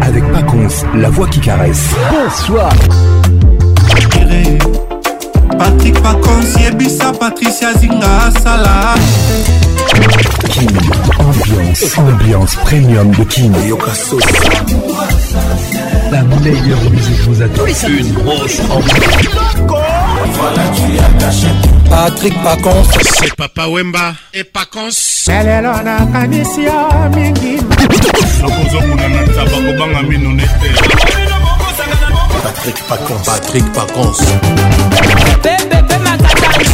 Avec Paconce, la voix qui caresse. Bonsoir. Patrick Pacons, Yebisa, Patricia Zinga, Salah. Kin, ambiance, ambiance premium de Kin. La meilleure musique vous attend. Une grosse ambiance. Voilà, tu es attaché. Patrick Pacons. C'est Papa Wemba et Pacons. lelo nakanisi yo mingi nakozomona na taba kobanga mino nete Patrick Pacons. Patrick Pacons.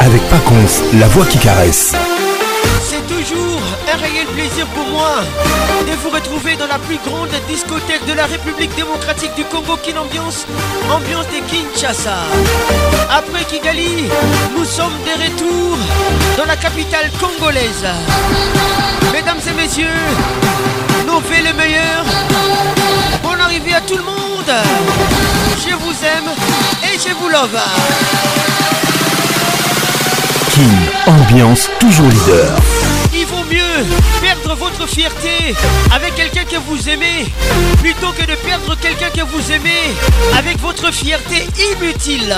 Avec Paconce, la voix qui caresse. C'est toujours un réel plaisir pour moi de vous retrouver dans la plus grande discothèque de la République démocratique du Congo, Kin Ambiance, ambiance de Kinshasa. Après Kigali, nous sommes de retour dans la capitale congolaise. Mesdames et messieurs, nos vœux les meilleurs. Bonne arrivée à tout le monde. Je vous aime et je vous love. Ambiance toujours leader. Votre fierté avec quelqu'un que vous aimez plutôt que de perdre quelqu'un que vous aimez avec votre fierté inutile.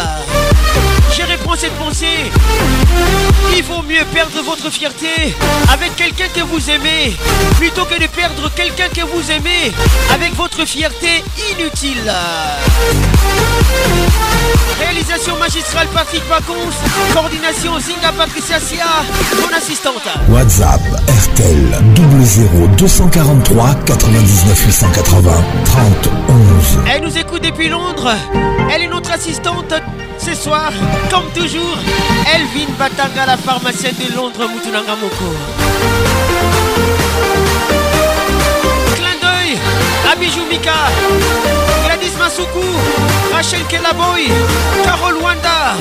Je reprends cette pensée. Il vaut mieux perdre votre fierté avec quelqu'un que vous aimez plutôt que de perdre quelqu'un que vous aimez avec votre fierté inutile. Réalisation magistrale Patrick Pacons, coordination Zinga Patricia Sia, mon assistante. WhatsApp RTL 00 243 99 880 30 11. Elle nous écoute depuis Londres. Elle est notre assistante ce soir. Comme toujours, Elvin Batanga, la pharmacienne de Londres, Moutunanga Moko. Clin d'œil à Bijou Mika, Gladys Masuku, Rachel Kelaboy, Carol Wanda,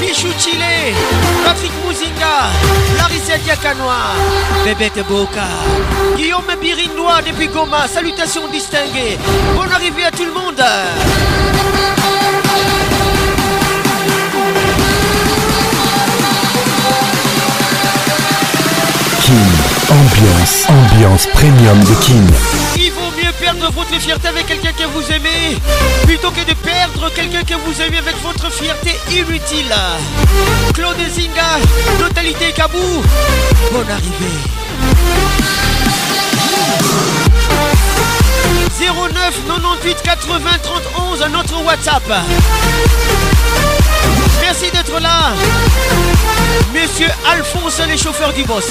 Michou Chile, Patrick Mouzinga, Larissa Diakanoa, Bébête Boka, Guillaume Birinois depuis Goma, salutations distinguées. Bonne arrivée à tout le monde. Kin, ambiance, ambiance premium de Kin. Mieux perdre votre fierté avec quelqu'un que vous aimez plutôt que de perdre quelqu'un que vous aimez avec votre fierté inutile. Claude Zinga, Totalité Kabou, bonne arrivée. 09 98 80 30 11 notre WhatsApp. Merci d'être là. Monsieur Alphonse, les chauffeurs du boss.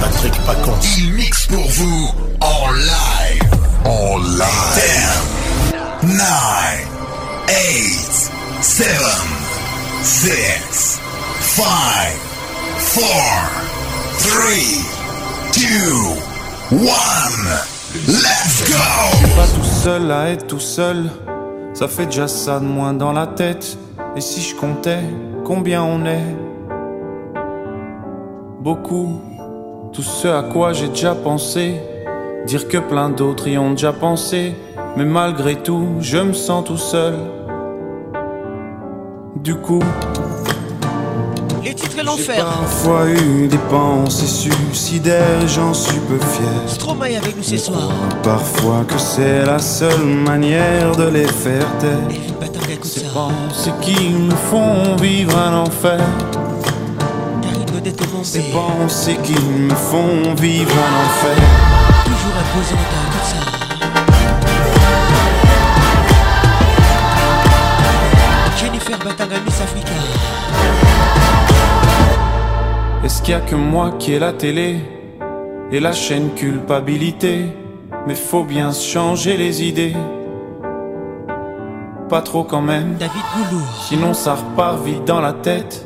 Patrick Pacons, il mixe pour vous en live. En live. 10, 9, 8, 7, 6, 5, 4, 3, 2, 1. Let's go! Pas tout seul à être tout seul, ça fait déjà ça de moins dans la tête. Et si je comptais combien on est? Beaucoup, tout ce à quoi j'ai déjà pensé. Dire que plein d'autres y ont déjà pensé. Mais malgré tout, je me sens tout seul. Du coup, Les titres et l'enfer. parfois eu des pensées suicidaires j'en suis peu fier. Stromae avec nous ce soir. Parfois que c'est la seule manière de les faire taire. Écoute Ces pensées qui me font vivre un enfer. Ces pensées qui me font vivre un enfer. Toujours reposante, tout ça. Jennifer Batanga Miss Africa. Est-ce qu'il y a que moi qui ai la télé et la chaîne culpabilité? Mais faut bien se changer les idées. Pas trop quand même. David Goulou. Sinon ça repart vite dans la tête.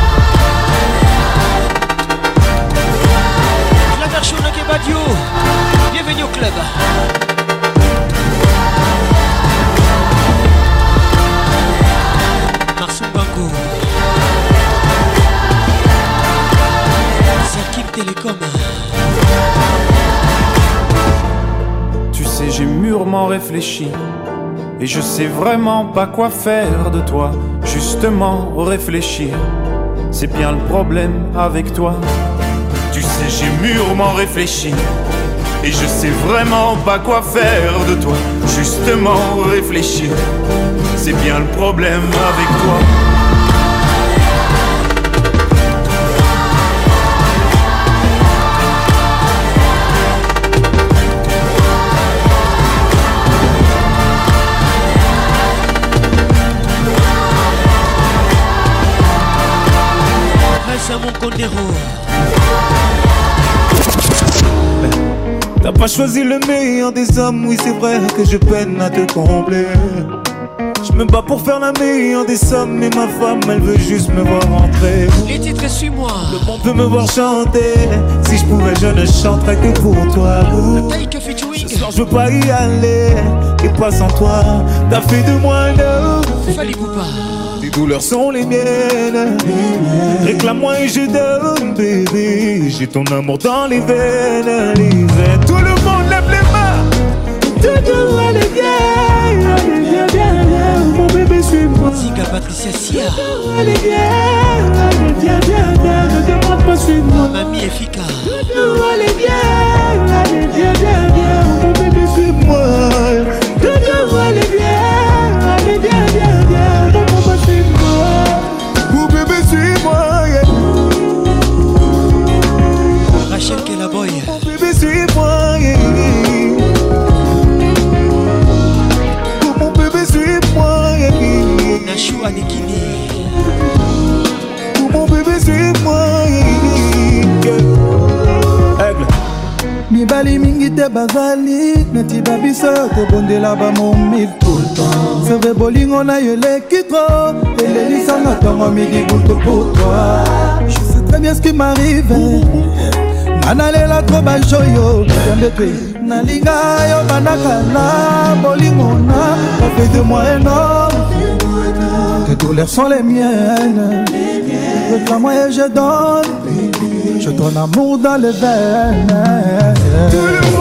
Kebadio. Bienvenue au club. Marceau Bango. Serkim Télécom. Tu sais, j'ai mûrement réfléchi. Et je sais vraiment pas quoi faire de toi. Justement, réfléchir, c'est bien le problème avec toi. J'ai mûrement réfléchi. Et je sais vraiment pas quoi faire de toi. Justement, réfléchir, c'est bien le problème avec toi. Mon Condero. Pas choisi le meilleur des hommes, oui c'est vrai que je peine à te combler. Je me bats pour faire la meilleure des sommes, mais ma femme elle veut juste me voir rentrer. Les titres suis-moi. Le monde veut me voir chanter. Si je pouvais, je ne chanterais que pour toi. Ce soir je veux pas y aller, et pas sans toi. T'as fait de moi un homme. Fallait pas. Tes douleurs sont les miennes. Réclame-moi et je donne, bébé. J'ai ton amour dans les veines, les veines. Tout le Toujours à l'égal Mon bébé suis-moi Ziga Patricia Sia Toujours à l'égal Demande-moi suis-moi Mamie Efficace Toujours à l'égal te bazali neti babiso tobondela bamomil tout seve bolingo na yo eleki tro elelisanga ntongo midi butu pour toi je sais très bien ce qui m'arrive. Nga nalela tro bajoyo jambe te nalinga yo bandakala bolingo na bafe de moi énorme. Tes douleurs sont les miennes. Réclame-moi et je donne. Je donne amour dans les veines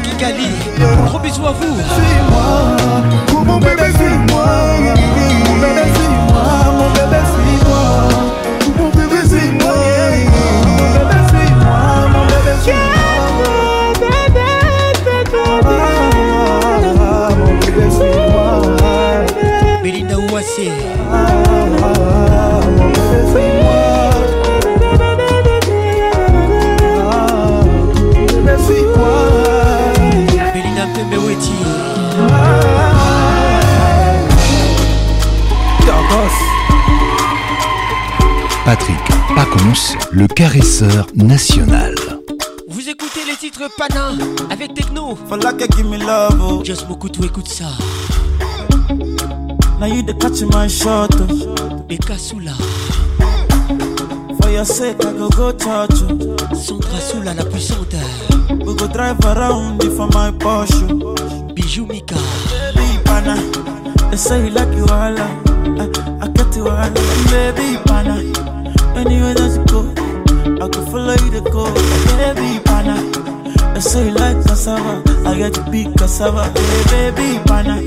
Suis-moi. Et puis Kikali. Gros bisous à vous. Suis-moi. Mon bébé, suis-moi. Mon bébé suis-moi, mon bébé suis-moi Mon bébé, suis-moi. Mon bébé suis-moi, mon bébé suis-moi Mon bébé suis-moi Belinda Ouassé. Mon bébé suis-moi Patrick Pacons, le caresseur national. Vous écoutez les titres titre Pana avec Techno. Falla que give me love. Oh. Just Mokutu, écoute ça. Now you the catch my shot. Oh. Beka Soula. For your sake, I go go touch you. Sandra Soula, la puissante. We go drive around for my Porsche. Bijou Mika. Baby Pana. They say you like you all. I, I get you all. Baby Pana. Anywhere that you go, I can follow you to go. Baby Pana. They say you like cassava. I get to be cassava. Hey, baby Pana.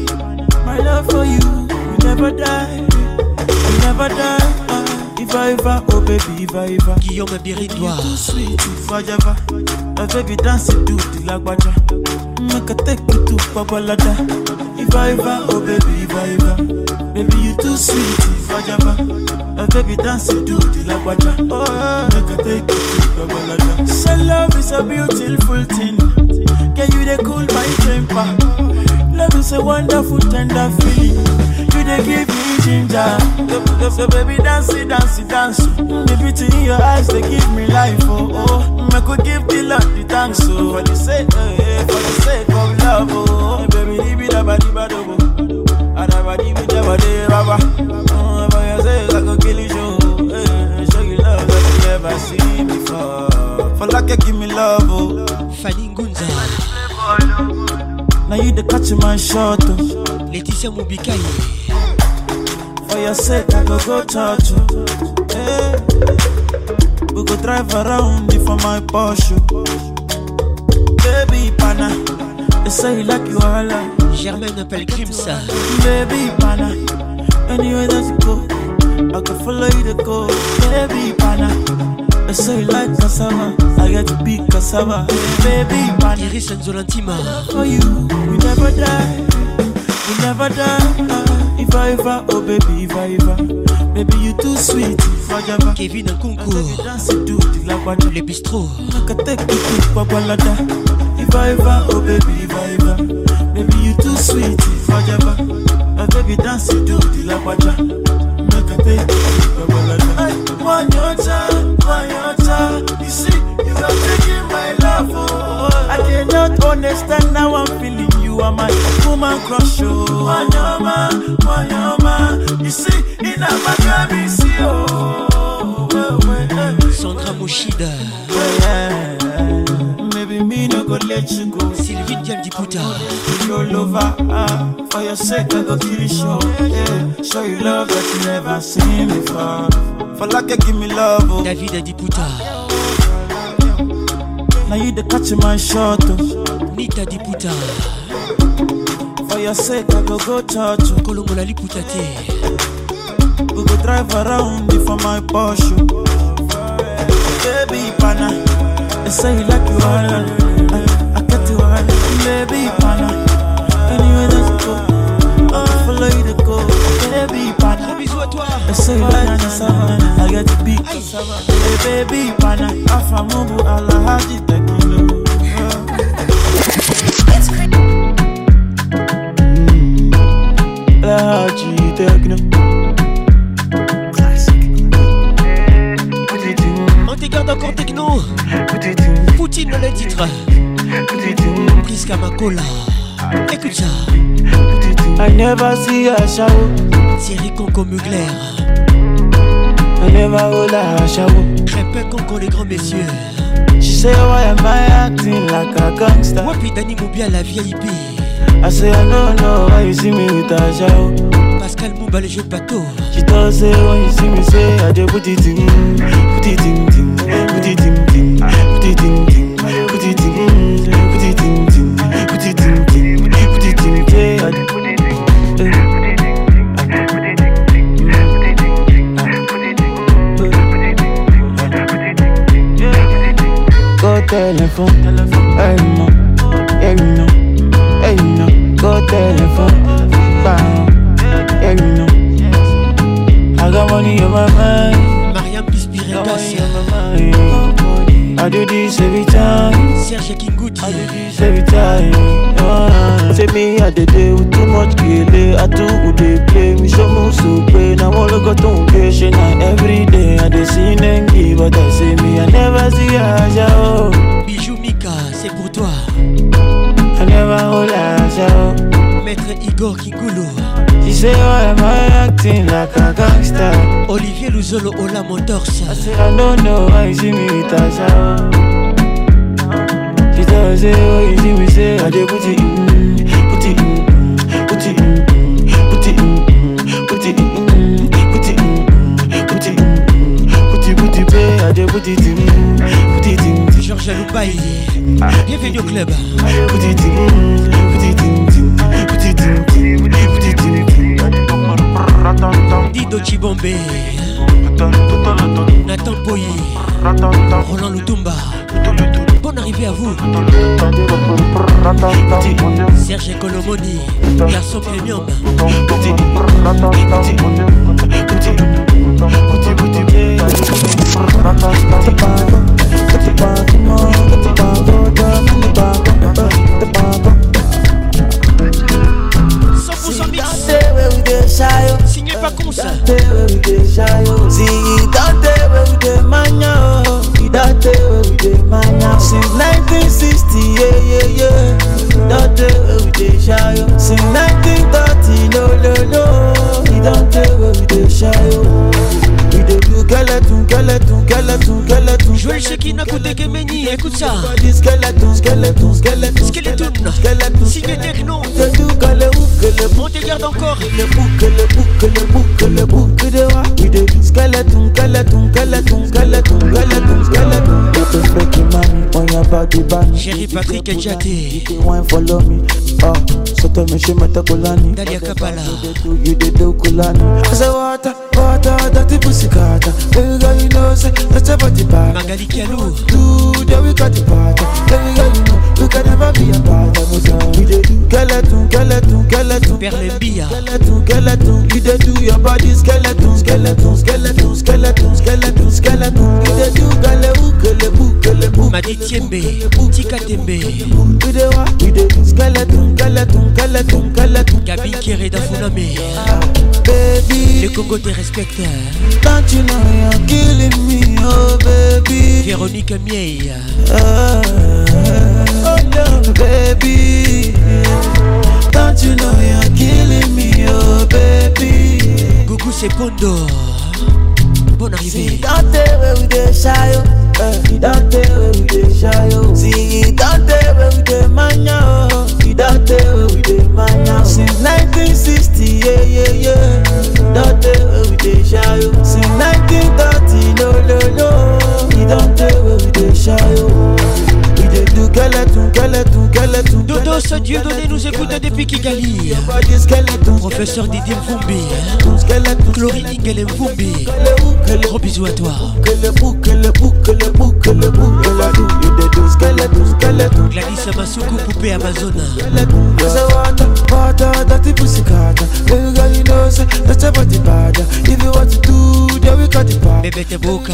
My love for you, you never die. You never die. Uh, if I ever, oh baby, if I ever. Guillaume Biridois. Too sweet, if I ever. Uh, baby, dance to the lagwaja. Make a take you to Babalada. If I ever, oh baby, if I ever. Baby, you too sweet, if I Uh, baby, dance it to the lagwaja. Oh, make a take you to Babalada. So love is a beautiful thing. Can you they cool my temper? Love is a wonderful, tender feeling. You they give me ginger. So, so baby, dance it, dance it, dance. The beauty in your eyes, they give me life. Oh, oh. I could give the Lord the thanks. Oh, for the sake, eh, for the sake of love. Oh, baby, leave it up, body, body, I Now you the catch my shot. Oh. Laetitia. For your sake, I go go touch you. Oh. Hey. We go drive around for my Porsche. Oh. Baby Pana, they say you like you all. Germaine Pelgrim ça. Baby Pana, anywhere that you go, I can follow you to go. Baby Pana. They say you like cassava, I get to be cassava. Baby Pana. Iris Nzolantima. For you, we never die, we never die. Uh, if I ever, oh baby, if I ever, baby you too sweet, if I ever. Kevin the. Le bistrot. I can take you to. If I ever, oh baby, if I ever, baby you too sweet, if I ever. Baby dance to the lagwaja. Make a take you. One your time, one your. You see, taking my love. I cannot understand how I'm feeling. You are my woman crush. Oh, Wanyama, Wanyama. You see, in a Maccabi, see, oh, Sandra Moshida. Maybe me no go let you go. Diam Diputa. Your lover, ah, for your sake I go kill you show. Yeah, show you love that you never seen before. For like you give me love, oh. David Diputa. Now you the catch my shot, oh. Nita Diputa. For your sake I go go touch you. Kolongo la Liputa te. We go drive around for my Porsche. Baby Pana, they say you like you all. Baby Pana, anywhere that you go, I follow you to go. Baby Pana, bisous à toi. Cassava, I get to be cassava. Hey, baby Pana, Afamubu Alahaji Tekilo. Alahaji Tekilo. On te garde encore techno. Poutine le titre. Priska Makola. Écoute ça. I never see a shower. Thierry Conco Mugler. I never hold a. Crépin Conco les grands messieurs. She say why am I acting like a gangster? Wapi Dani Moubia la VIP. I say I don't know why you see me with a. Pascal Mouba le jeu de bateau. She does say when you see me? Say I dey put it in, put it in, Go put it in, put it in. Georges Aloubaï. Bienvenue au club. Dido Chibombe. Nathan Poyi. Roland Lutumba. Bonne arrivée à vous. Serge Colomoni. Garçon premium. Pas con ça. Don't tell where we dey. You don't tell where we dey mania. Since 1960, yeah, yeah, yeah. Tell where we dey. Since 1930, no, no, no. You don't tell where we dey shy, oh. We dey do skeleton, skeleton, skeleton, skeleton. Joël Shekina Koutekemeni, écoute ça. Skeleton, skeleton, skeleton, Skeleton. skeleton. Signé Techno. They do kale ukele, On te garde encore. le boucle, boucle, boucle, boucle de. We dey do skeleton, skeleton, skeleton, skeleton, skeleton, skeleton. Break your money on your body band. Jerry Patrick Adjate. You wine follow me. Oh, so tell me she meta kulani. Dalia Kabala. You dey do kulani. I say water, water, dirty pussy carter. Baby girl, you know say that's a body part. Magali Kialou. We got the. Baby girl, you know we can never be apart. Skeleton, skeleton, skeleton. Perle Bia. Skeleton, skeleton, you dey do your body skeleton, skeleton, skeleton, skeleton, skeleton, skeleton. You dey do. Madi Tiembe. Tika Tembe. Gabi Kereda Funame. Baby, Le Congo te respecte. don't you know you're killing me, oh baby. Véronique Miei. Ah, oh no, baby. Don't you know you're killing me, oh baby. Gougou Sepondo. Bonne arrivée. Tell where oh. Eh, Don't tell where we dey shy, oh. See, tell where we dey mania, oh. Don't tell where we dey mania. Since 1960, yeah, yeah, yeah. Where we dey shy, oh. Since 1930, no, no, no. Don't tell where we dey oh. Dodo Dieu donné nous écoute depuis Kigali. Professeur Didier skeleton, Chloé Ingele. Gros bisous à toi. Gladys Masuku Poupée Amazon. Say water, water, dirty pussy carter. Baby girl, you know say that's about the bad. If you want to do, then we got the part. Bébé Teboka.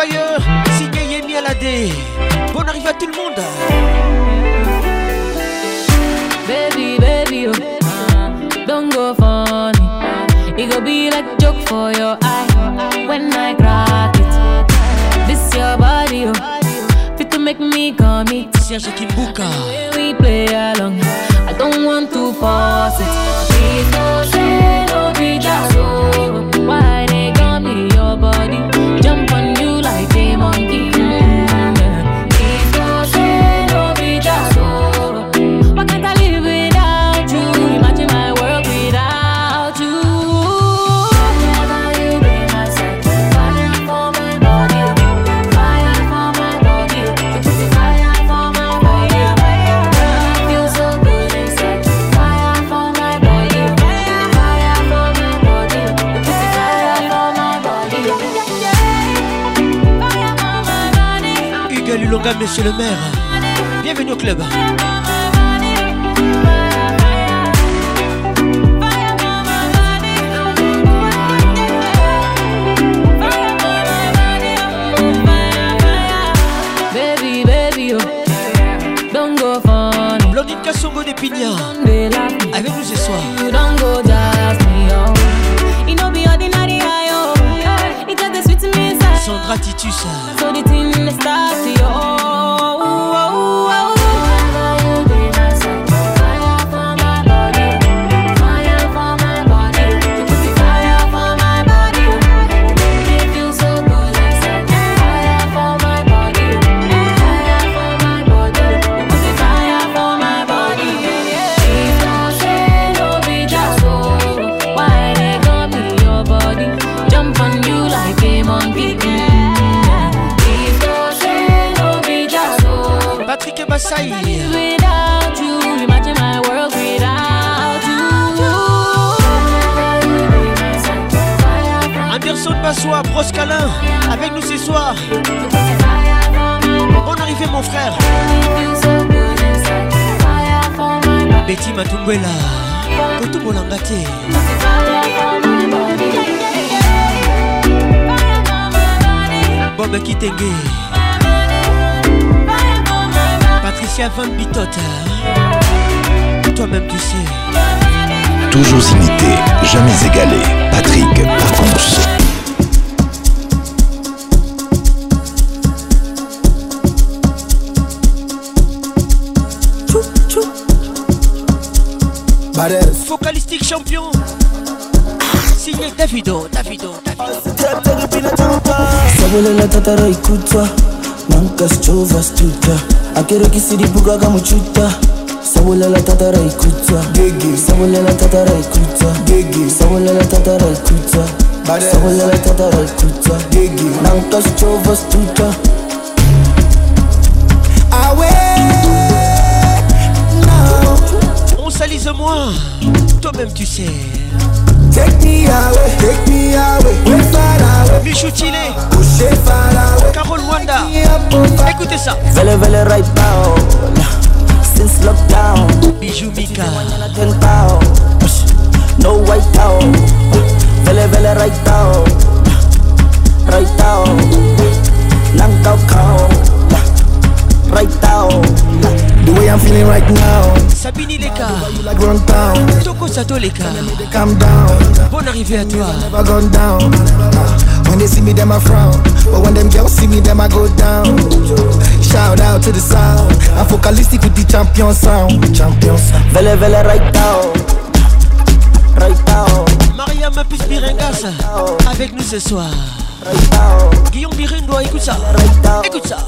Fire, signé Yemi Alade. Bonne arrivée à tout le monde. Baby, baby, oh, uh, don't go funny. It go be like joke for your eye when I crack it. This your body, oh, fit to make me commit. Serge Kimbuka. We play along, I don't want to pause it. Monsieur le maire. Bienvenue au club. Baby, baby, oh. Don't go funny. Blondine Kassongo de Pigna. Avec nous ce soir. You don't go just me, oh. You know be ordinary, oh. It the sweet to me. Sandra Titus. So the thing that Anderson Bassois, Proscalin, avec nous ce soir. Bonne arrivée, mon frère. Betty Matumbela, Kotumbolanga te. Bob Kitenge. Patricia Van Bitot. Toi-même tu sais. Toujours imité, jamais égalé. Patrick Pacons. Focalistique champion. Signé Davido, Davido, tatara ikutwa nankasichova stuta kamuchuta sabulela tatara ikutwa sabulela tatara ikutwa sabulela tatara ikutwa sabulela tatara ikutwa nankasichova stuta On salise moi. Toi-même tu sais. Take me away, take me away, way far away. Michou Chile. Push it far away. Carole Wanda. Écoutez ça. vele vele right now since lockdown Bijou Mika no white out Toko Sato Leka. calm down, Bonne arrivée à toi. never gone down. When they see me, them I frown, but when them girls see me, them I go down. Shout out to the sound, I'm focalistic with the champion sound, champion sound. vele vele right now right now Mariam Pis Birengas. Avec nous ce soir. Guillaume Birindo, écoute ça. Écoute ça.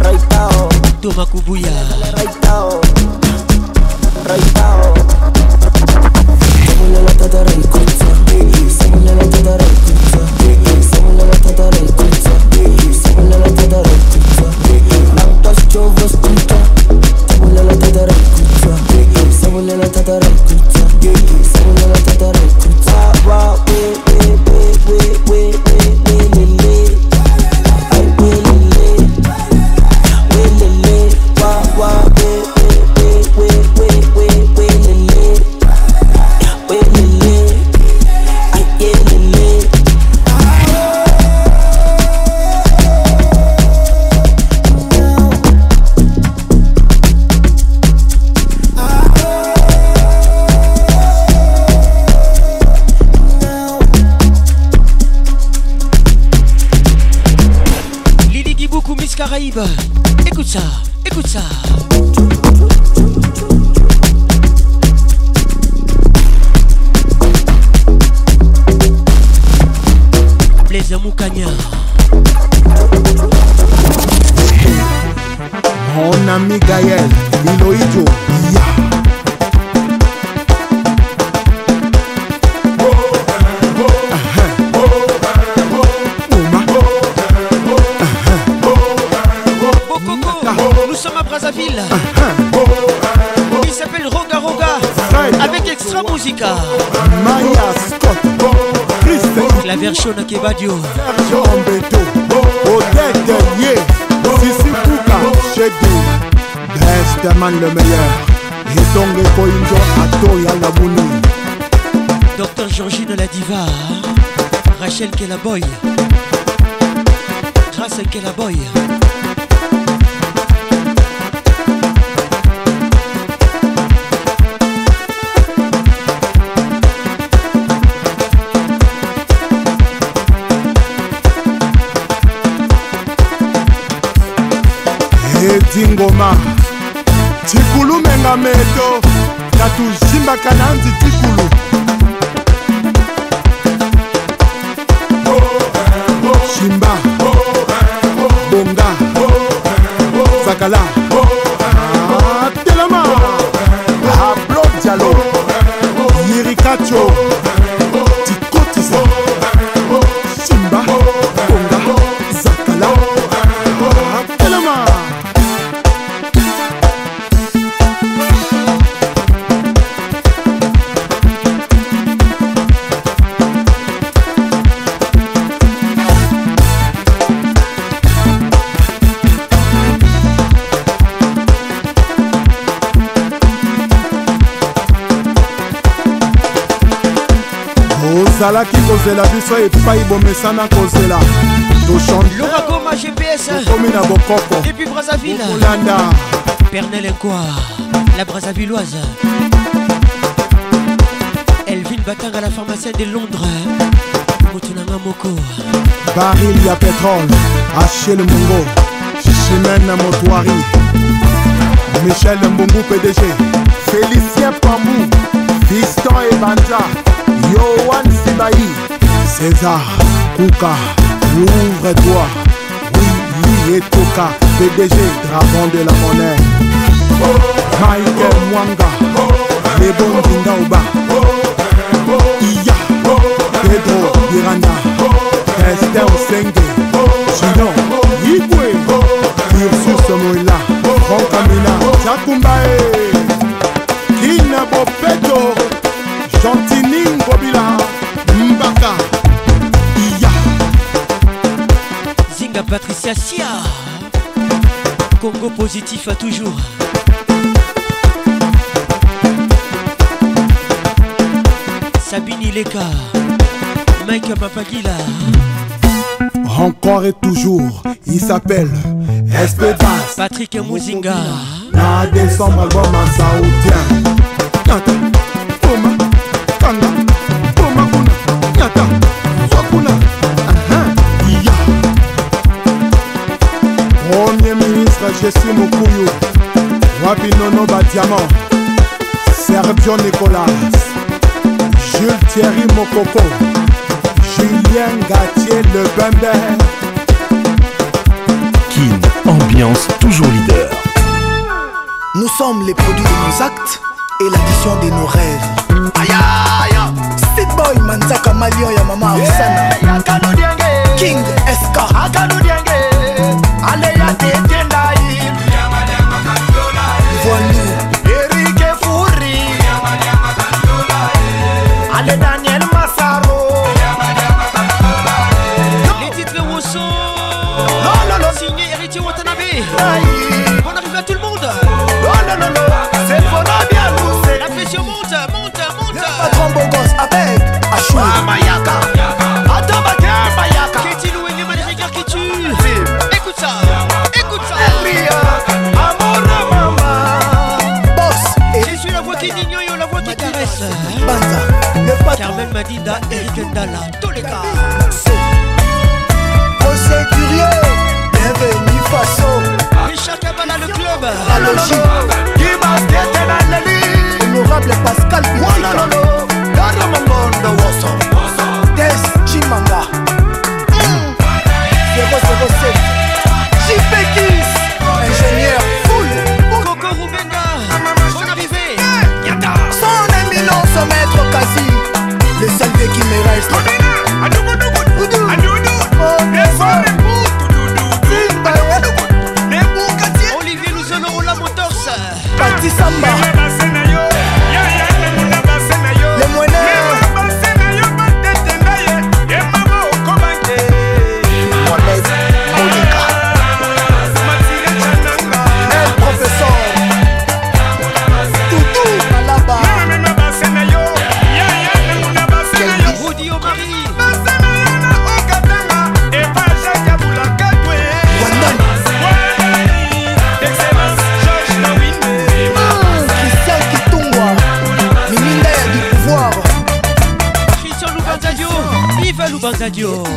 right now Thomas Kubuya. right now right now Semillata da raycuzza Semillata da raycuzza Semillata da raycuzza Semillata da raycuzza I'm touched over scuta Semillata da raycuzza Semillata da raycuzza Semillata da raycuzza Shona Kebadio Sergio Ambeto Odette Denier Sissi Kouka Chedi. Besteman le meilleur. Hitonge Koinjo Atoya Labouni Docteur Georgine la diva Rachel Kelaboy. Grâce Kelaboy. edi ngoma. Tikulu mengameto na tuzimbaka na nzi tikulu ozalaki kozela biso epai bomesana kozela. Goma GPS tokomi na bokoko. Depuis Brazzaville. Kolanda Pernel Nkwa La Brazzavilloise. Elvin Batanga la pharmacienne de Londres. Motunanga Moko baril ya petrole achel mongo chimene motoari michel mbungu pdg félicien pambu fiston ebanja. Yoan sibai césar kuka ouvre-toi oui oui etoka pdg dragon de la monnaie. Michael mwanga lebondinga oba. Iya pedro iranda Esther Osenge Gidon Igwe Ursus Moila Franck Amina Chakumbae Kina Bopeto Gentini Patricia Sia. Congo positif à toujours. Sabine Ileka. Mike Papagila Encore et toujours Il s'appelle Espedas Patrick Mouzinga Na décembre album en saoudien Jessie Mukuyu Wapi Nono Badiamant. Sergio Nicolas. Jules Thierry Mokoko Julien Gatier Le Bembe Kin, ambiance toujours leader. Nous sommes les produits de nos actes et l'addition de nos rêves. Aïe aïe Steve Boy Manzaka Malion ya mama Osana King SK Kadida Eric Ndala Toleka José Curieux Bienvenue Faso Richard Cabana le club. La logique Guima Tété Honorable Pascal Pitika Samba cayó.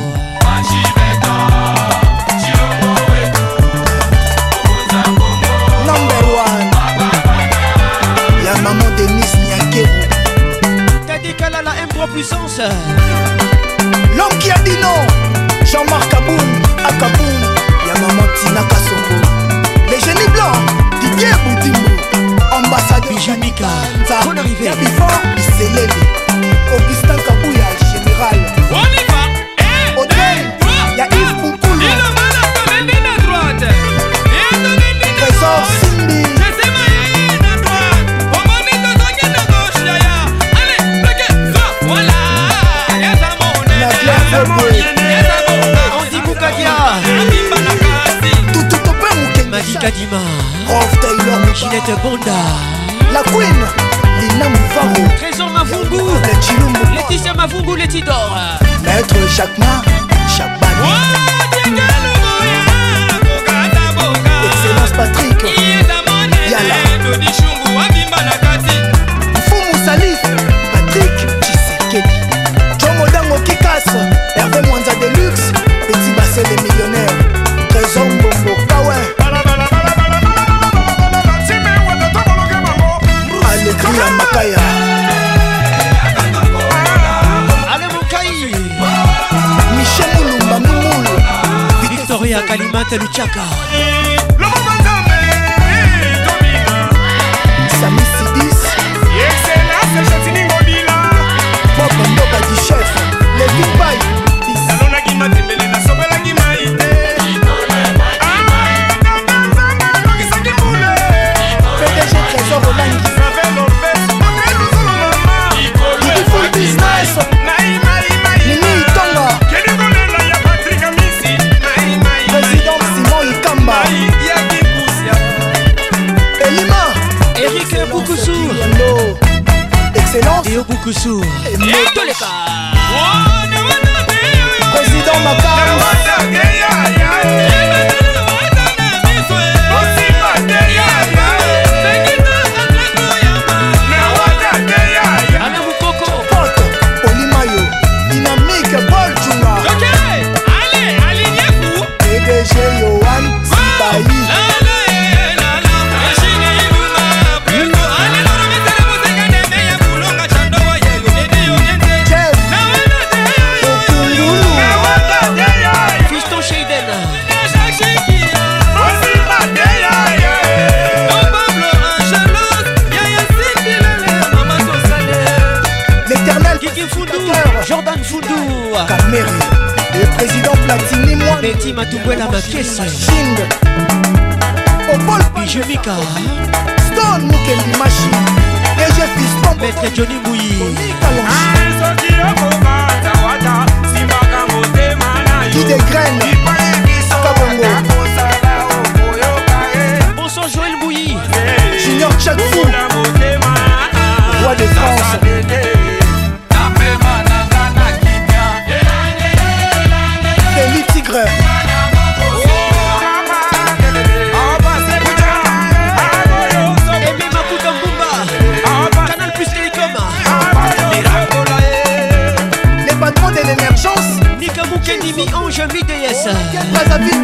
Famille de Yes.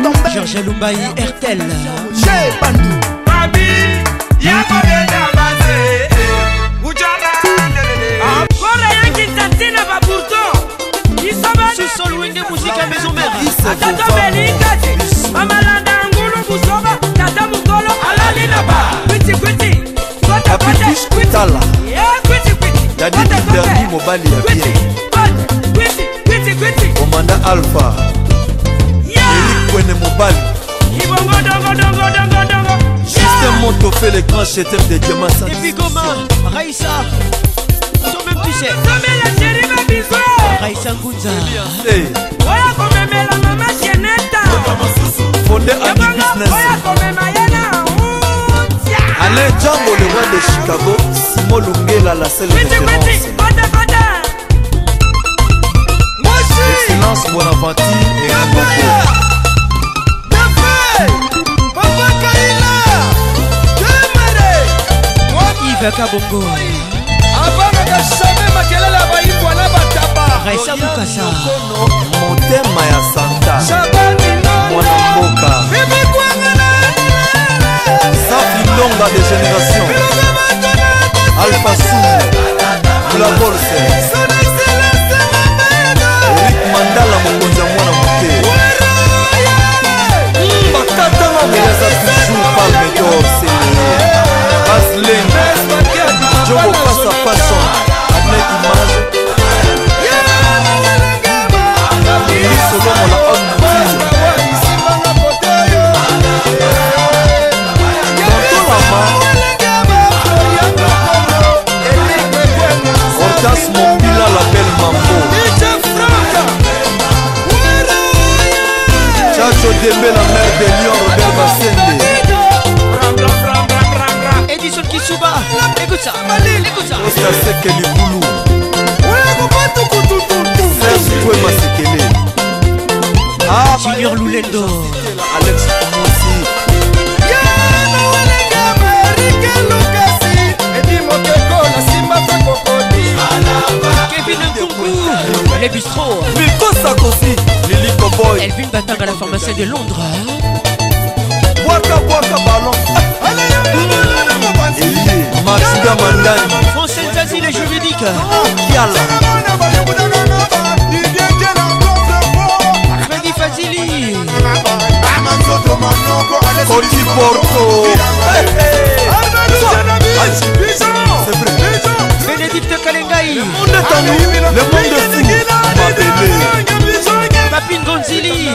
Oh, Georges Lumbaï Ertel J'ai Bandou Babi Yakomeda Bazé Ujala Kora yanki tatina ba pourtant. Isabane Sous-sol wing de musique à maison mère. Atato Belingati Mamalanda Angulu Busoba Tata Mukolo Alali Naba. Kuti Kuti Kota Kota Kuti Kuti Kuti Yadi Derni Mobali Kuti Kuti Kuti Komanda Alpha. kwene mobali. Justin montofé le grand chetef de diamasa raïsa toi-même tu sais raïsa ngunza oya komemela mama sieneta fonde ami business. alain jango le roi de chicago. Simo lungela la sele référence. Excellence Bonaventure et Rambo rebeka bongo. Abanaka jamai makelele ya bayibwa na batabaesalukasa motema ya santa. Mwana mboka. Safi longa de génération alpha sou la bolse rik mandala mokonzi ya mwana moke. Bakatanga moyaza toujours palme dorse passe à passe Ahmed Image Solomon la homme Ortas Mobila la belle mambo. Chacho Dembé la mère de Lyon Robert Basset. Edison Kisuba. Écoute ça. Écoute ça. Osta seke libulu serge twe masekele Junior Lulendo alex mosi Kevin Nkunku. Les bistrots Miko Sakosi Lily Cowboy. Elvin Batang à la pharmacie de Londres. Waka Waka Ballon. Elie Français Zazie les juridiques Fazili Porto C'est Bénédicte Kalengai Le monde est nous Le monde est fou Mabele Papine Gonzili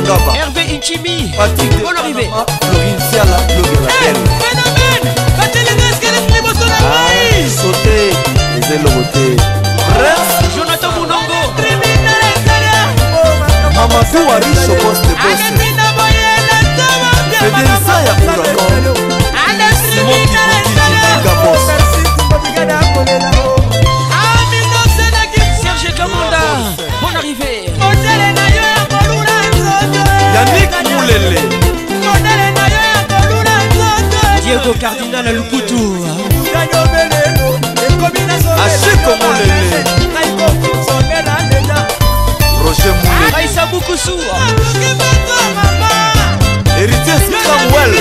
Ngaba Hervé Chimi Oloribe Florentiala Lobirabel Phénomène. Bateleneskeles liboso na ngai sote ezelongo te prince jonathan monongo. Mamakuwa riche poste posteedensa ya ouragan simon kibutikigabosa yannik mulele diego cardinal aluputu asiko mulele roger muleleaisabukusu ah, héritier samuel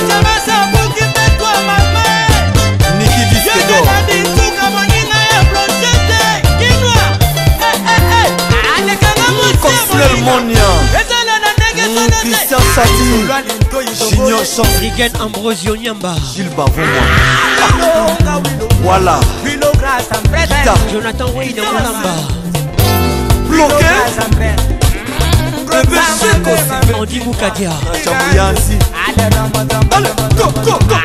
niki diskedor Manuel Monia Christian Sati Junior Ambrosio Nyamba Gilles Voilà. Kita Jonathan Wayne Moulamba Bloqué. Andy Moukadia. Chamouyansi Allez, go, go, go.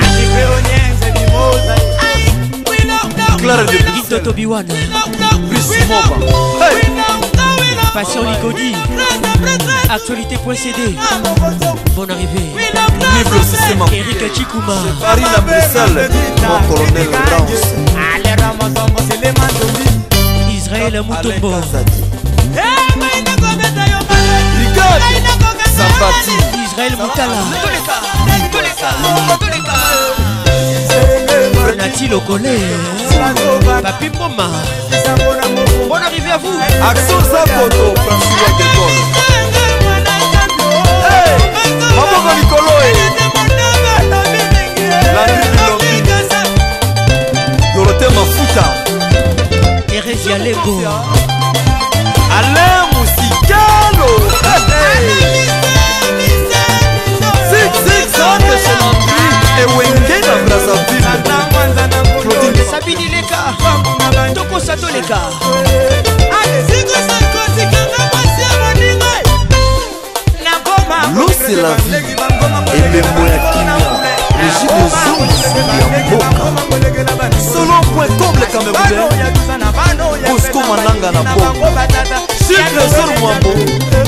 Claire de Guido Tobiwan Brice Moba Hey Passion Ligodi Actualité.cd Bonne arrivée. Eric Chikouma Paris à Bruxelles. Mon colonel Danse Israël Moutombo Israël Moutala. Nati Lokole. Papi Moma Bonne arrivée à vous Action Zakoto François de Gaulle Hey Maboko Nikolo Landry Bilombi Dorothée Mafuta Alain Musikalo Zig Zig Zag chez Landry toleka. Toleka lose la vie ememo ya kimia régime zozi ya mboka. Solon.com le camerounais bosco mananga na mboka sucre zor mwambo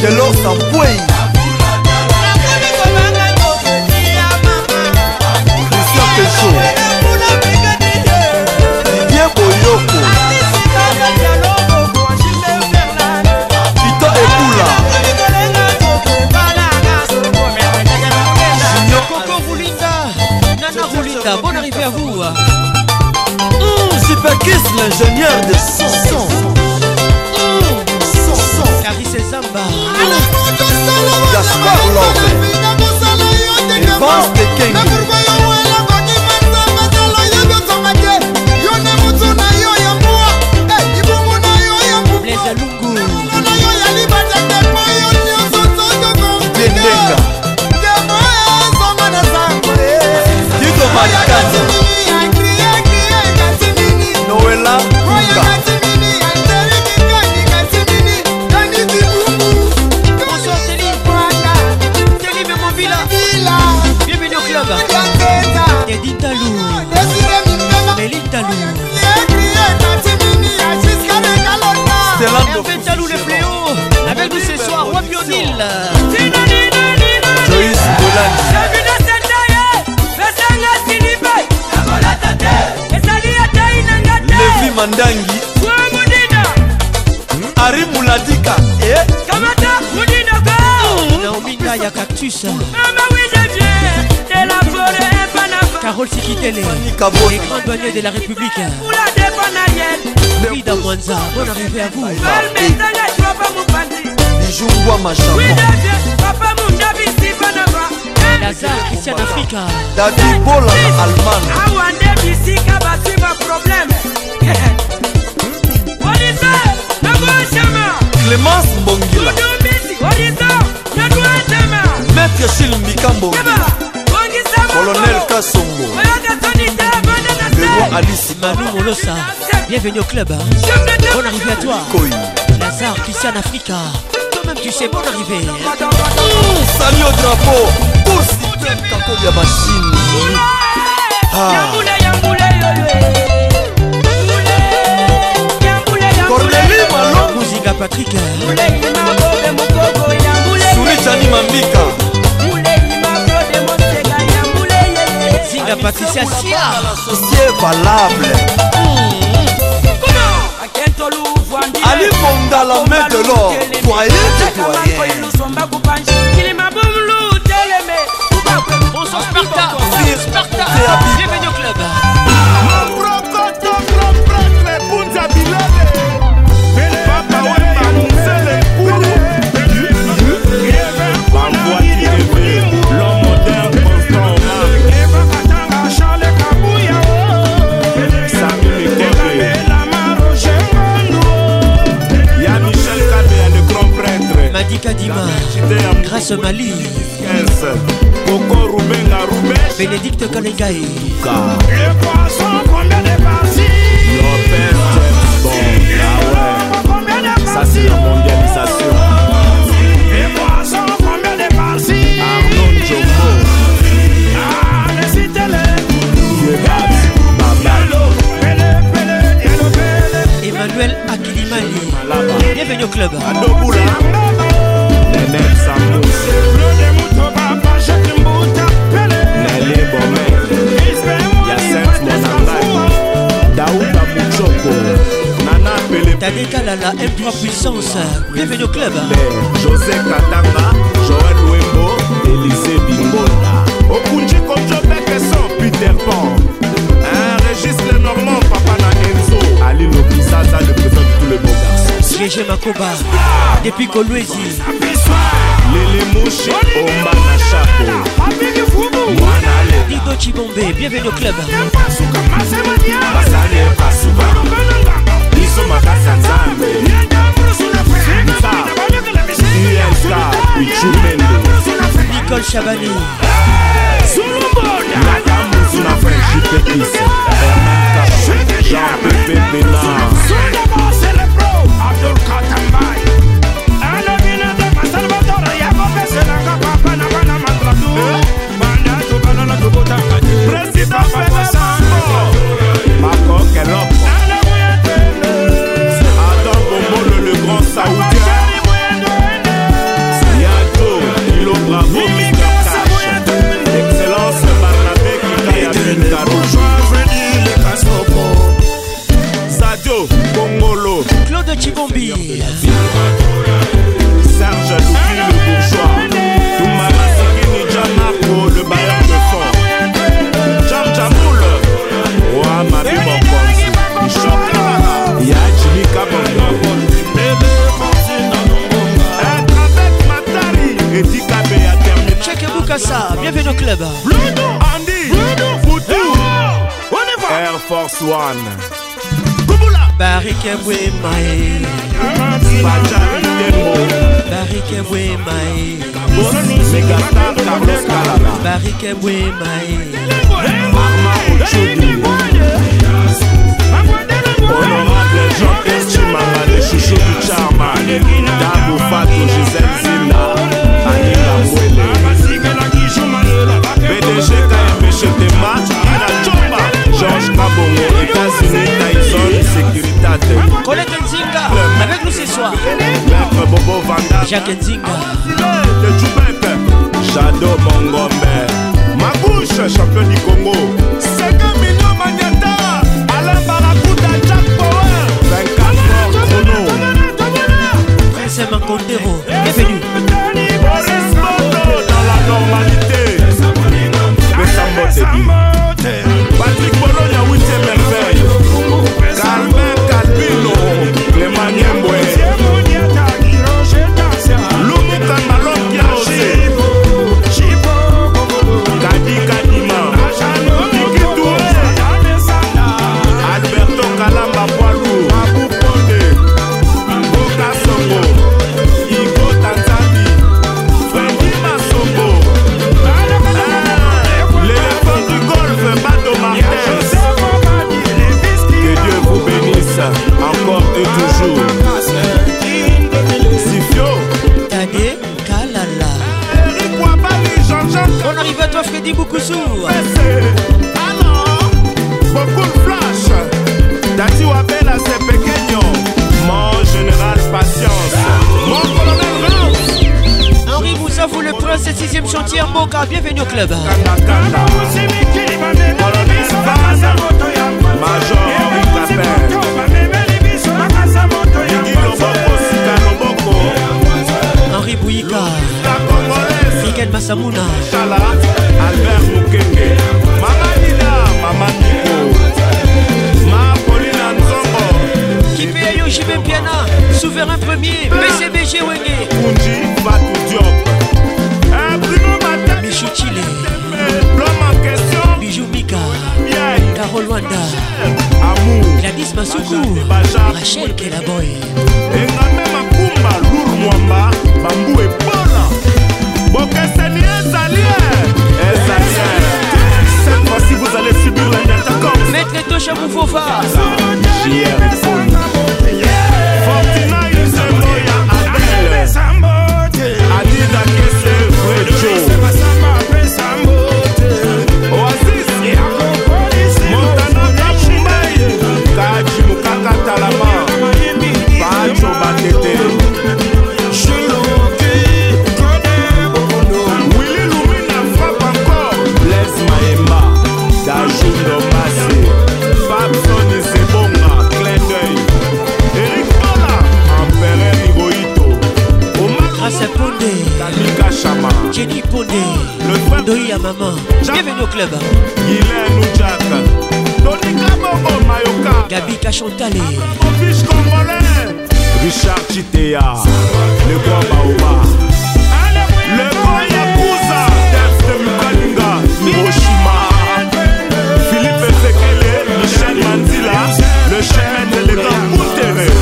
delor sampwei Kaka, bonne arrivée à vous. Mmh, c'est Paquis, l'ingénieur de Sanson. Sanson. Caris et Zamba. Gaspard Love. Evan Oya Dọ̀tun. mandangi mudina hmm? ari muladika. Eh? Kamata mudina cactus hmm. carole sikitele. Les grands douaniers de la république. Oula mwanza bonne arrivée à vous. Clémence mbongila Udumisi, polisa, nakuachama maître sil mikambo. Keba, bongisa colonel kasongo. Oyoka sonita, bande na benoît alice Manu Molosa Bienvenue au club. Hein. Bonne arrivée à toi. Koi. Lazare Christian Africa. Toi-même tu sais bonne arrivée. Sali au drapeau. Pour système kakolia machine. Ah. orneli malokuzinga patrik suritani mambika zinga patricia sia. Sie valable. Ali bondala main de lor. Toye tutoye Sparta, Sparta, bienvenue au club. Prêtre Madika Dima Grâce Mali 15 Coco Rubenga Ruben Bénédicte poisson, combien de parties? Lopez Bon, ah ouais. Ça c'est la mondialisation. Les poissons, combien de parties? Arnaud Ah, Emmanuel Akilimali Bienvenue au club Nana Pele Tadeka Lala M3 Puissance. Bienvenue au club. José Katanga Joël Wembo Élisée Bingola Okunji Kojobeke sans Peter Pan. Un Régis Lenormand Papa na Enzo Ali Lobizaza le président de tous les beaux garçons. GG Makoba Depuis Kolwezi Lele Mouchi Omba na Chapo Mwana Dido Chibombe Bienvenue au club. Basali epasuba matassa nzambe Nza Nza Uchumende Nicole Chabani Solomona Nadamu suna French Pekis Herman Kappa Jean-Pépé Bénard Solomon c'est le pro. Abdul Katambay Anamina de Masalvatore Yakobe Senanga Papa Nabana Mandratu Mandato Banana Tubota President Fede Sango Mako Kelop Air Force One Barike Wemae Bajari Tembo Barike Wemae Megastar Carlos Calaba Barike Wemae Arma Honorable Jean-Pierre chouchou du Dabo Fatou Gisèle Zina Chetema Colette Nzinga Avec nous ce soir. Maître Bobo Vanda. Jacques Nzinga. De Djoubek Jado Mongombe. Magouche champion du Congo. 5 millions Maniata Alain Barakuta Jack Power. 24 heures chrono Prince Mancondero, bienvenue. dans la normalité. Le Sambote Patrick Bologna, Le prince 6ème chantier Mboka, bienvenue au club. Henri Bouika. Miguel Massamuna. Albert Mukenge. Mama Nina, Mama Nico. Ma Paulina Nzongo. Kipé souverain premier, PCBG Wenge. Amour. Gladys Masuku. Rachel Kelaboy. engame makumba lur mwamba bambu ebola bokeseni ezali ezali cette fois-ci vous allez subir la nyatacom Maître Tosha Moufofa. JR Fortina Yusembo ya Adele Adida Kese Rejo Le frère Doi à maman. Bienvenue au club. Guylaine Oudjak Tony Kabongo Mayoka. Gabi Kachantale. Mon fiche congolais Richard Chitea. Le grand Baoba. Le grand Yakuza. Def de Mukalinga. Hiroshima. Philippe Sekele Michel Manzila. Le chemin de l'élégant Moutere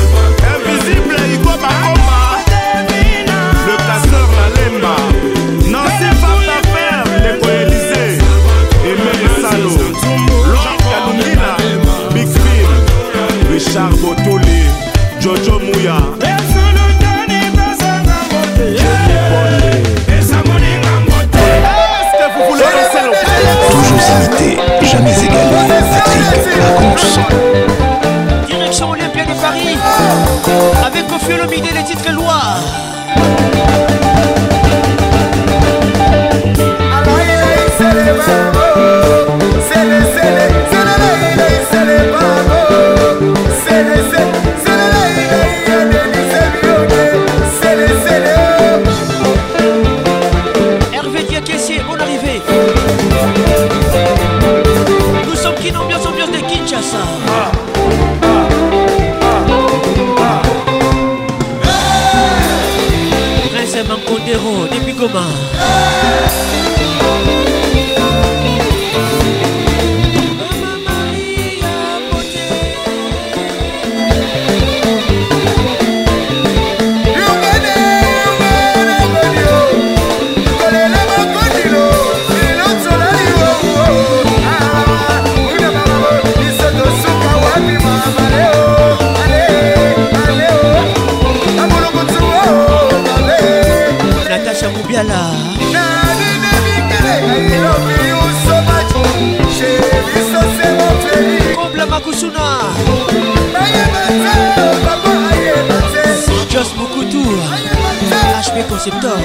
Direction Olympia de Paris. Avec Kofi Olomide, les titres Loire. Natacha Moubiala. Kobla Makusuna. Jos Mukutu. HP Conceptor.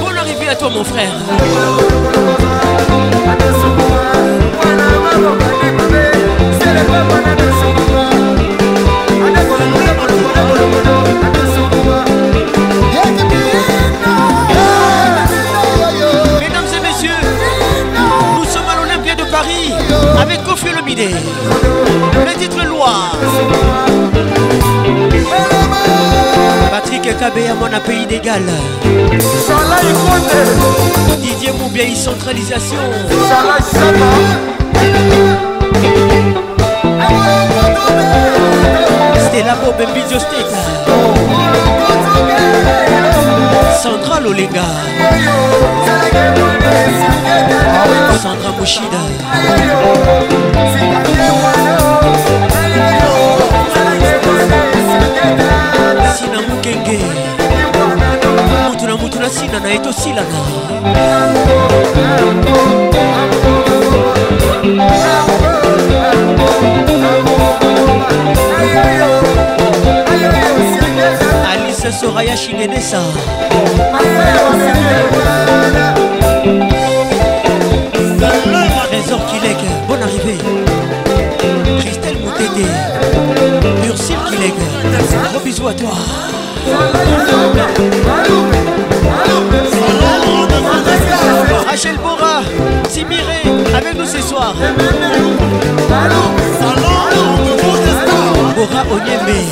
Bonne arrivée à toi, mon frère. Mesdames et messieurs, nous sommes à l'Olympia de Paris avec Kofi Olomide. Le titre Loire. Patrick Kabea, mon pays d'égal. Didier Moubiaï, centralisation. Stella Bob Mbizio State. Sandra Lolenga. Sandra Mushida. ekenge mutu na mutu na nsina na ye tosilana. Alice soraya shinenesa trésor kilek bon arrivé christelle motete. Bisous toi Rachel Bora, Simiré, avec nous ce soir. Bora Onyeme.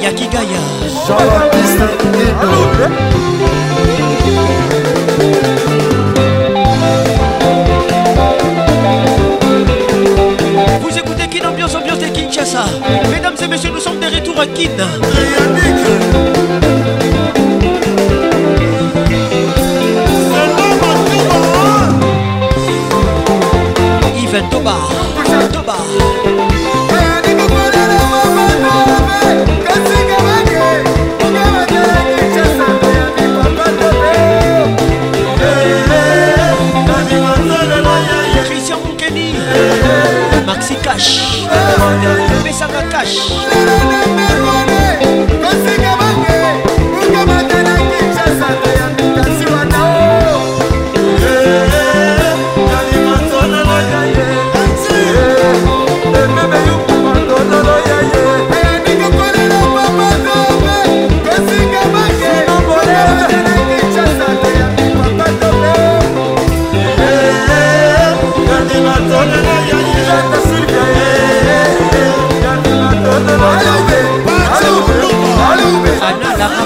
Yakigaya. Mesdames et messieurs, nous sommes de retour à Kin. Yves Toba. pesaka kashe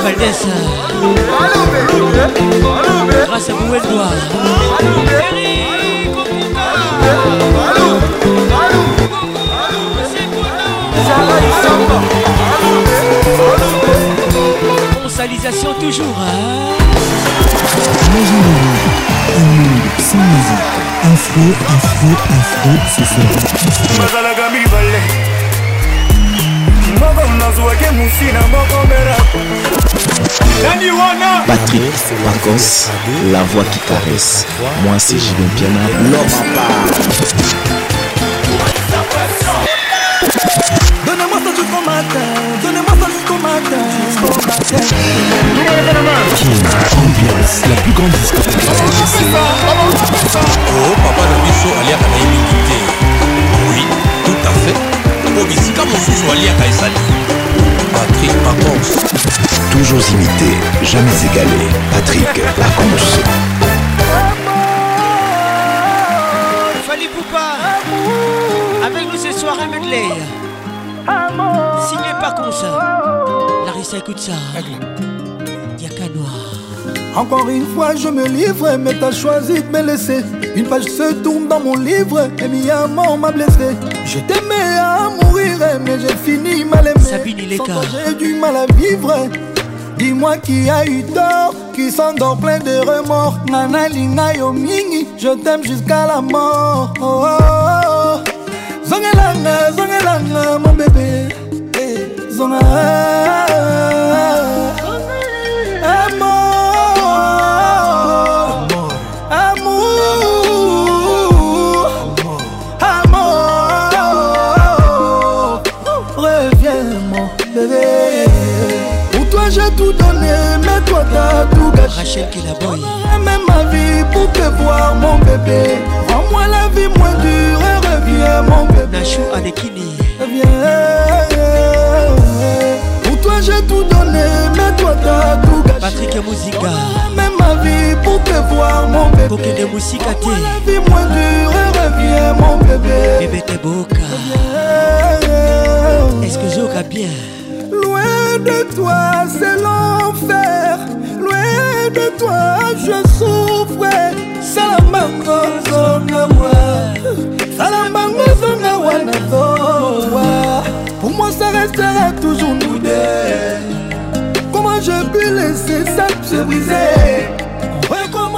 Valdez. Grâce à Moueldoa. Consalisation toujours. Hein? Un monde sans musique. Afro, afro, afro, c'est ça. Nazwaki mosina moko mbelako nani wana! Patrick Pacos, la voix qui caresse. Moi c'est Jibin Piana, l'homme à part. Donnez-moi ça jusqu'au matin, donnez-moi ça jusqu'au matin. King, ambiance, la plus grande discothèque. oh papa na aliaka na ye mingi te oui tout à fait po bisika mosusu aliaka ezali patrik pacons Toujours imité, jamais égalé. Patrick Pacons. Fali Poupa. Avec nous ce soir un medley. Signé par Consa. Larissa écoute ça. Yakanoa. Encore une fois, je me livre, mais t'as choisi de me laisser. Une page se tourne dans mon livre, et mi amour m'a blessé. Je t'aimais à mourir, mais j'ai fini mal aimé. Sabine Ileka. Sans toi, j'ai du mal à vivre. Dis-moi qui a eu tort, qui s'endort plein de remords. Nana linga yo mingi, je t'aime jusqu'à la mort. Oh, oh, oh. Zongelanga, zongelanga, mon bébé. Eh, Zonga. Rachel Kilaboy. Même ma vie pour te voir mon bébé. Rends-moi la vie moins dure et reviens mon bébé. Nachou Alekini. Reviens. Pour toi j'ai tout donné, Patricia Mouziga Même ma vie pour te voir mon bébé Bokende Moussika Moi la vie moins dure et reviens mon bébé Bébé t'es boka Est-ce que Zoka bien Loin de toi c'est l'enfer De toi je souffre. Salamango zonga wa Salamango zonga wa na zowa Pour moi ça restera toujours nous deux. Comment je peux laisser ça se briser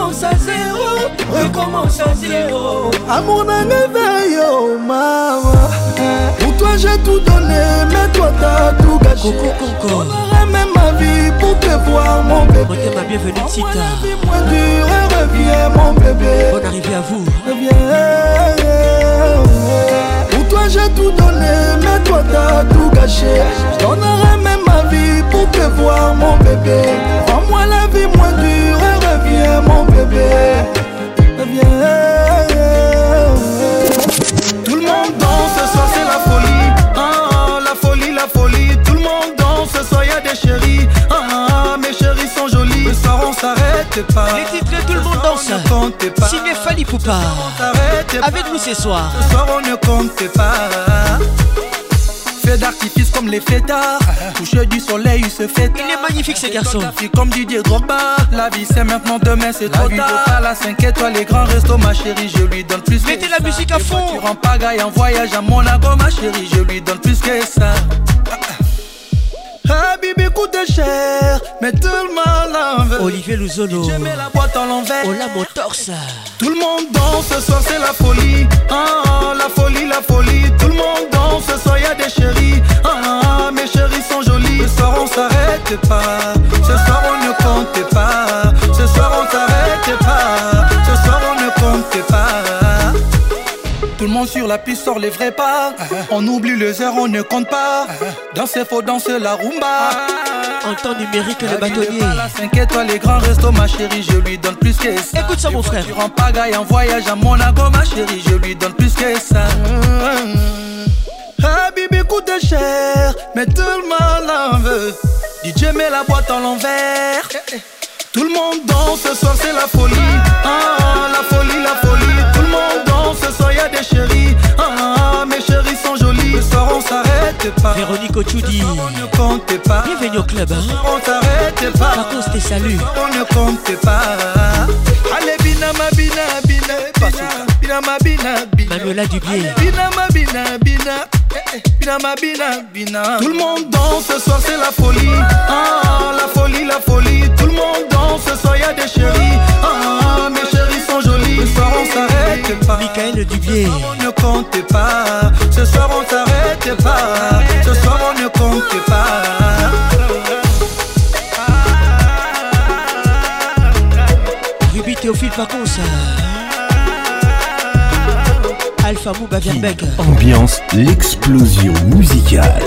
Recommence à zéro, recommence à zéro. Amour oh maman Pour toi j'ai tout donné, mais toi t'as tout gâché. Coco même ma vie pour te voir mon bébé. Bienvenue Tita. moins dure, reviens mon bébé. Bonne arrivée à vous. Reviens. Pour toi j'ai tout donné, mais toi t'as tout gâché. Je donnerai même ma vie pour te voir mon bébé. Rends-moi la vie moins dure mon bébé. Reviens Tout le monde danse, ce soir c'est la folie. Ah, La folie, la folie. Tout le monde danse, ce soir y'a des chéris. Ah, Mes chéris sont jolis. Ce soir on s'arrête pas. Les titres tout le monde danse. Signé Fali Poupa. Avec nous ce soir. Ce soir on ne compte pas Feu d'artifice comme les fêtards. Couche du soleil il se fait Il est magnifique ce garçon Comme Didier Drogba. La vie c'est maintenant demain c'est trop tard. À la 5 étoiles les grands restos ma chérie Je lui donne plus Mettez la musique à fond. Tu rends pagaille en voyage à Monaco ma chérie Je lui donne plus que ça Ah Bibi coûte cher Mais tout le monde veut. Olivier Luzolo. Je mets la boîte en l'envers. Oh la Motors Tout le monde danse ce soir c'est la folie. Ah, La folie, la folie. Tout le monde danse ce soir y'a des chéris. Ah, Mes chéris sont jolis. Ce soir on s'arrête pas. Ce soir on ne compte pas. Ce soir on s'arrête pas. Ce soir on ne compte pas tout le monde sur la piste sort les vrais pas. On oublie les heures, on ne compte pas. Danser faut danser la rumba En temps numérique le bâtonnier. La 5 étoiles les grands restos ma chérie Je lui donne plus que ça. Écoute ça mon frère. Tu rends pagaille en voyage à Monaco ma chérie Je lui donne plus que ça. Ah Bibi coûte cher Mais tout le monde en veut. DJ met la boîte en l'envers. Tout le monde danse ce soir c'est la folie. Ah la folie la folie. Tout le monde y'a des chéris. Ah mes chéris sont jolis. Ce soir on s'arrête pas. Véronique Ochudi On ne compte pas. Bienvenue au club hein. On s'arrête pas. Marcos te salue On ne compte pas. Allez bina ma bina bina. Bina ma bina bina. Manuela Dubier Bina ma bina bina Bina ma bina bina. Tout le monde danse ce soir c'est la folie. Ah la folie la folie. Tout le monde danse ce soir y'a des chéris. Ah mes chéris sont jolis. Ce soir on s'arrête pas. Michael Dubier On ne compte pas. Ce soir on s'arrête pas. Ce soir on ne compte pas. Ruby Théophile Pacons Alpha Mouba Verbeck Ambiance, l'explosion musicale.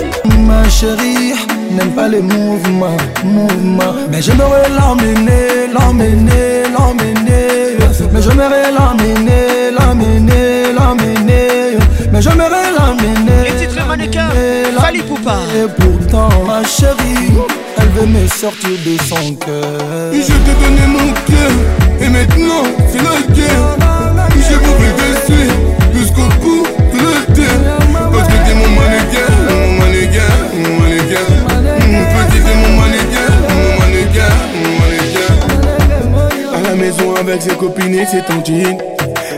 Ma chérie n'aime pas les mouvements, mouvements. Mais j'aimerais l'emmener, l'emmener, l'emmener. Mais j'aimerais l'emmener, l'emmener, l'emmener. Mais j'aimerais l'emmener Les titres mannequins Fali Poupa. Et pourtant ma chérie Elle veut me sortir de son cœur. Je t'ai donné mon cœur Et maintenant c'est la guerre Je te avec ses copines et ses tontines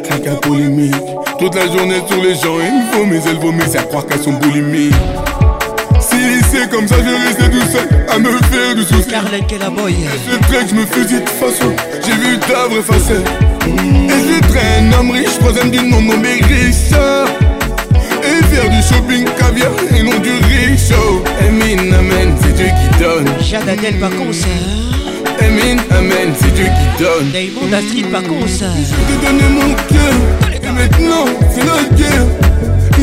Rien qu'à polémique. Toute la journée sur les gens Il vomit, elle vomit, c'est à croire qu'elles sont boulimiques. Si c'est comme ça, je restais tout seul À me faire du souci. Carlen Kellaboy Je traite, je me fusille de façon J'ai vu ta vraie facette. Et je traîne homme riche, troisième du nom nommé Richard. Et faire du shopping caviar et non du richo Emin, amen, c'est Dieu qui donne. Jade Adel Pacons Emin, amen, c'est Dieu qui donne. Astrid Pacons Je t'ai donné mon cœur. Et maintenant, c'est la guerre.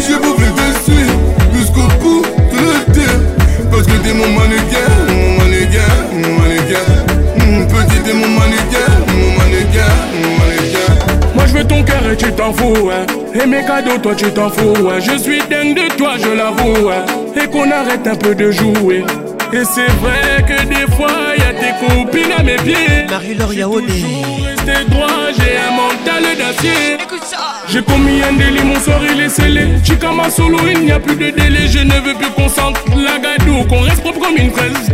Je voudrais te suivre Jusqu'au bout de la terre Parce que t'es mon mannequin Mon mannequin, mon mannequin Petit t'es mon mannequin Mon mannequin, mon mannequin Moi je veux ton cœur et tu t'en fous hein. Et mes cadeaux toi tu t'en fous hein. Je suis dingue de toi je l'avoue hein. Et qu'on arrête un peu de jouer Et c'est vrai que des fois y'a tes copines à mes pieds. Marie-Laure Yaoné. Rester droit, j'ai un mental d'acier. J'ai commis un délit, mon sort il est scellé. Chikama solo, il n'y a plus de délai. Je ne veux plus qu'on sente la gadou, qu'on reste propre comme une fraise.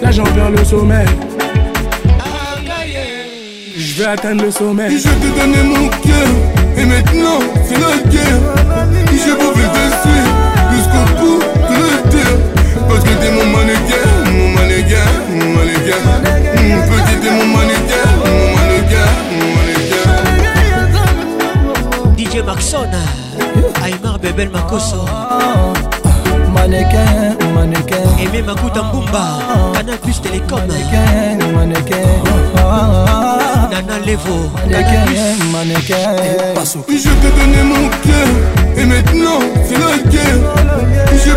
Là j'en perds le sommeil. Je vais atteindre le sommet. Je t'ai donné mon cœur, et maintenant c'est la guerre. Je pouvais te suivre jusqu'au bout de terre. Parce que t'es mon mannequin, mon mannequin, mon mannequin. Mon petit, t'es mon mannequin, mon mannequin, mon mannequin. DJ Maxon, Aymar Bebel Makoso. Mannequin, mannequin. Aimé Makuta Mbumba, Canal Plus Télécom. Mannequin, mannequin. Nana Levo, Mannequin, mannequin. Je t'ai donné mon cœur, et maintenant c'est la guerre. Je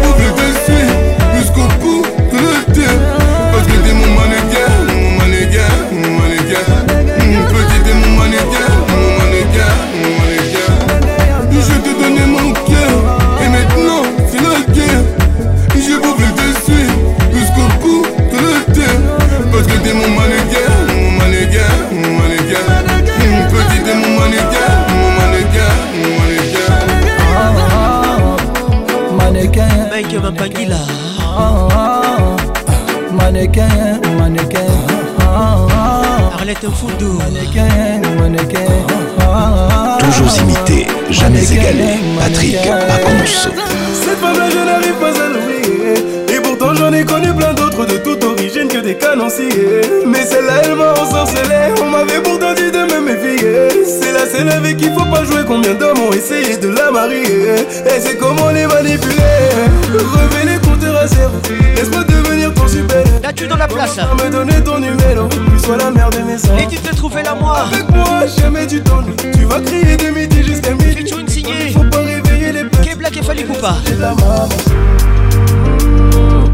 de la. Et c'est comment les manipuler. Revenez compter à zéro. Laisse-moi devenir ton super. Là, tu es dans la place. Me donner ton numéro. Tu sois la mère de mes sons. Et tu te trouves là, moi. Avec moi, jamais tu t'ennuies. Tu vas crier de midi jusqu'à midi. Featuring signé. Faut pas réveiller les petits. K-Black et Fali Poupa. La maman.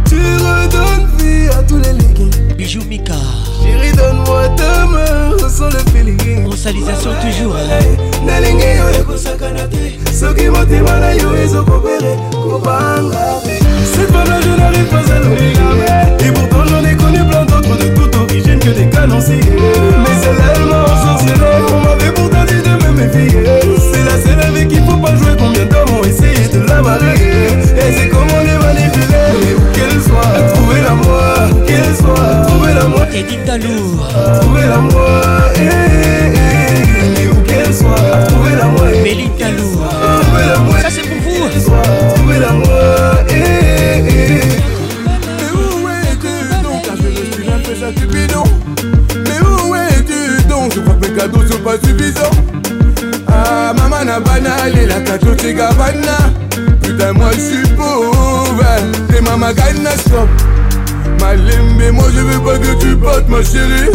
Tu redonnes vie à tous les ligues. Bijou Mika. Chérie, donne-moi ta main, ressens le feeling. Bronsalisation toujours. Nalingi yo ekosakana te. Soki motema na yo ezokopere kobanga cette femme-là je n'arrive pas à l'oublier et pourtant j'en ai connu plein d'autres de toute origine que des canonciers mais celle-là elle m'a ensorcelé on m'avait pourtant dit de me méfier. C'est la seule avec qui faut pas jouer combien d'hommes ont essayé de la marier. Et c'est comment les manipuler mais où qu'elle soit trouver la moi qu'elle soit trouver la moi Edith Dalou. trouver la moi eh, pas suffisants ah maman na bana lelaka totika bana. Putain moi je suis pauvre et maman gana stop. Malembe, moi je veux pas que tu partes ma chérie.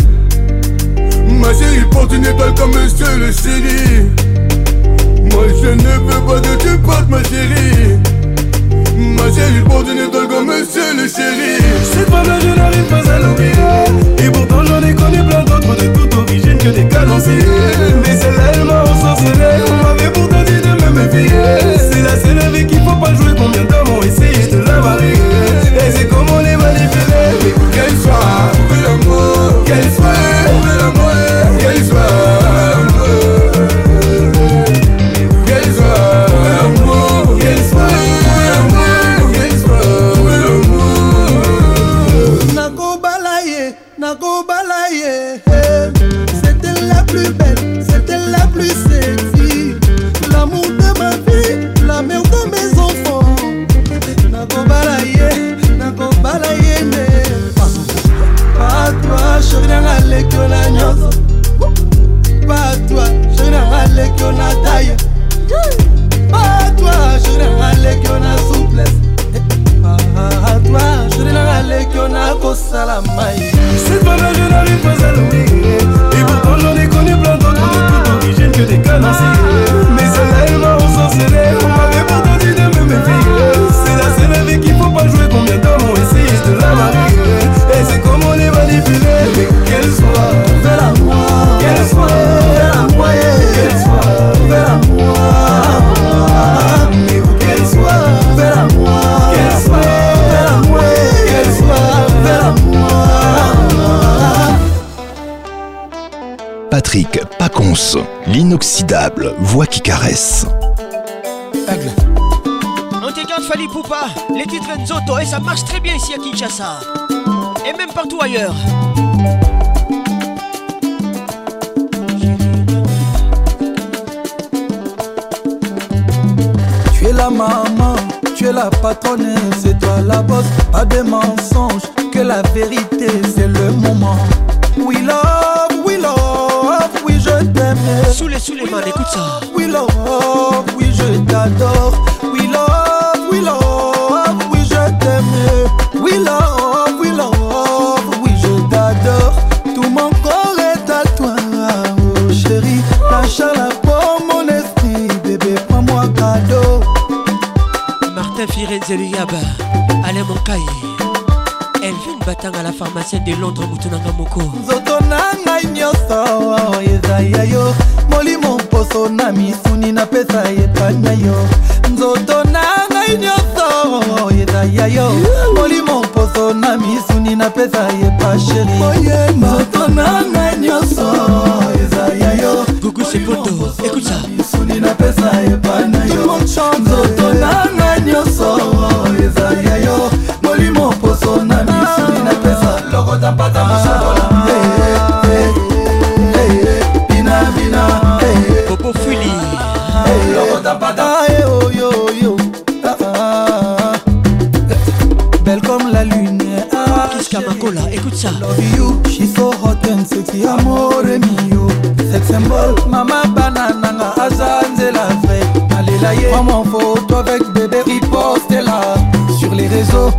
Ma chérie porte une étoile comme monsieur le chéri. Moi je ne veux pas que tu partes ma chérie Ma chérie porte une étoile comme monsieur le chéri. Cette femme-là je n'arrive pas à l'oublier. Et pourtant j'en ai connu plein d'autres de toute origine que des canonciers Mais celle-là elle L'inoxydable voix qui caresse. On te garde Fali Poupa, les titres Nzoto et ça marche très bien ici à Kinshasa. Et même partout ailleurs. Tu es la maman, tu es la patronne, c'est toi la boss, pas de mensonges, que la vérité c'est le moment. We love, t'aime. Sous les sous les mains, écoute ça. We love, oui je t'adore. We love, we love, oui je t'aime. We love, we love, oui je t'adore. Tout mon corps est à toi, oh chérie. Lâche la pour mon esprit, bébé, prends-moi cadeau. Martin Firenze Luyaba, Alain Monkai. Elvin Batang à la pharmacienne de Londres, Moutunanga Moko. nzoto na misuni napesa epanya Belle comme la lune. Kiska Makola, écoute ça. Love you, she's so hot and sexy, amore mio. Sex symbol, mama banana nga azanze la vraie. Alela ye, prends mon photo avec bébé, riposte là sur les réseaux.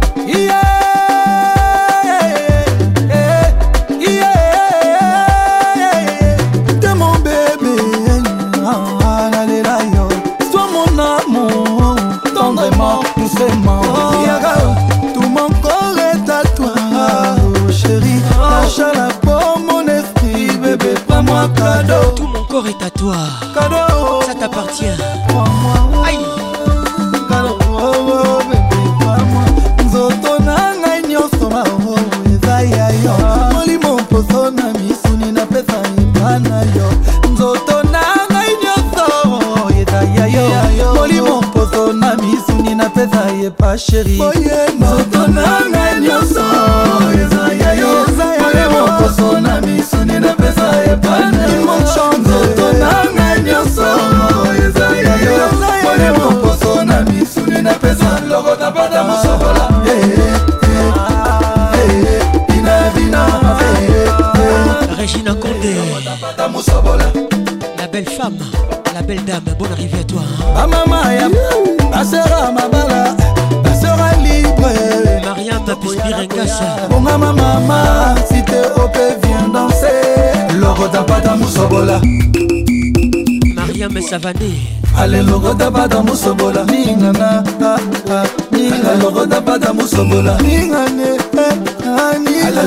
Sam, la belle dame, bonne arrivée à toi. Ma maman, ya, ma sœur, ma bala, ma sœur libre. Mariam, ma pispiringasa. Bon, ma maman, si t'es OP, viens danser. L'oro d'abada moussobola. Mariam Savané. Allez, l'oro d'abada moussobola. Ningana, ah, ah, ningana. L'oro d'abada moussobola. Ningana.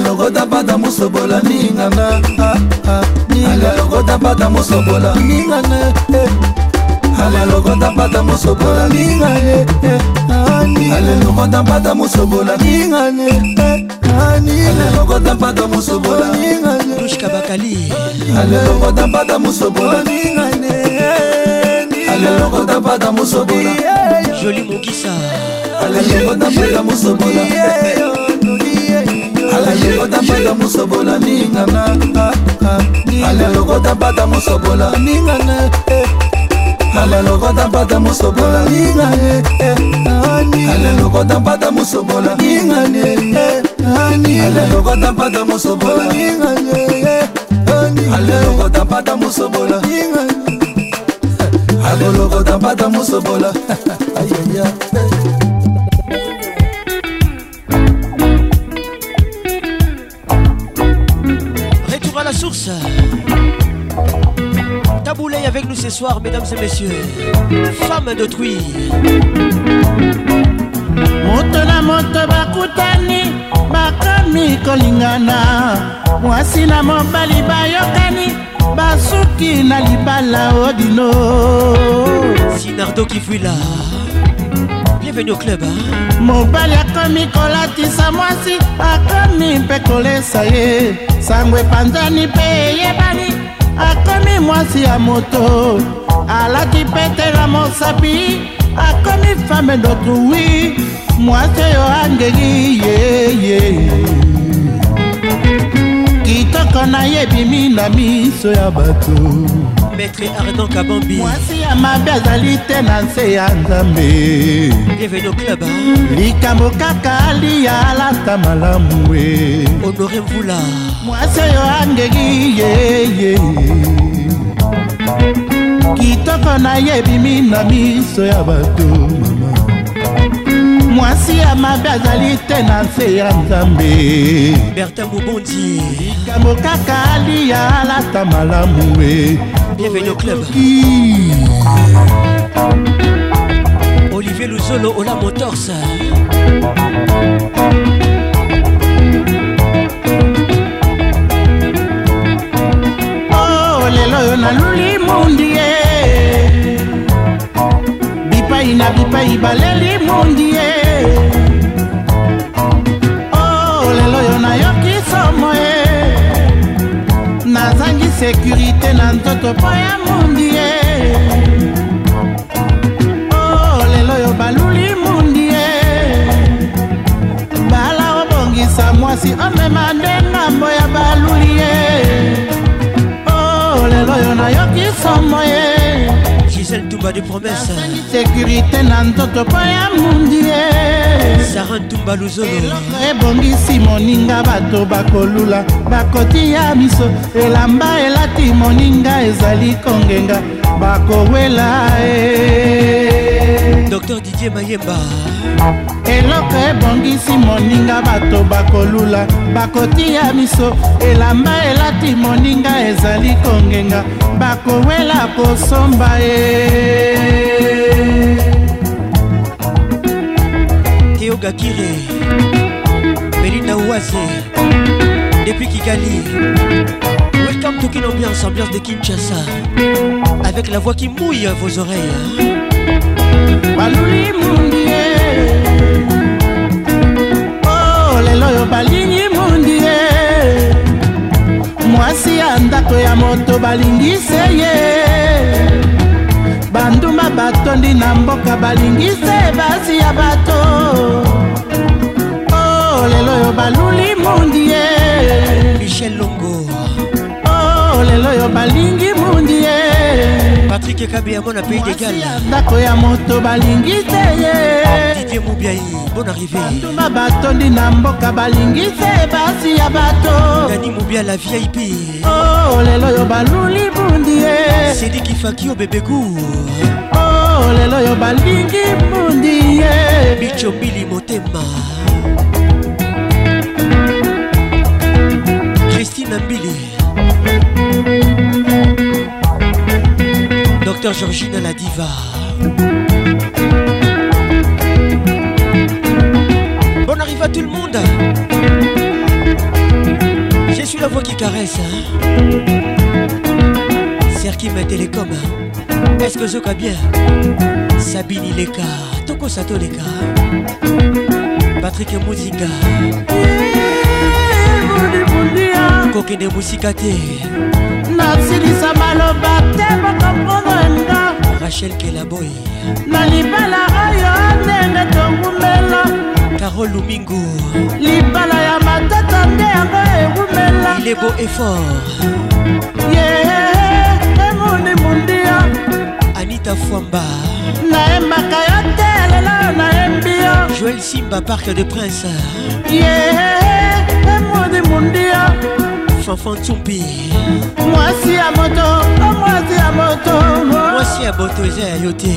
alokota pata mosobola mingana alokota pata mosobola mingana alokota pata mosobola mingane alokota pata mosobola mingane alelokota mpata mosobola ningaiushka bakali ah, ah, ah. alelokota mpata mosobola ningane eh, eh. alelokota mpata mosobola. Joli mokisa alelokota mpata mosobola. Eh, aye otapata mosobola ningana ah, ah, alelokotapata mosobola ningana eh, eh. alelokotapata mosobola ningane eh, alelokotapata mosobola ningane alelokotapata mosobola ningane alelokotapata mosobola alelokotapata mosobola ayaya soir, mesdames et messieurs. Femme d'autrui. moto na moto bakutani bakomi kolingana mwasi na mobali bayokani basuki na libala odino Sinardo Kifuila. Bienvenue au club. Hein? mobali akomi kolatisa mwasi akomi mpe kolesa ye sango epanzani mpe eyebani akomi mwasi ya moto alaki petela mosapi. Akomi fame dotruwi mwasi oyo angeli yeye kitoko nayebi na miso ya bato. Maître ardon kabambi. Mwasi ya mabe azali te na nse ya nzambe. Bienvenu club likambo kaka alia alata malamu e honore mvula mwasi oyo angeki yeye kitoko nayebi na miso ya bato mama. Mwasi ya mabe azali te na nse ya nzambe. Bertin mobondi. Likambo kaka alia alata malamu e bienvenu au club. Olivier luzolo ola motors oyo naluli mundi ye. Bipai na bipai baleli mundi ye. Oh lelo oyo nayoki somo ye. Nazangi sekurité na nzoto mpo ya mundi ye. Oh lelo oyo baluli mundi ye. Bala obongisa mwasi omema nde gisele tumba de promesse. Sekurité na nzoto mpo ya mundi ye sara ntumba luzolo. Ebongisi moninga bato bakolula. Bakoti ya miso elamba elati moninga ezali kongenga. Bakowela e. Docteur didier mayemba. Eloko ebongisi moninga bato bakolula. Bakoti ya miso elamba elati moninga ezali kongenga bakowela kosomba ye. Teo gakire belinda oise depuis kigali. Welcome to kin ambiance de kinshasa avec la voix qui mouille vos oreilles baluli mundi ye oh lelo oyo balingi mundi mwasi ya ndako ya moto balingise ye. Banduma batondi na mboka balingise basi ya bato. Oh lelo oyo baluli mundi ye. Michel longo oh lelo oyo balingi mundi ye. Patrik ekabeyamo na pays d'égal ndako ya moto balingi te ye. Didier mobiai bon arrivé banduma batondi na mboka balingi te basi ya bato. Dani mobia la vip oh lelo oyo baluli bundi ye. Sediki fakio bebegu oh lelo oyo balingi bundi ye. Bicho mbili motema. Christine mbili docteur georgine la diva. Bonne arrivée à tout le monde. Je suis la voix qui caresse Serkim Télécom Est-ce que Zoka bien? Sabine Ileka Toko Sato Leka Patrick Muzinga kokende mosika te nasilisa maloba te bokomprendre nga rachel kelaboy. Na libala oyo ndenge tongumela carol lumingu libala ya matata nde yango ewumela il est beau et fort ye emundi mundia. Anita fwamba. Nayembaka yo te lelo nayembi yo. Joel simba parc de prince ye mundia fanfan tumbi mwasi ya moto o mwasi ya moto mwasi ya boto eza ya yo te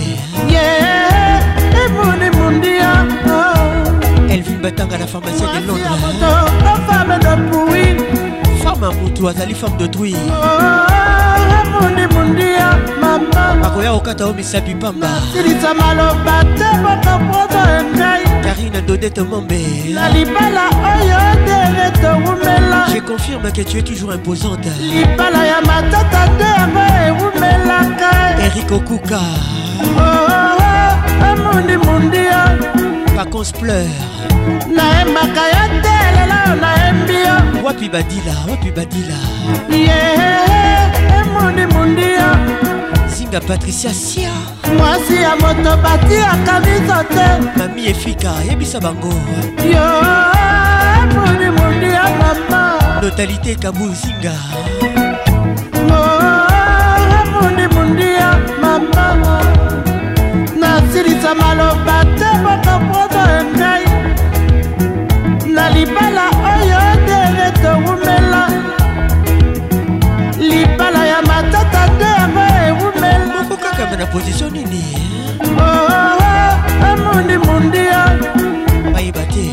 ye emundi mundia elvin batanga na pharmacie de londres. femme de pui femme ya motu azali femme de trui emundi mundia mama akoya kokata o misapi pamba silisa maloba te bokoprozo engai karine dodete mombe. Na libala oyo ndenge towumela. Je confirme que tu es toujours imposante. Libala ya matata nde yango ewumelaka. Erik okuka. Emundi mundia vacances pleure nayembaka yo te lelo nayembi yo. Wapi badila wapi badila. Emundi mundia zinga patricia sia. Mwasi ya moto batiaka miso te mami efika yebisa bango yo emundi mundia mama. Notalité kabu na position nini emundi mundia. Bayeba te.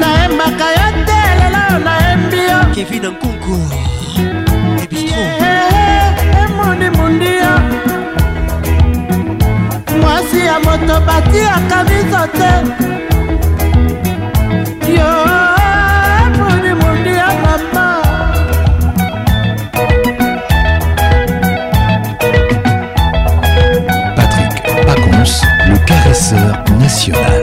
Nayembaka yo te lelo nayembi yo. Kevin nkunku. Ebistro emundi mundia. Mwasi ya moto batiaka miso te le caresseur national.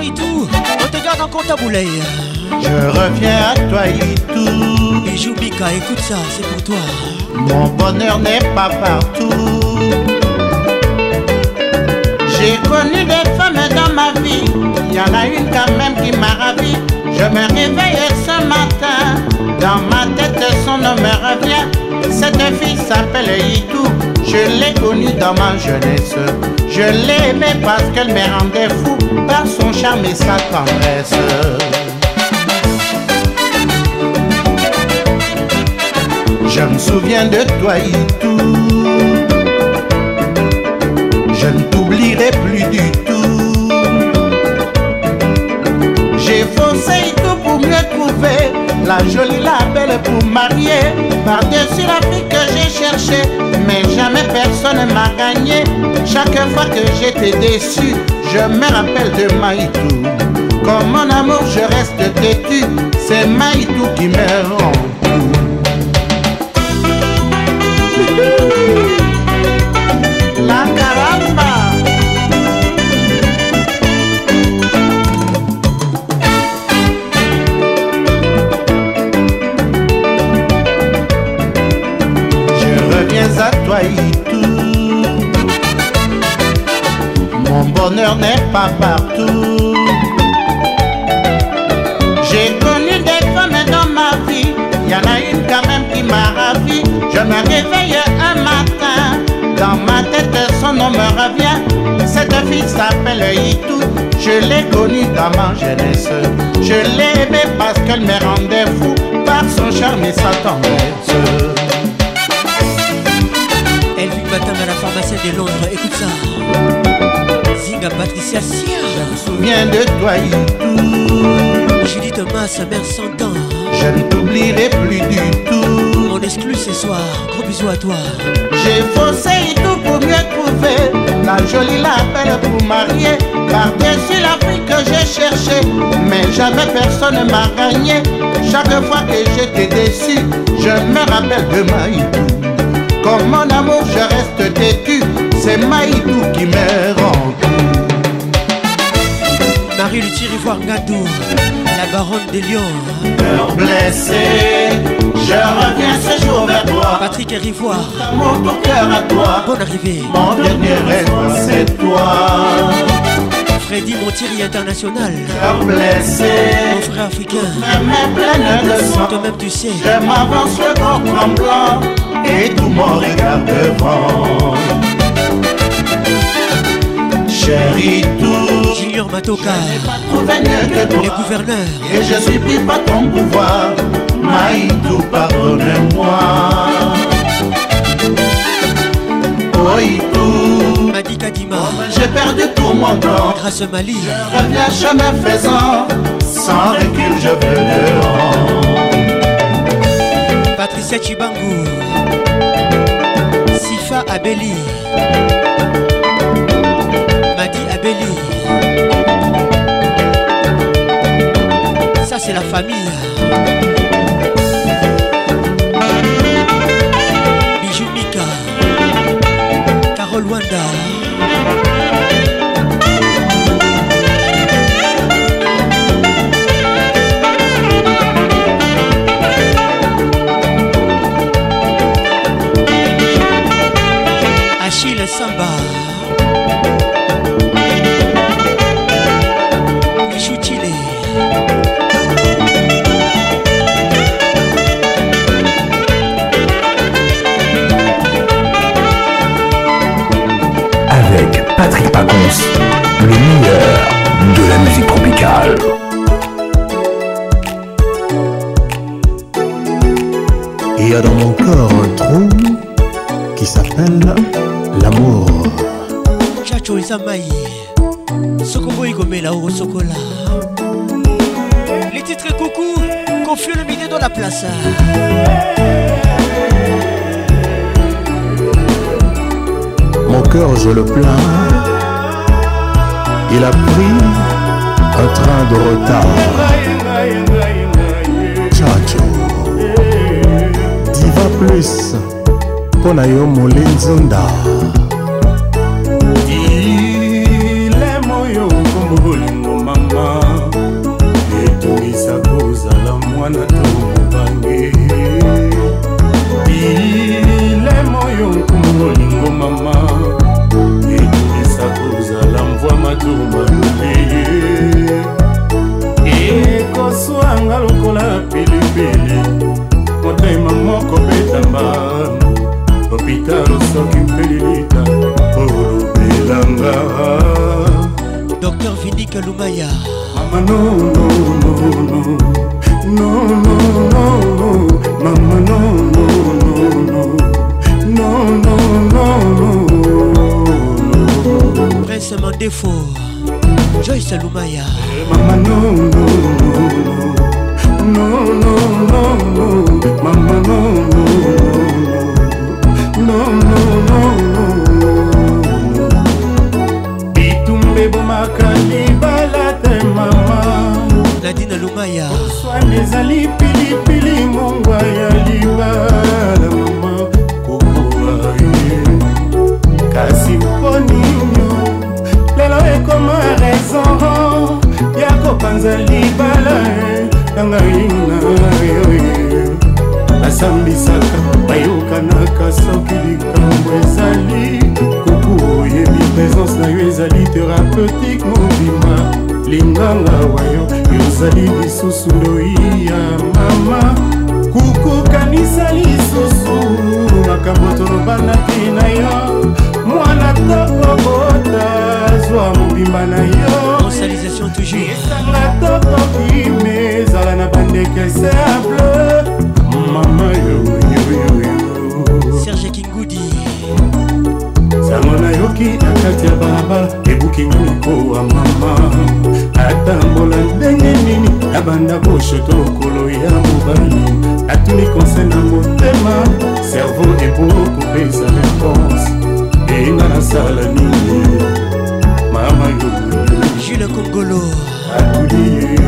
Et on te garde en compte à Boulay Je reviens à toi et tout Bijou Mika écoute ça c'est pour toi. Mon bonheur n'est pas partout. J'ai connu des femmes dans ma vie. Il y en a une quand même qui m'a ravi Je me réveille ce matin. Dans ma tête son nom me revient. Cette fille s'appelle Itou. Je l'ai connue dans ma jeunesse. Je l'ai aimée parce qu'elle me rendait fou Par son charme et sa tendresse. Je me souviens de toi Itou. Je ne t'oublierai plus du tout. J'ai foncé Trouver La jolie, la belle pour marier. Par-dessus la fille que j'ai cherchée Mais jamais personne m'a gagné. Chaque fois que j'étais déçu Je me rappelle de Maïtou. Comme mon amour je reste têtu. C'est Maïtou qui me rend bonheur n'est pas partout. J'ai connu des femmes dans ma vie. Y en a une quand même qui m'a ravi. Je me réveille un matin. Dans ma tête son nom me revient. Cette fille s'appelle Itou. Je l'ai connue dans ma jeunesse. Je l'ai aimée parce qu'elle me rendait fou. Par son charme et sa tendresse. Elvin Batam à la pharmacienne de Londres. Écoute ça Zinga Patricia Sia. Je me souviens de toi Itou. Julie Thomas sa mère s'entend. Je ne t'oublierai plus du tout. On exclut ce soir Gros bisous à toi. J'ai foncé tout pour mieux trouver La jolie, la belle pour marier. Par-dessus la fille que j'ai cherchée Mais jamais personne m'a gagné Chaque fois que j'étais déçu Je me rappelle de Maïtou Comme mon amour je reste têtu. C'est Maïtou qui me rend Marie Luthier Ivoire Ngadou La baronne des lions. Cœur blessé Je reviens ce jour vers toi. Patrick Rivoire. Mon ton cœur à toi. Bonne arrivée. Mon dernier rêve c'est toi. Freddy Montieri International. Cœur blessé Mon frère africain. Même pleine de sang Toi-même tu sais Je m'avance le corps tremblant Et tout mon regard devant. Chérie tout Junior Matoka Trouvé mieux que toi. Le gouverneur Et je suis pris par ton pouvoir. Maïtou pardonne-moi Oh Itou Madi Kadima. J'ai perdu tout mon temps. Grâce Mali. Je reviens chemin faisant. Sans recul je veux le rendre Patricia Chibangu Sifa Abeli minha família. Le meilleur de la musique tropicale. Il y a dans mon corps un trou qui s'appelle l'amour. chacho eza mai soko boyi komela okosokola les titres coucou confie le milieu dans la place Mon cœur, je le plains. Il a pris un train de retard. Chacho. Diva plus. mpo na yo soki mpe lilita olobelanga dr vindika lumaya mama nononono nononono mama nononono non, non, non, non. Prince Mandefo, Joyce Lumaya. Maman, non, non, non, non, non, non, maman, non, non, non, non, non. Bitumba ebomaka libala te mama. Nadina lumaya. Swane ezali pilipili mongwa ya libala mama. Kokoa ye. Kasi mpo nino lelo ekoma raison ya kopanza libala nanga ina yoye basambisaka bayokanaka soki likambo ezali kuku. Oyebi présence na yo ezali thérapeutique mobima linganga wayo yozali lisusu ndoi ya mama. Kukukanisa lisusu makambo tolobanaki na yo. Mwana tokobota zwa mobimba na yo. Esanga tokoki me ezala na bandeke simple mama yoyoyoyo Serge Kingudi. Sango nayoki na kati ya balabala ebukinga mikowa mama. Atambola ndenge nini nabanda boshoto lokolo ya mobali. Atuni konse na motema servo ebokopesa réponse eyinga nasala nini mama yoyoyo Jules Kongolo. Atuli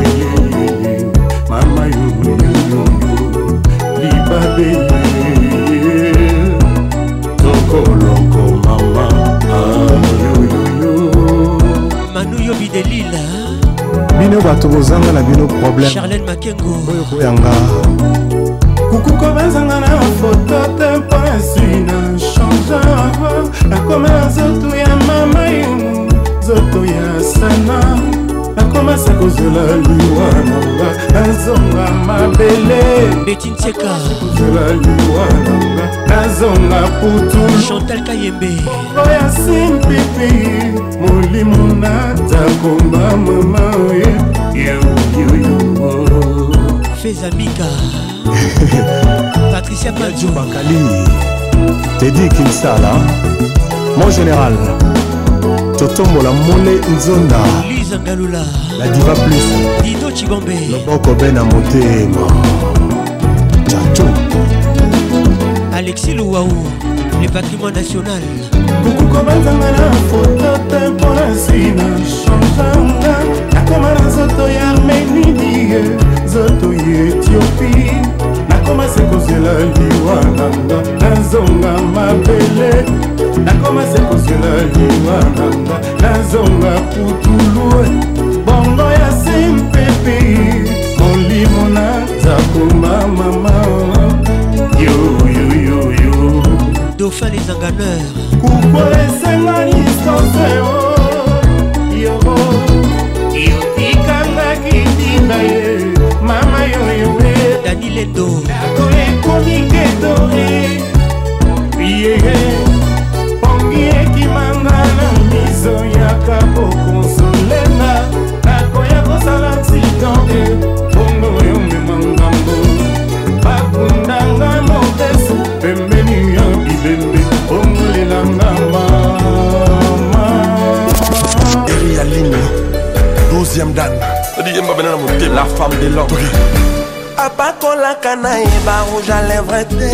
mama yoyoyo libabe tokoloko mama ayoyoyo Manu Yobi de Lille bino bato bozanga na bino problème. Charlène Makengo. Oyo koyanga. Kukuko bazanga na foto te mpo esi na change nakomela nzoto ya mama yemu nzoto ya sana nakomasa kozela liwa nanga nazonga mabele. Betintieka kozela liwa nanga nazonga putu. Chantal Kayembe. Oya simpipi molimo natakomba mama oye yoyoyo Feza Mika. Patricia Padzo bakali tedi kinsala mon général totombola mole nzonda. La diva plus. Loboko be na motema. Chacho. Alexis Louaou le patrimoine national. Kukukobanzanga na foto te mpona nsina changanga nakoma na nzoto ya armenidie nzoto ya etiopi nakoma se kozela liwa nanga nazonga mabele nakoma se kozela liwa nanga nazonga putulu bongo ya simpepi molimo nazakomba mama yoyoyoyo Dauphin les enganeurs kukolesenga distance yo yotikangaki tinda ye mama yoyoe dani leto ekomi ketore yeye pongi ekimanga na miso yaka pokonsolenga nakoya kosala titange bongo yomema ngambo. Bakundanga mopesu pembeni ya bibembe bongolelanga mama eri ya lino 12e dan odi yemba bena na motema. La femme de l'homme. Apakolaka na ye barouge a lèvre te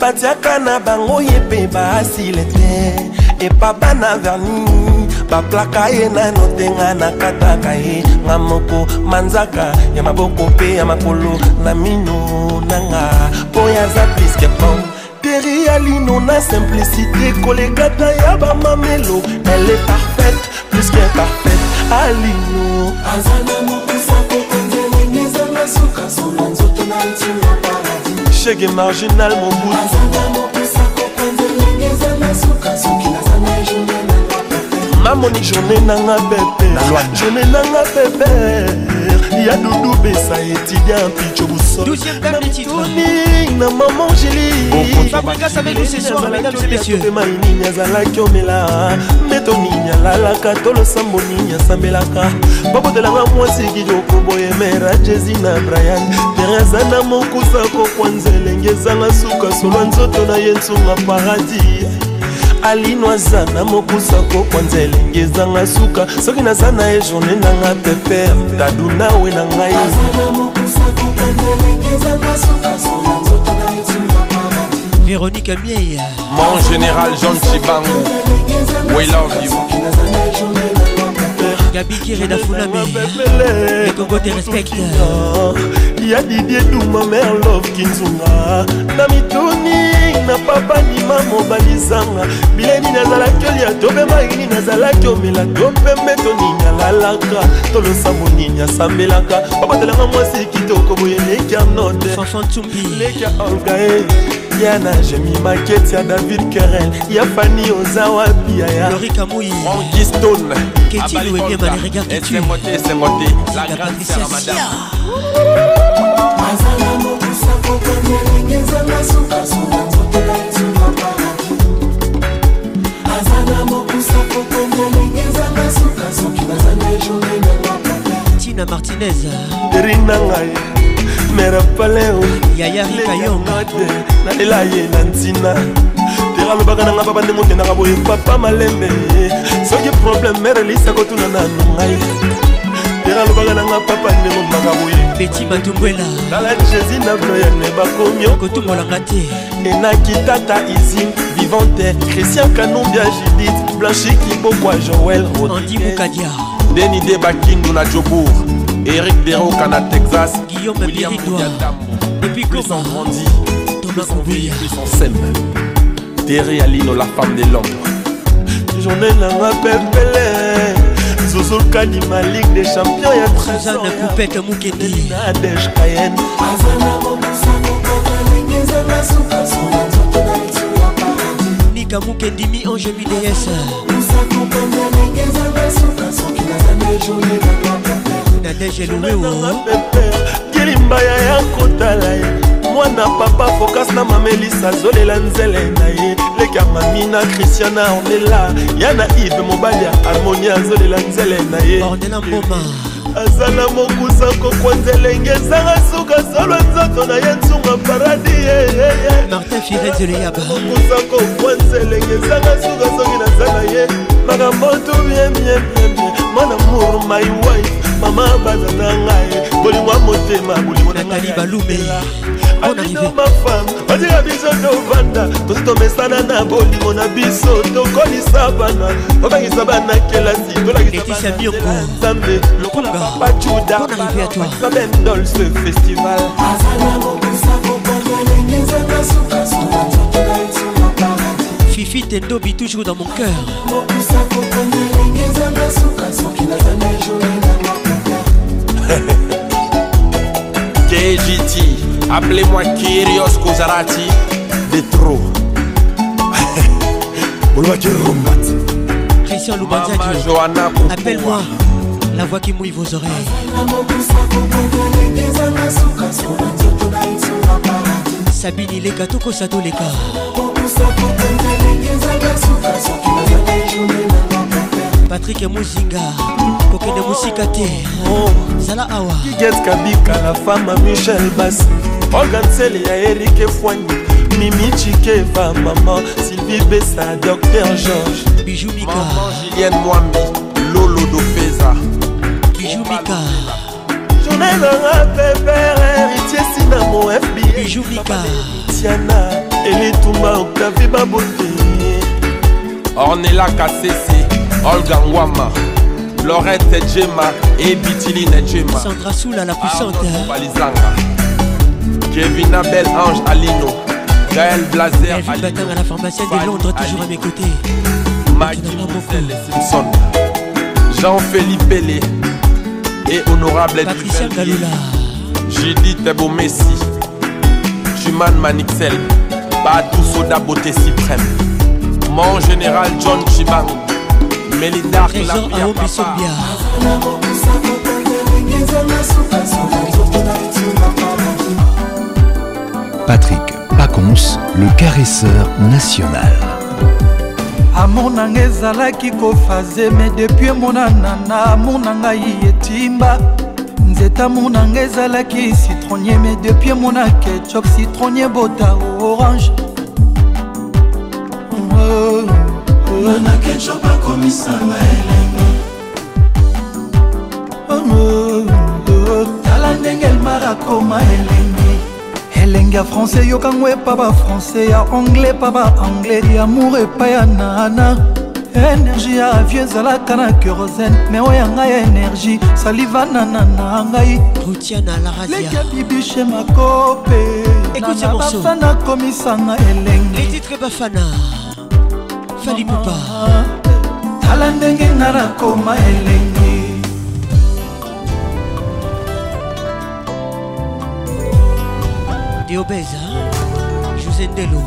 batiaka na bango ye mpe baasile te. Epapa na verni baplaka ye nano te nga nakataka ye. Nga moko manzaka ya maboko mpe ya makolo na mino nanga mpo yaza pliske pom. Teri ya lino na simplicité kolekata ya bamamelo elle est parfaite plus que parfaite. Alino aza na shege marginal mobu namoni journe nanga peper journe nanga peper ya dudu besa étudiant picho busolnatoni na mama angéliemainini azalaki omela. Nini alalaka tolosambo nini asambelaka babotelanga mwasi kitoko boye mera jesi na brian. Tereza na mokusa kokwa nzelenge ezanga suka solwa nzoto na ye nsunga paradis. Alino aza na mokusa kokwa nzelenge ezanga suka. Soki naza na ye journe nanga peper tadu nawe na ngai Véronique Amiei. Mon général John Chibango. We love you. Gabi Kiré Dafounami. Le Congo te respecte. Ya Didier Douma Merlov Kinzunga. Namitoni na papa nima mobali zanga. Bilebi nazalaki olia tobe magini nazalaki omela topembe toninya lalaka tolosa moninya asambelaka babatelanga mwasi kitoko boye leki anote leki olga e diana jemi maketi ya david kerel ya fani oza wapi yayaorikamoyiangistone esengo te azala mokusa kokanga ndenge nzanga sukasuka nzotela esuka paladi azala mokusa kokanga ndenge nzanga suka soki bazanga ejourne nanga tina martinez erinangai mera paleo. Yaya Rikayonga. nalela ye na ntina. Tera alobaka nanga papa ndenge okendaka boye papa malembe soki problème mere elisa kotuna nanu ngai tera alobaka nanga papa ndenge omaka boye. Beti matumbwela tala jésus na bloyane bakomi kotumbolanga te. Enaki tata isim vivante christian kanumbia judith blanchi kibokwa joel Andy Mukadia. Deni de bakindu na jobour eric deroka na texas Guillaume william Biridois. Depuis plus on grandit Thomas plus on Kouya. plus on s'aime terry alino la femme de l'homme journée nanga pepele ma ligue des champions ya Suzanne Poupette Mukedi. nadege kayen Nika Mukendi mi ange mi déesse. Nadège Louéo. Kilimbaya ya kotala ye. Mwana papa fokas na mamelisa azolela nzele na ye. Leki ya mami na christiana ornela ya na ive mobali ya harmonie azolela nzele na ye. Mboma. azala mokusa kokwa nzelenge ezanga suka solo nzoto na ye nsunga paradi Martin Firenze le Yaba. mokusa kokwa nzelenge ezanga suka soki naza na ye makambo tu bien bien bien bien mon amour my wife mama baza na ngai. Bolingo ya motema bolingo na Nathalie Balume. abino mafam. Batika biso tovanda tosi tomesana na bolingo na biso. Tokolisa bana. Tobangisa bana kelasi. Tolakisa bana nzambe lokola papa juda. Bonne arrivée à toi. babendol ce festival Fifi Tendobi toujours dans mon cœur. KGT appelez-moi Kyrios Kozarati de trop Christian Koukoua. Appelle-moi. La voix qui mouille vos oreilles. Sabine Leka Toko Sato Leka. Patrick Muzinga. Kokende musika te. Zala awa. kiges kabika la à michel bas olga nsele ya erike fwani mimi chikeva mama sylvie besa docteur george Bijou Mika. Maman Julienne Mwambi Lolo Dofeza Bijou Mika. tourne nanga pepere héritier na mo fbtiana elitumba octavi babote ornela kasese olga ngwama lorette jema et bitiline jema sandra soula la puissante balizanga kevin abel ange alino. Gaël blazer batang à la pharmacienne de londres toujours à mes côtés. Maggie Simpson. Jean-Philippe Pellé et honorable Patricia Galula Judith Messi Juman Manixel Badou Soda Beauté Suprême Mon général John Chibang Melinda Sombia. Patrick Pacons, le caresseur national. amour na ngai ezalaki kofaze me depuis emonana na amour na ngai etimba nzete amour na ngai ezalaki citronnier me depuis emona ketchup citronnier bota orange na ketchup akomisanga elenge. Tala ndenge elmar akoma elenge. Elenge ya francais yokango epa bafrancais ya anglais epa baanglais yamour epai ya nana. Energie ya avio ezalaka na kerosene me oyo ya ngai ya energie salivanana na ngai. Leki ya bibishe makope na bafana komisanga elenge fali pupa tala ndenge nga nakoma elenge. Deobeza josé ndelo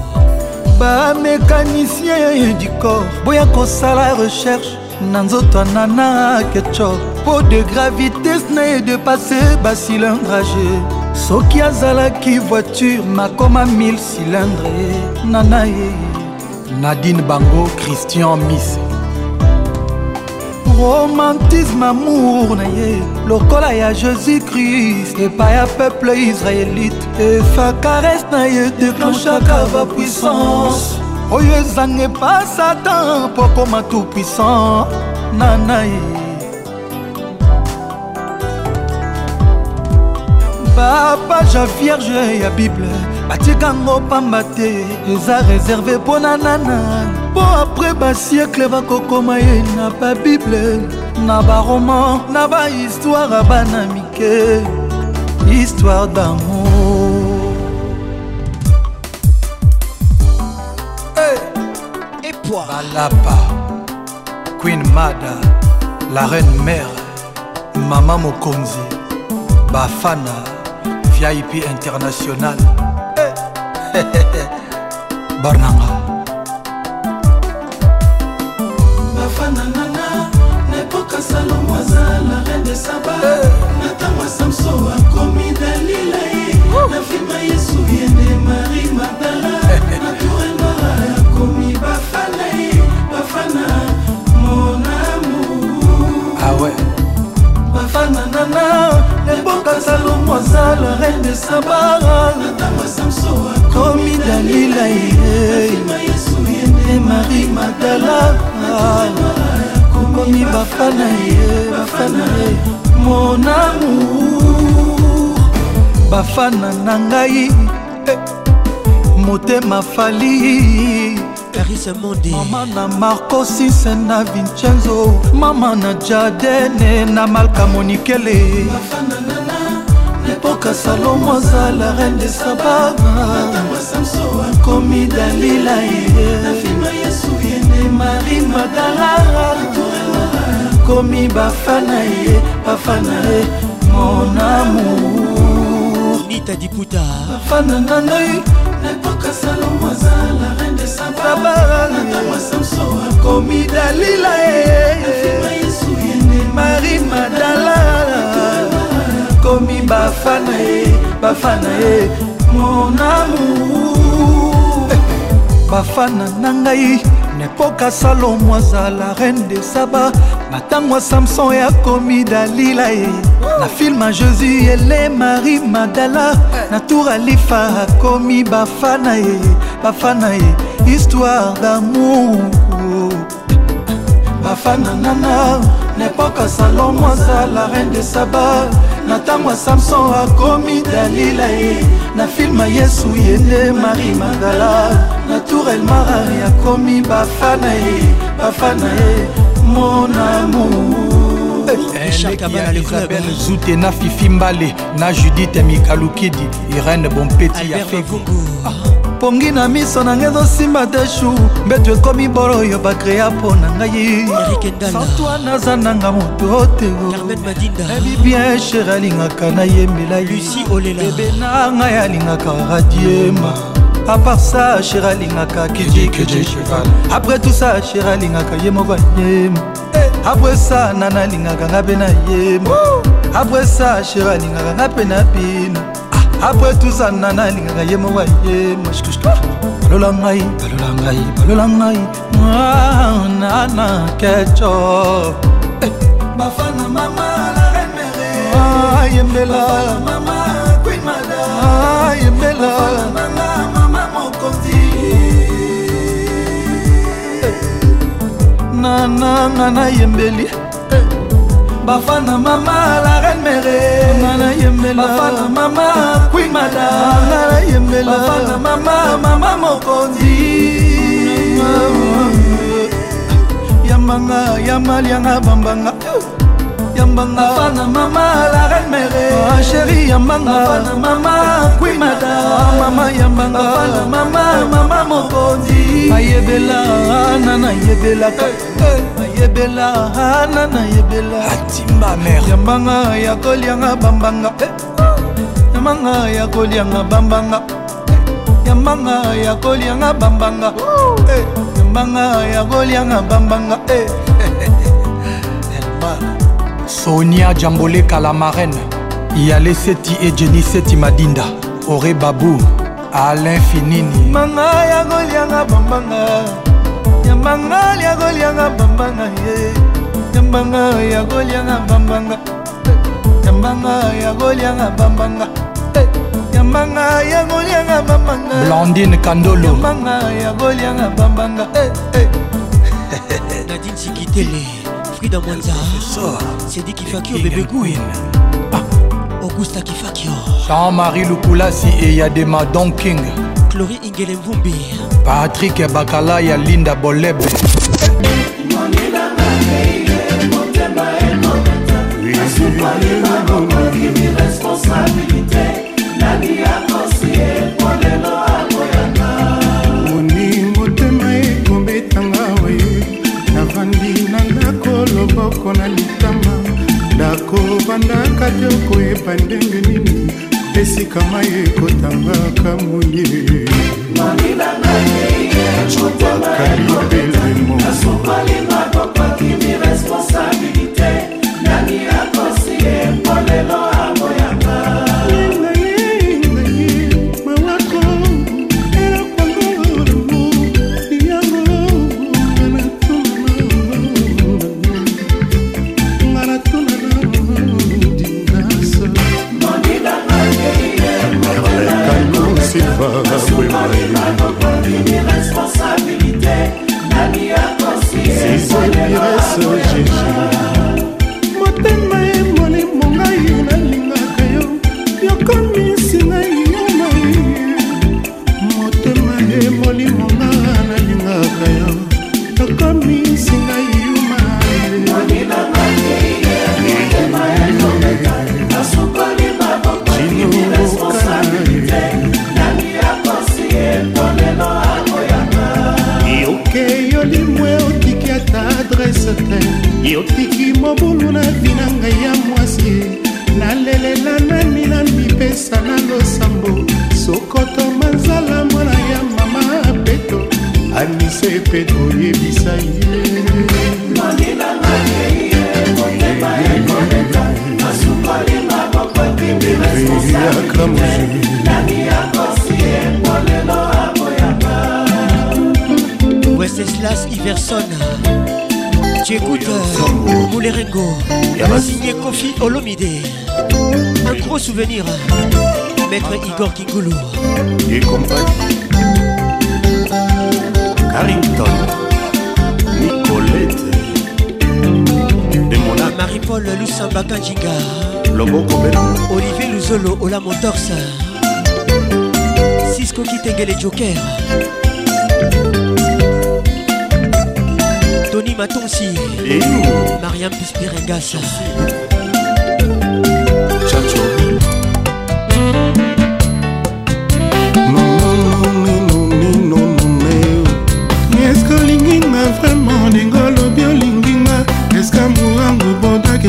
bamekanisien du corps. Boya kosala recherche. Na nzoto anana ketchup po de gravitese na ye depasse bacylindrage soki azalaki voiture makoma 1000 cylindre nana ye nadine bango christian miss. Romantisme amour na ye. Lokola ya jésus christ epai ya peuple israélite. Efakarese na ye déclenchaka bapuissance oyo ezanga epa satan mpo koma tout puissant nana ye. Bapage ya vierge ya bible batikango pamba te eza réserve mpo na nana. Mpo apres basiekle bakokoma ye na babible na baroman na bahistware ya bana mike. Histoire d'amour. Et poids balapa. Queen mada la reine mère mama mokonzi bafana vip international barnanga. Bafananana nepoka salomo aza la reine de saba na ntango samso akomi dalila ye na filma yesu yende mari magdala. Na tourelmara akomi bafana ye bafana monamu awe bafananana nepoka salomo aza la reine de saba na ntango dalila ye e mari magdala komi bafana ye bafana ye mon amour bafana na ngai motema fali Mama na Marco Sise na Vincenzo Mama na Jadene na Malka Monikele Epoka Salomo aza la reine de Saba Komi Dalila ye Marie Magdala. Komi Bafana ye Bafana ye Mon amour. Nita Diputa Bafana na ngai Epoka Salomo aza la reine de Saba Samso akomi Dalila ye Marie Magdala. komi bafana ye bafana ye mon amour. Bafana na ngai nepoka salomo aza la reine de saba matango ya samson yakomi dalila ye. Na filme jésus ele marie madala na tour alifa akomi bafana ye bafana ye. Histoire d'amour. Bafana nana nepoka salon mwasa la reine de saba na ntango ya samson akomi dalila ye na filme yesu ye nde marie magala na tour elmara akomi bafana ye bafana ye mon amour Isabelle zute na fifi mbale na judite mikalukidi irene bompeti ya fego. Pongi na miso na ngai ezosimba te shu mbeto ekomi bolo oyo bakrea mpo na ngai. Santwa naza nanga moto te. Ebi bien sher alingaka nayembela bebe na ngai alingaka radiema à part ça sher alingaka après tout ça sher alingaka ye moko ayema après ça nana alingaka nga mpe na yema après ça sher alingaka nga mpe na bina après tout ça nana alingaka ye moko ayema balola ngai balola ngai balola ngai. Nana keco bafana mama ayembela ayembela nananga nayembeli. Bafana mama la reine mere. Nayembela. Bafana mama queen madame. Nayembela. Bafana mama mama mokonzi yambanga yamalianga bambanga yambanga. Bafana mama la reine mere chéri yambanga. Bafana mama queen madame mama yambanga. Bafana mama mama mokonzi. Ayebela nana yebelaka ayebela nana yebela atimba mer yambanga ya kolianga bambanga yambanga ya kolianga bambanga. Yambanga ya kolianga bambanga yambanga ya kolianga bambanga sonia jambole kalamarene yale seti e jeni seti madinda ore babu alain finini. Manga ya kolianga bambanga yambanga ya kolianga bambanga ye. Yambanga ya kolianga bambanga yambanga ya kolianga bambanga yambanga ya kolianga bambanga blandine kandolo. yambanga ya kolianga bambanga nadine sikitele frida mwanza sedi kifakio bebe queen augusta kifakio jean-marie lukulasi eyadema don king clori ingele mvumbi. Patrik bakala ya linda bolebe. Oni ndako bandaka te okoyeba ndenge nini? Esika mai ekotangaka moye kalibelemo Hallelujah. Souvenir Maître Igor Kingulu et compagnie Carrington Nicolette de mon masamba kanjinga loboko belo olivier luzolo ola motors cisco kitengele joker tony matonsi. Mariam pispirengas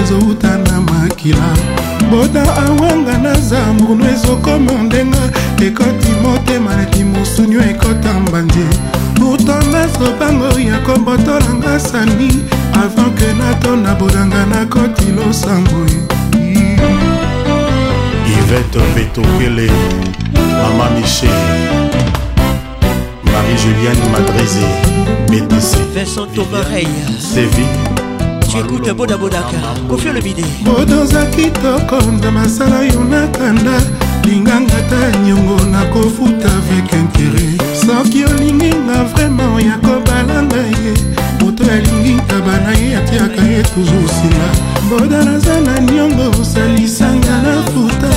ezouta na makila. Boda awanga naza murunu ezokoma ndenga. Ekoti motema neti mosunio ekota mbandi pourtant nazobango ya kobotolanga sani. Avant ke natona bodanga nakoti losango Yvette Vetokele, Maman Michel, Marie-Julienne Madrézé, BTC, Vincent Tomarey, Sévi, tu écoutes Boda Bodaka, Kofi Olomide. bodoza kitoko nda masala yo nakanda linganga ta niongo nakofuta avec intere soki olinginga vraimen ya kobalanga ye moto alingi ntaba na ye atiaka ye toujours nsima boda naza na niongo osalisanga na futa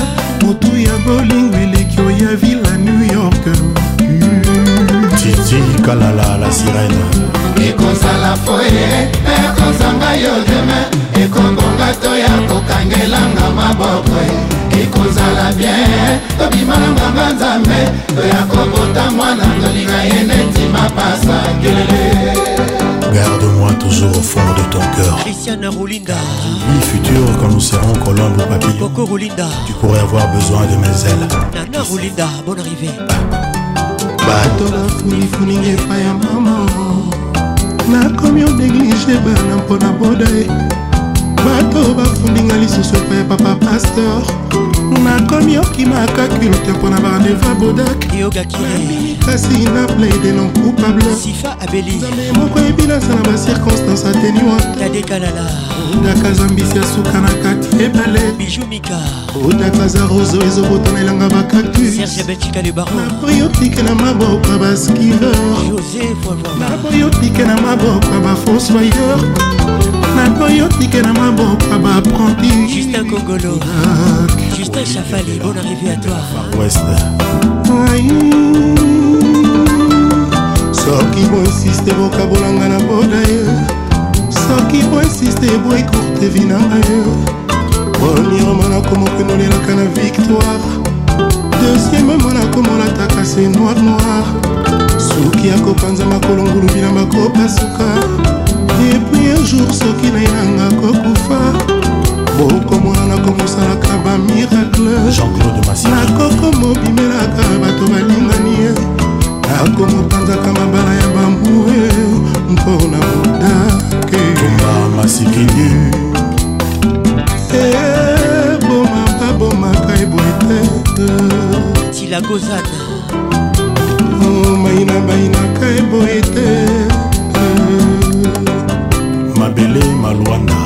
motu ya bolingo eleki oya vila new york Titi Kalala, la sirène, ekozala foye ekozanga yo deme ekombonga to ya kokangelanga maboko ekozala bien tobima na nganga nzambe toya kobota mwana tolinga ye neti mapasa kelele garde-moi toujours au fond de ton cœur. Christiane Roulinda, Oui, futur, quand nous serons colombe ou papillon, Coco Roulinda, tu pourrais avoir besoin de mes ailes. Nana Roulinda, bonne arrivée. Bato bafunifuni epai ya mama. Nakomi onéglige bana mpona boda ye bato bafundinga lisusu epai ya papa pasteur. Nakomi okimaka culte mpona barandeva bodak. Kasi na plaide non coupable. Sifa abeli. Nzambe moko yebi naza na bacirconstance ateni otaka zambisi ya suka na kati ebale bijumika otaka za roso ezobotanelanga bakaktusnaboyotike na maboko ya baskivernaboyotike na maboko ya bafosoyeur naboyotike na maboko ya baapprenti soki boinsiste bokabolanga na boda ye soki boinsiste eboyi courte vi na ngai premièrement nakomokenolelaka na victoire. Deuxièmement nakomolataka se noir noir. Soki akopanza makolo ngulubi na bakopasuka epuis un jour soki nainanga kokufa. Bokomona nakomosalaka bamiracle nakokomobimelaka bato balingani nakomopanzaka mabala ya bambue mpona modake bomba masikini ebomaka eh, eh, bomaka eboye te. Tilagozana oh, maina bainaka eboye te. Mabele malwanda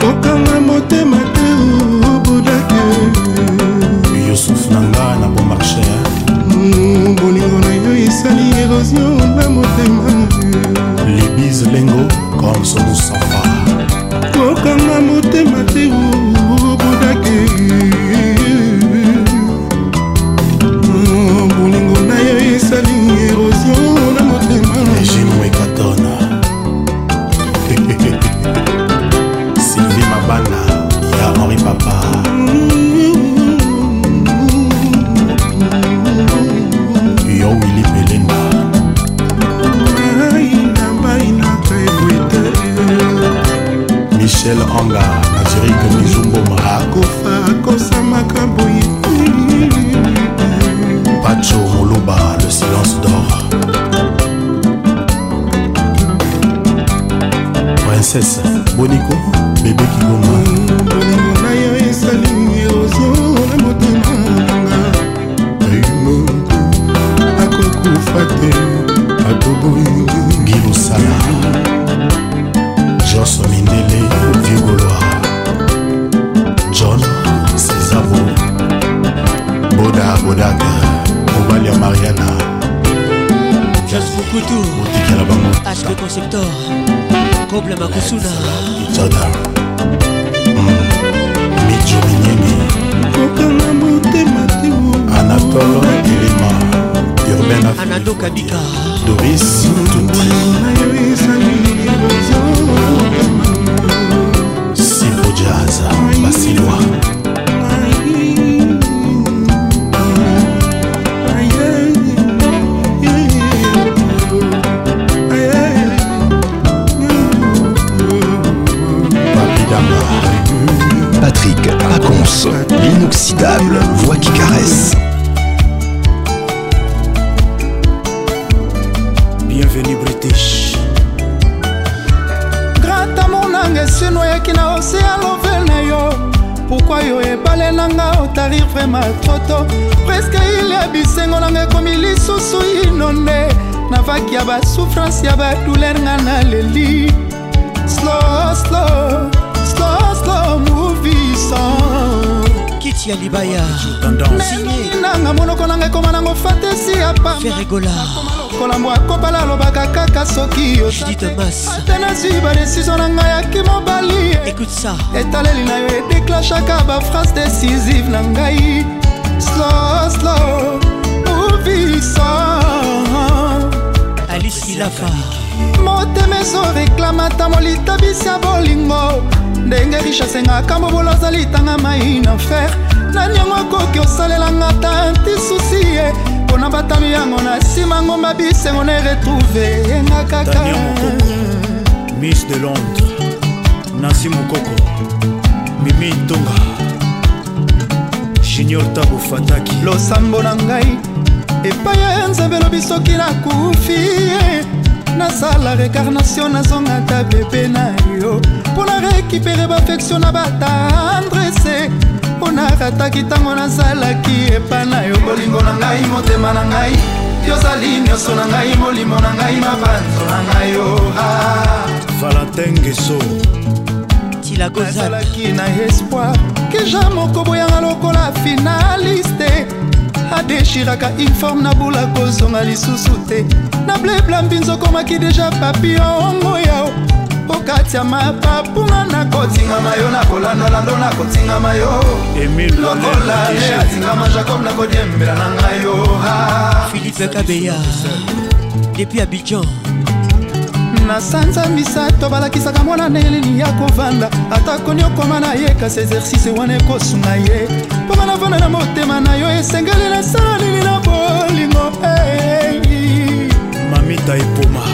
kokanga motema te oh, obodake yusuf na nga na bomarcher bolingo na yo esali erosion na motema. Libise Lengo, comme son Moussafa, kokanga motema te l'inoxydable voix qui caresse. bienvenue british. Grata monanga esino oyaki na osea lovel na yo pourkui yo ebale nanga otarir vraimen troto preske ile ya bisengo nanga ekomi lisusu inonde navaki ya basouffrance ya badouleur nga na leli slow slow slow slow movisan kiti ya libaya. Nanga monoko nanga ekoma nango fatesi ya paferegola kolambo akobala alobaka kaka soki ate nazwi badesizio na ngai yaki mobali etaleli na yo edeklashaka baphrase décisive na ngai. Slow slow movisa. Alice kilafa motema ezoreklamata molitabisi ya bolingo. Ndenge richesse engaka mobolo azali tanga mai na fer nani yango akoki osalelanga ta ntisusi ye? Mpona batami yango na nsima ngomba bisengo na eretrouve yenga kaka. Miss de londres. Nansi mokoko mimi ntonga. Junior tabo fataki. Losambo na ngai epai ya nzambe elobi soki nakufi ye. Nasala recarnation nazonga ta bebe na yo. Mpona récupere baaffektio na batandrese mpona rataki ntango nazalaki epa na yo. Bolingo na ngai motema na ngai yozali nyonso na ngai molimo na ngai mabanzo na ngai yo valentin geso azalaki na espoir keja moko boyanga lokola finaliste. Adeshiraka informe na bula kozonga lisusu te. Na blebla mbinzo okomaki deja papiongo yao okati ya mapapunga nakotingama yo nakolandolando nakotingama yo lokola le atingama jacob nakodiembela na ngai yo philipe kabeya depuis abidjan. Na sanza misato balakisaka mwana ndenge nini ya kovanda. Atakoni okoma na ye kasi exercice wana ekosunga ye. Mpo banavanda na motema na yo esengeli nasala nini na bolingo mamita epoma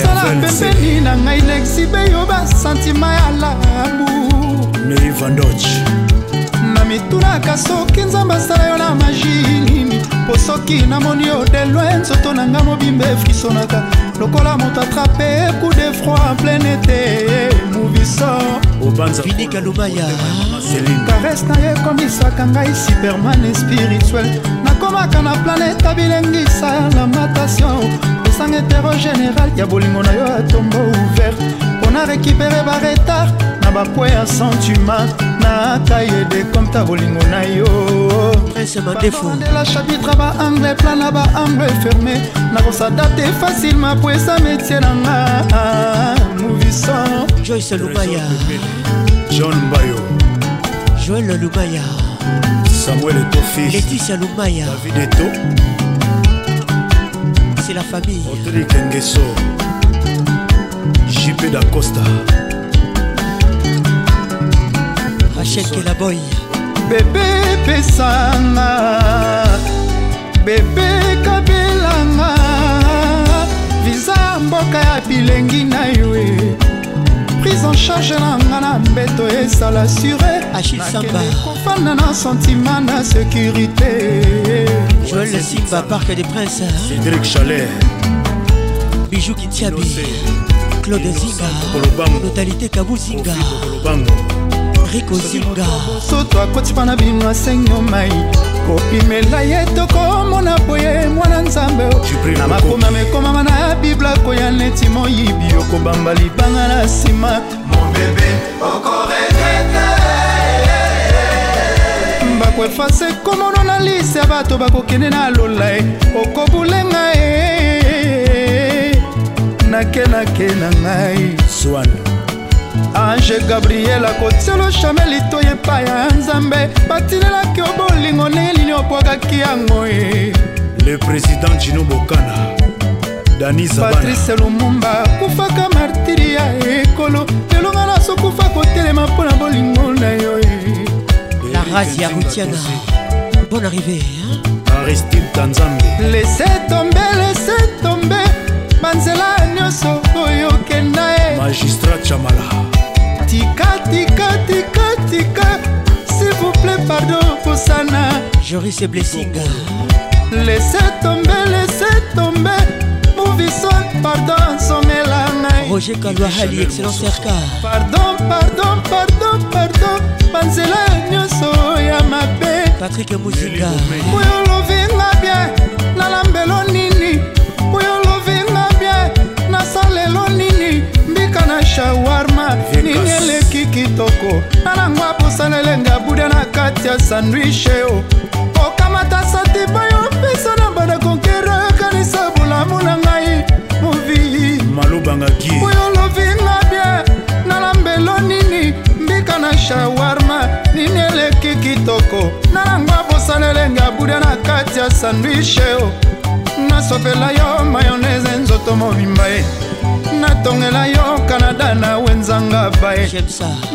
pusala pembeni na ngai lexibe yo basantima ya labu. Neivandoch na mitunaka soki nzambe asala yo na magi nini mpo soki namoni yo de loin nzoto na ngai mobimba efrisonaka. Lokola moto atrape coup de froid en plein été moviso vinika lumaya karese na ye ekomisaka ngai superman spirituel. Nakomaka na planeta bilengisa lamentation esanga etero général ya bolingo na yo atombo ouvert. Mpona récupere baretard na bapwe ya sentiment na kaye de komta bolingo na yo. Bandela chapitre baangle plan na baangle fermé. Nakosadapte facilement po eza métier na nga mouvison joyce lumaya john mbayo joel lumaya samuel etofils laeticia lumaya david eto c'est la famille. Oteli kengeso jp da costa. Rachel kelaboy. Bebe pesanga bebe kabelanga viza ya mboka ya bilengi na yo e prise en charge na nga na mbeto esala sure. Kofanda na sentima na sécurité joel simba parc des princes cédric chalet. Bijou kitiabi claude zinga notalité kabuzinga riko zinga. Soto akoti mpa na bino asengo mai. Kopimela ye tokomona boye mwana nzambe. Na makoma mekomama na bibla koya neti moyibi. Okobamba libanga na nsima. Mobebe okoregrete bakoefase komono na lise ya bato bakokende na lola ye okobulenga ye nakenake na ngai swan. Ange gabriel akotiolo chameli to epai ya nzambe. Batinelaki o bolingo ndenge nini obwakaki yango e le président jino bokana. Dani patrice lumumba kufaka martiri ya ekolo. Lelo nga nasokufa kotelema mpo na bolingo na yo e Razia Routiana Bonne arrivée hein? Aristide Tanzambe. Laissez tomber, laissez tomber Manzela nyonso oyo kenda ye Magistrat Chamala. Tika, tika, tika, tika S'il vous plaît, pardon, Fosana Joris et Blessinga Laissez tomber, laissez tomber Mouvissot, pardon, Somela roger kalwahali excellence rk pardon pardon pardon pardon. Banzela nyonso ya mabe. Patrik muzinga oyo olovinga bien nalambelo nini? Oyo olovinga bien nasalelo nini? Mbika na shawarma nini eleki kitoko. Nanango aposanelenga buda na kati ya sandwiche o okamata satiba yo mpesa na bana konkera movi malobangaki oyo olovinga bien nalambelo nini? Mbika na shawarma nini eleki kitoko? Nanango abosanelenga buda na kati ya sandwiche o nasopela yo mayonese nzoto mobimba ye natongela yo kanada na wenzanga baye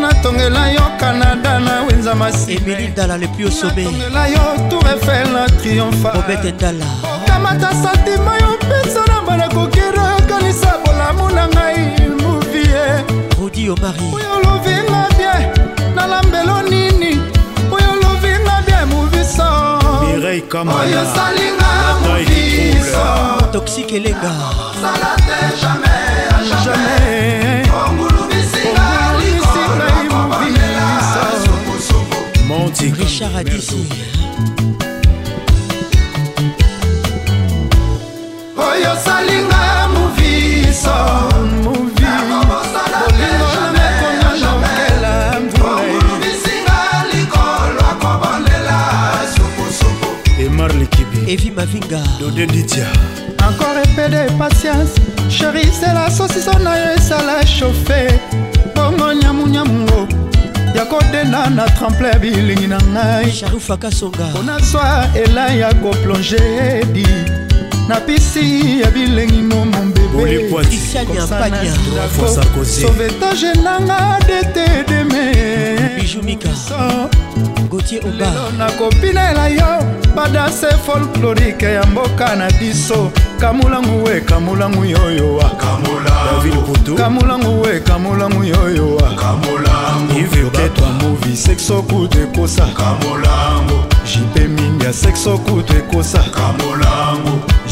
natongela yo kanada na wenza masimieli ndala le plus au sommet. natongela yo tour eiffel na triompha obete ndala. Kamata santima yo mpesa na bana kokira kanisa rudi omari oyo olovinga bien nalambelo nini? Oyo olovinga bien moviso. Oyo salinga moviso. toxique elenga sala te jamais jamais. Monti richard adisi. Oyo salinga evi mavinga. Dode ditia encore epe de patience sheri se la sosiso na yo esala chauffe bongo nyamunyamungo ya kodenda na tremple ya bilingi na ngai sharufakasonga mpona swa ela ya koplonge edi na pisi ya bilengi no mombebesovetage nanga detedeme bijumika gotier oba nakopinela yo badanse folklorike ya mboka na biso. Kamulangu we kamulangu yoyowa david putu kamulangu we kamulangu yoyowa iveketwa movi sexokutu ekosa jipe mingi ya sexokutu ekosa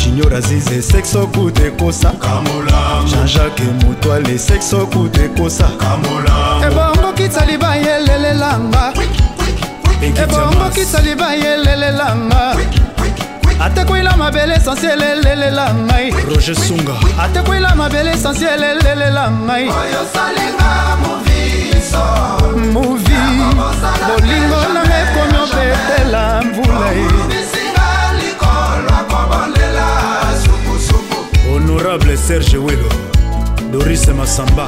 junior azize sexokutu ekosa jean-jacques mutwale sexokutu ekosa ebongo kitali bayelelelanga ebongo kitali bayelelelanga atekwila mabele essentiel elelela ngai roger sunga atekwila mabele essentiel elelela ngai movi bolingo nanga ekomi opetela mvula honorable serge welo doris massamba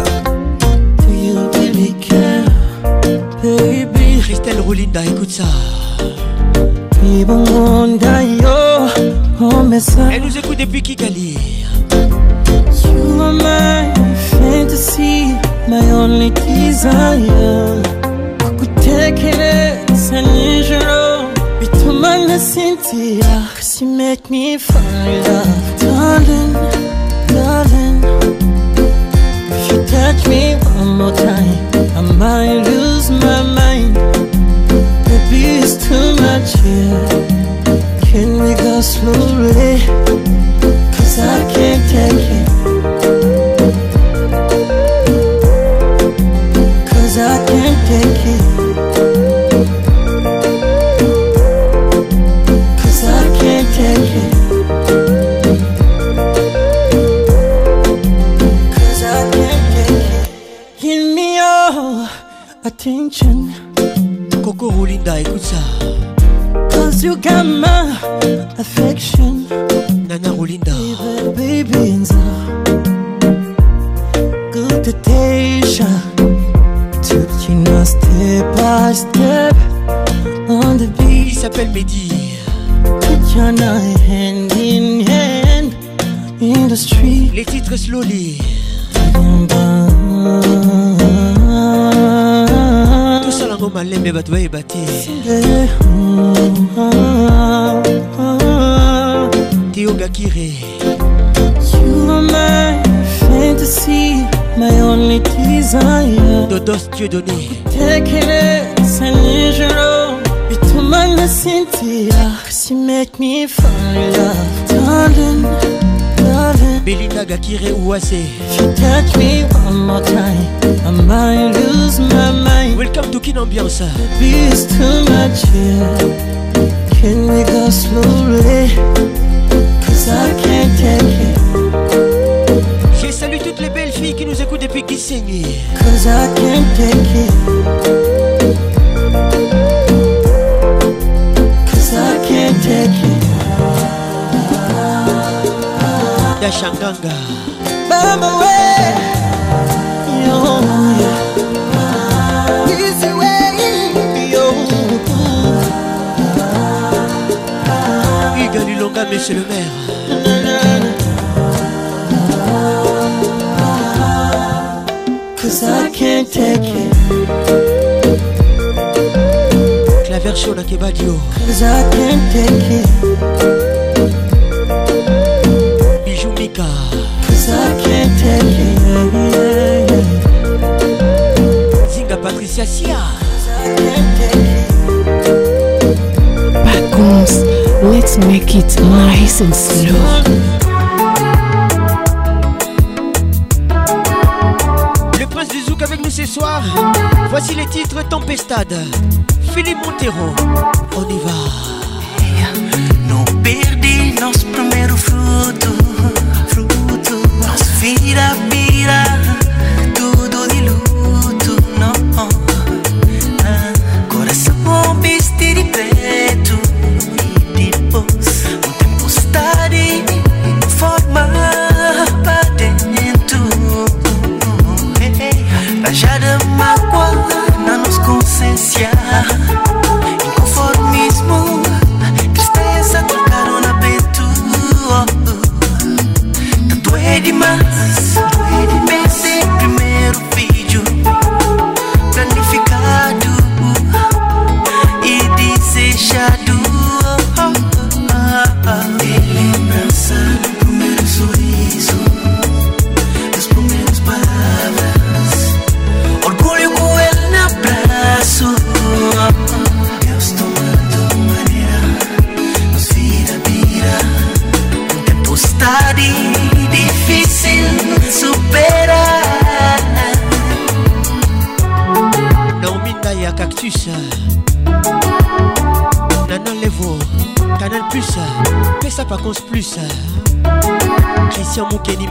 Baby. Christelle Roulinda, écoute ça. Elle nous écoute depuis Kigali. You are my fantasy, my only desire. Nijoro bituma Cause you make me fall in love Darling, darling touch me one more time. I might lose my mind. Baby, it's too much here Can we go slowly? Cause I can't take it attention. Coco Rolinda, écoute ça. Cause you got my affection. Nana Rolinda. Baby, baby, good attention. Took you now step by step on the beat. Il s'appelle Mehdi. Now hand in hand in the street. Les titres slowly. Tosalango malembe bato bayeba te tiogakire my only desire. Dodos Cynthia, cause you make me fall in love, darling, darling. Belinda Gakire Ouase. If you touch me one more time, I might lose my mind. Welcome to Kin Ambiance. It's too much here. Can we go slowly? Cause I can't take it. Je salue toutes les belles filles qui nous écoutent depuis Kissinger. Cause I can't take it. Cause I can't take it. Yo, yeah. Easy way. Yo. Lulonga, monsieur le maire. Cause I can't take it. Claver Shona Kebadio. Cause I can't take it. Zinga Patricia Sia. Pacons, let's make it nice and slow. Le prince du Zouk avec nous ce soir. Voici les titres Tempestade. Philippe Montero. On y va. Não perdi nosso primeiro fruto. Vira, vira.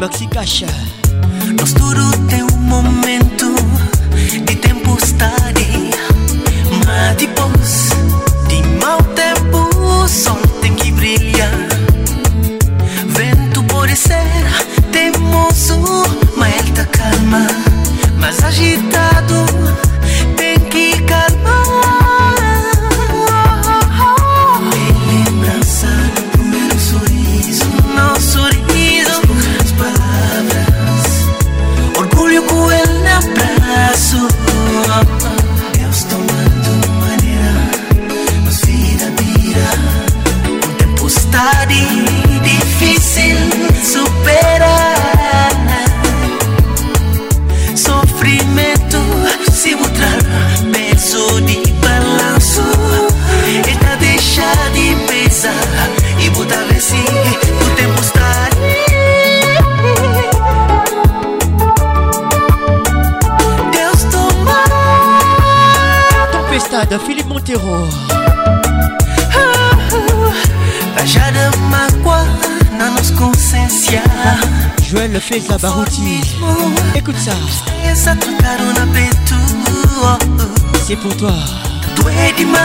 maxi kasha Feza Barouti. Écoute ça. C'est pour toi. Tu é demais,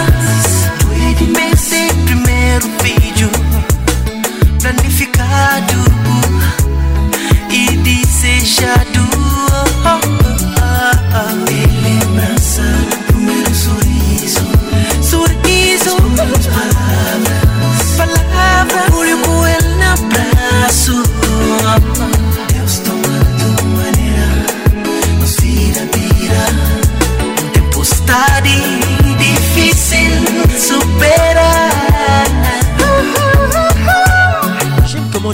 tu é demais. Ser primeiro vídeo planificado e desejado.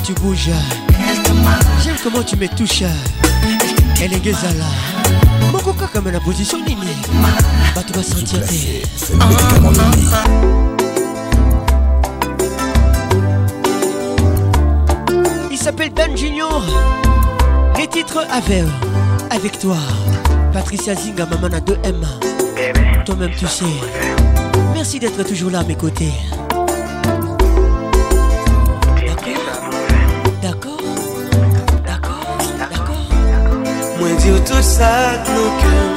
Tu bouges. J'aime comment tu me touches. Elle est gezala. Moko kaka me na position nini. Bato va sentir te. Il s'appelle Ben Junior. Les titres avec avec toi. Patricia Zinga, maman à 2M. Toi-même tu sais. Merci d'être toujours là à mes côtés. sak nou kèm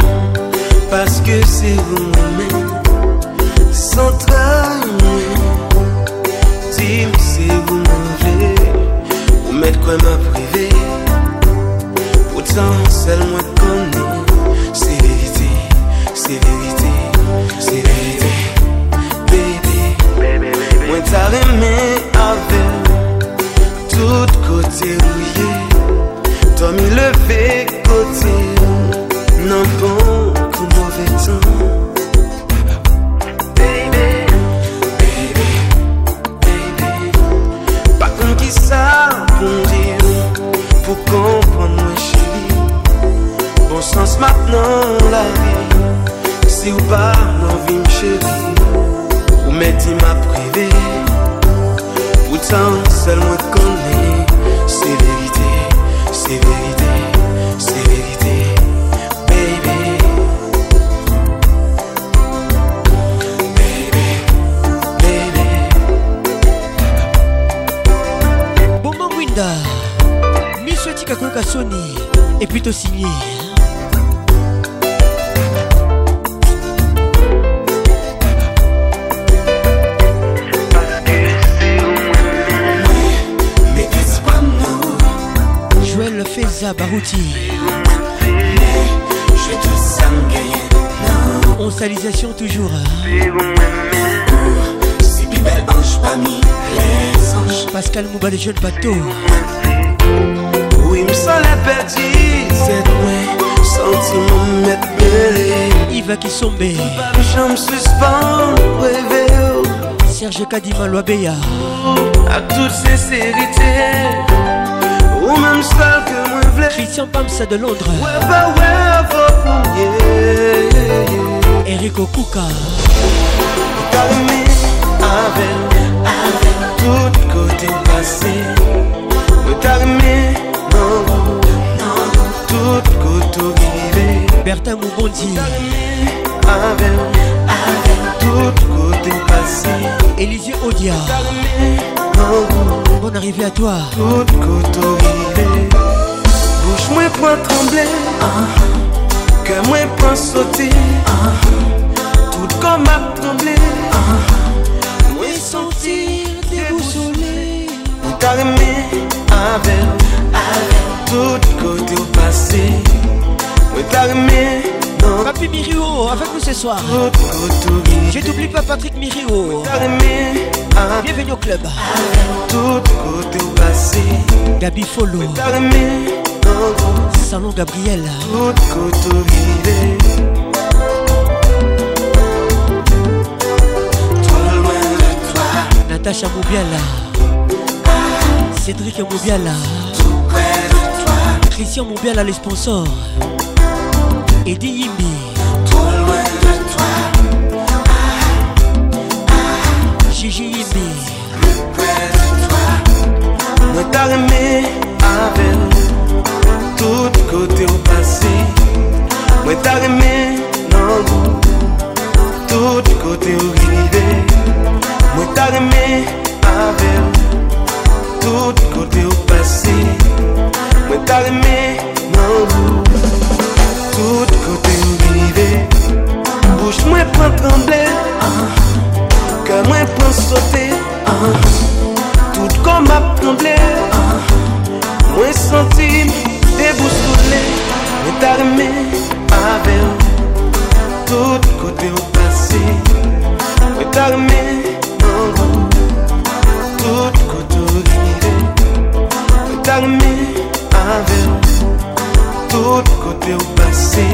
Paske se ou mè San tramè Tim se ou mè vè Ou mèd kwen mè prive Poutan sel mwen konè Se verite, se verite, se verite Bebe, mwen ta remè avè Tout kote rouye To mi leve Winda. Miss Wetika Koyoka Sony. Et plutôt signé. Joël Feza Barouti. Te On salisation toujours. Plus belle ange parmi les anges Pascal Mouba, les jeunes bateaux. Oui, me sens la perdue Cette nuit, sentiment m'être mêlé Yves Kisombe. Je me suspends, rêver Serge Kadima Loabeya. À toute sincérité Ou même seul que moi v'lais Christian Pamsa de Londres. Ouais, bah ouais, pour yeah Eric Okuka. T'as aimé Bertin Moubondi. Élisée Odia. Bonne arrivée à toi. tout côté arrivé Bouche moi point trembler Que moi point sauter Tout comme a tremblé Avec tout aimé non Papi Mirio, avec nous ce soir. Tout Je t'oublie pas Patrick Mirio. Bienvenue au club. tout Gabi non Salon Gabriel. Tout Natacha. Cédric Moubiala. Christian Moubiala, les sponsors. Eddie Yimbi. Trop loin de toi Gigi Yimbi. De toi avec Tout côté au passé Moi t'as aimé non Tout côté au Moi salme nan vou Tout kote mbive Bouche mwen pran tremble Ke mwen pran sote. Tout kom ap tremble Mwen senti debous koule Mwen tarme ave Tout kote ou pase Mwen tarme nan vou Tout kote ou rive. Mwen tarme Tudo que teu passé,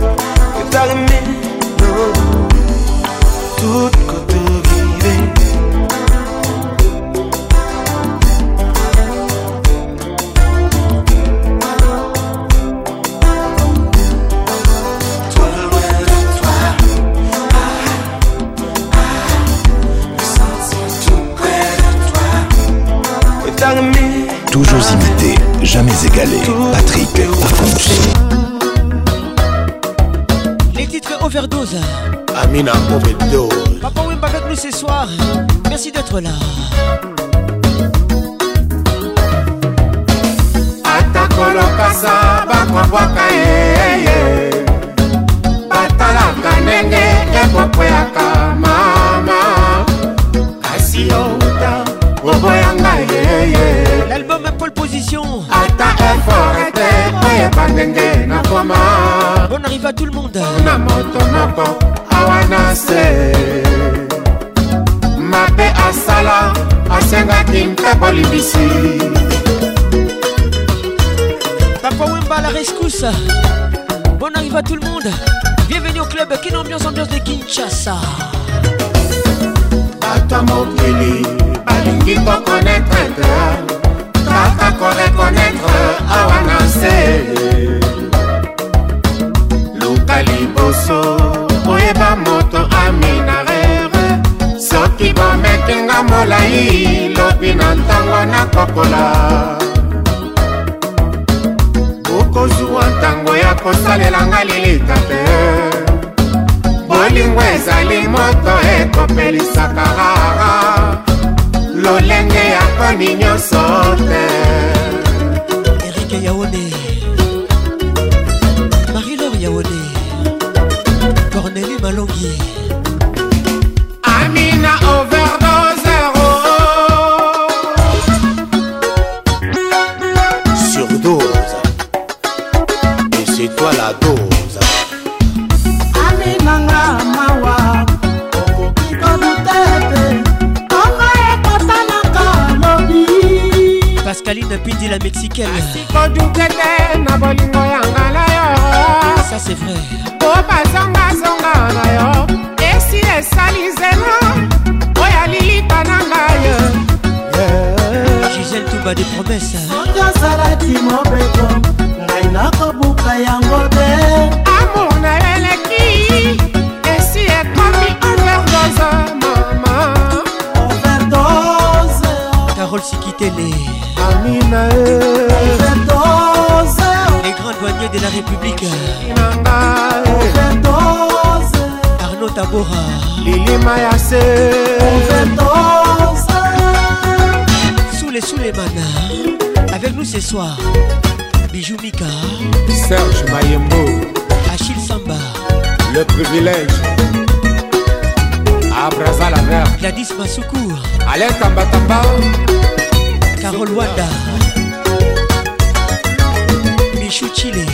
que t'as aimé, non, tout que Amina overdose. Papa Wimba avec nous ce soir. Merci d'être là. atakolokasa bakobwaka yeye batalaka ndenge ekokweyaka mama kasi outa koboyanga yeye L'album Pole Position. ata efort te oyeba ndenge nakoma On arrive à tout le monde. na moto moko se mabe asala asengaki mpe bolimbisi Papa Wimba à la rescousse. Bonne arrive à tout le monde. Bienvenue au club Kin Ambiance Ambiance de Kinshasa. bato ya mokili balingi kokonetre te kaka korekonetre awa na se luka liboso oyeba moto aminarere soki bomekinga molai lobi na ntango nakokola okozwa ntango ya kosalelanga lilita te. Bolingo ezali moto ekopelisaka rara. Lolenge ya koni nyonso te. Eric Yaone. Marie-Laure Yaone. Malongi. Touba des promesses. soki ozalaki mobeko ngai nakobuka yango te. Amour na yo eleki esi ekomi overdose mama. Overdose. Carole Sikitele. amina overdose. Les grands douaniers de la République. overdose. Arnaud Tabora. lilima ya se. Overdose Les manas. Avec nous ce soir. Bijou Mika. Serge Mayembo, Achille Samba. le privilège. Abraza la verte. Gladys Masuku. Alain Tambatamba, Carole Wanda. Michou Chile.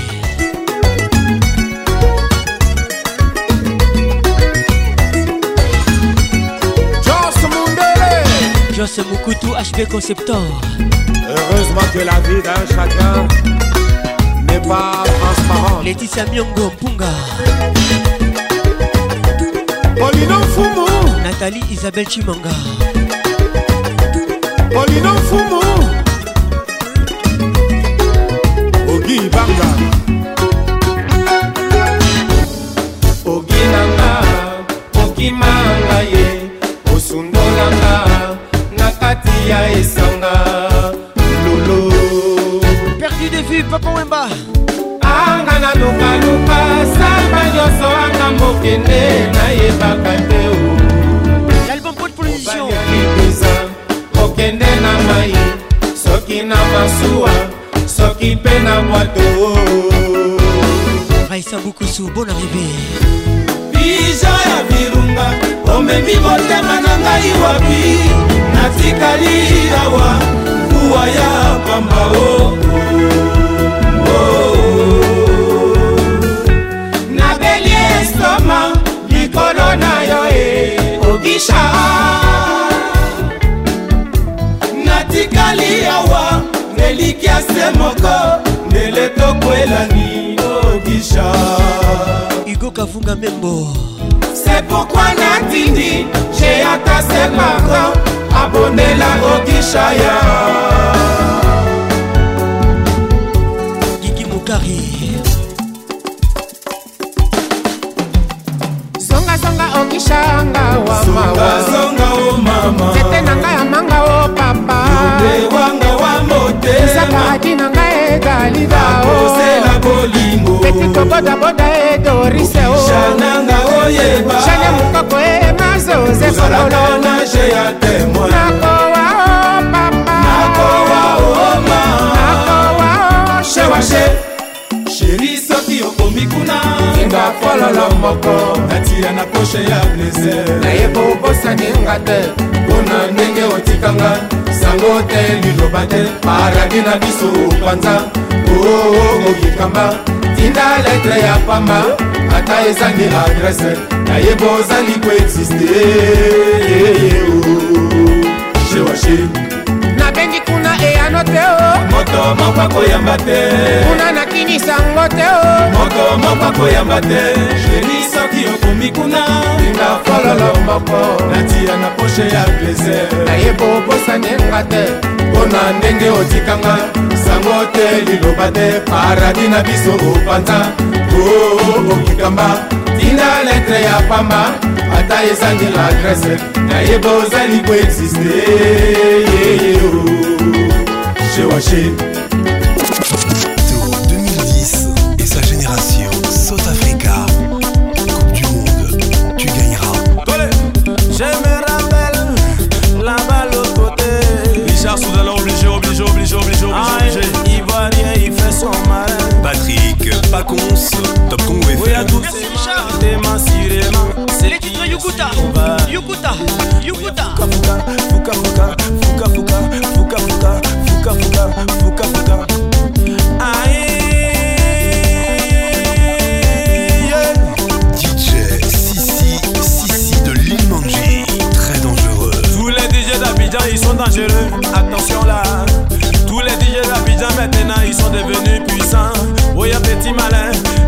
Joss Mukutu HB Conceptor. Heureusement que la vie d'un chacun n'est pas transparente. Laetitia Myongo Mpunga. Polino Fumu, Nathalie Isabelle Chimanga. Polino Fumu. nde nayebaka te obalipeza kokende na mai soki na masuwa soki mpe na bwato raisa bukusu bon arrivé bijo ya birunga omemi motema na ngai wapi? Natikali awa mbuwa ya pamba o. oh. kobisha. Natikali awa neliki ya se moko ndele tokwelani obisha igo kafunga membo. C'est pourquoi natindi j'ai ata se marco abondela okisha ya. shanga wa mawa. nzete na ngai ya manga o papa. Ezaka adi na ngai egali baobolingo oh. petito bodaboda e dorise oh. oshane mokoko e mazoze kololo. Kuna inga fololo moko. Natia na poshe ya plaisir nayeba obosaninga te. Mpona ndenge otikanga. Sango te liloba te. Paradis na biso panza oo oyekamba tinda letre ya pamba. Ata ezangi adrese nayeba ozali koexiste. Shewashe nabendi kuna eyano te o. Moto moko akoyamba te. Kuna nakinisango te o moto moko akoyamba te. Sheri soki okomi kuna. Inga fololo moko natia na poshe ya plaisir. Nayeba obosaninga te. Mpona ndenge otikanga. Sango te liloba te. Paradis na biso opanza o okikamba. Tinda letre ya pamba. Ata ezangi adrese nayeba ozali koexiste. Shewashe top Congo FM. Oui, à tous. C'est les titres Yukuta, Yukuta, Yukuta. Fuka Fuka, Fuka Fuka, Fuka Fuka, Fuka Fuka, DJ Sissi, Sissi de Limanji, très dangereux. Tous les DJ d'Abidjan, ils sont dangereux, attention là. Tous les DJ d'Abidjan maintenant, ils sont devenus puissants.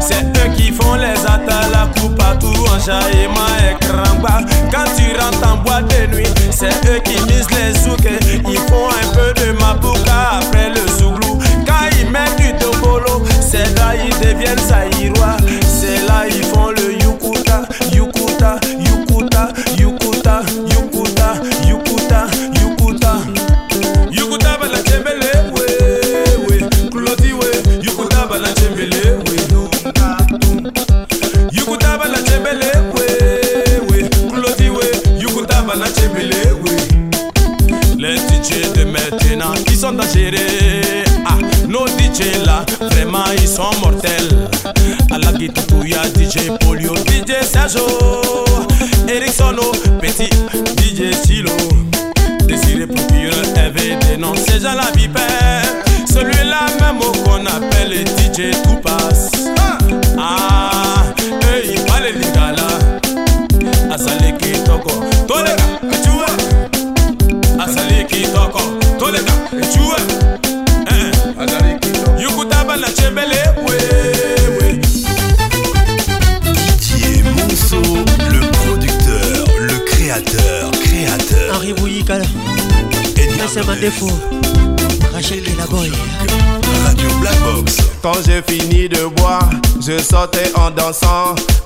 C'est eux qui font les attaques, la coupe partout en jaillement et cramba. Quand tu rentres en boîte de nuit, c'est eux qui misent les zouk. Ils font un peu de mabouka après le zouglou. Quand ils mettent du dobolo, c'est là ils deviennent saïrois. C'est là ils font le yukuta, yukuta, yukuta, yukuta, sont mortels. À la guitare, DJ Polio, DJ Sergio,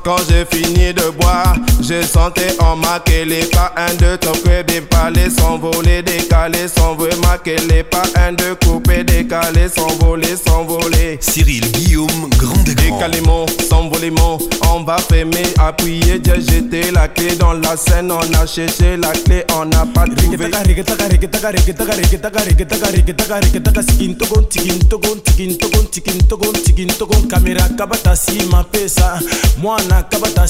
Quand j'ai fini de boire, je sentais en maquer les pas. Un, deux, top, des palais s'envoler, décaler, s'envoler, maquer les pas. Un, deux, couper, décaler, s'envoler, s'envoler. Cyril Guillaume, grand des grands. Décalement, s'envolement, on va fermer, appuyer, j'ai jeté la clé dans la scène, on a cherché la clé, on n'a pas trouvé. kamera kabata sima pesa mwana kabata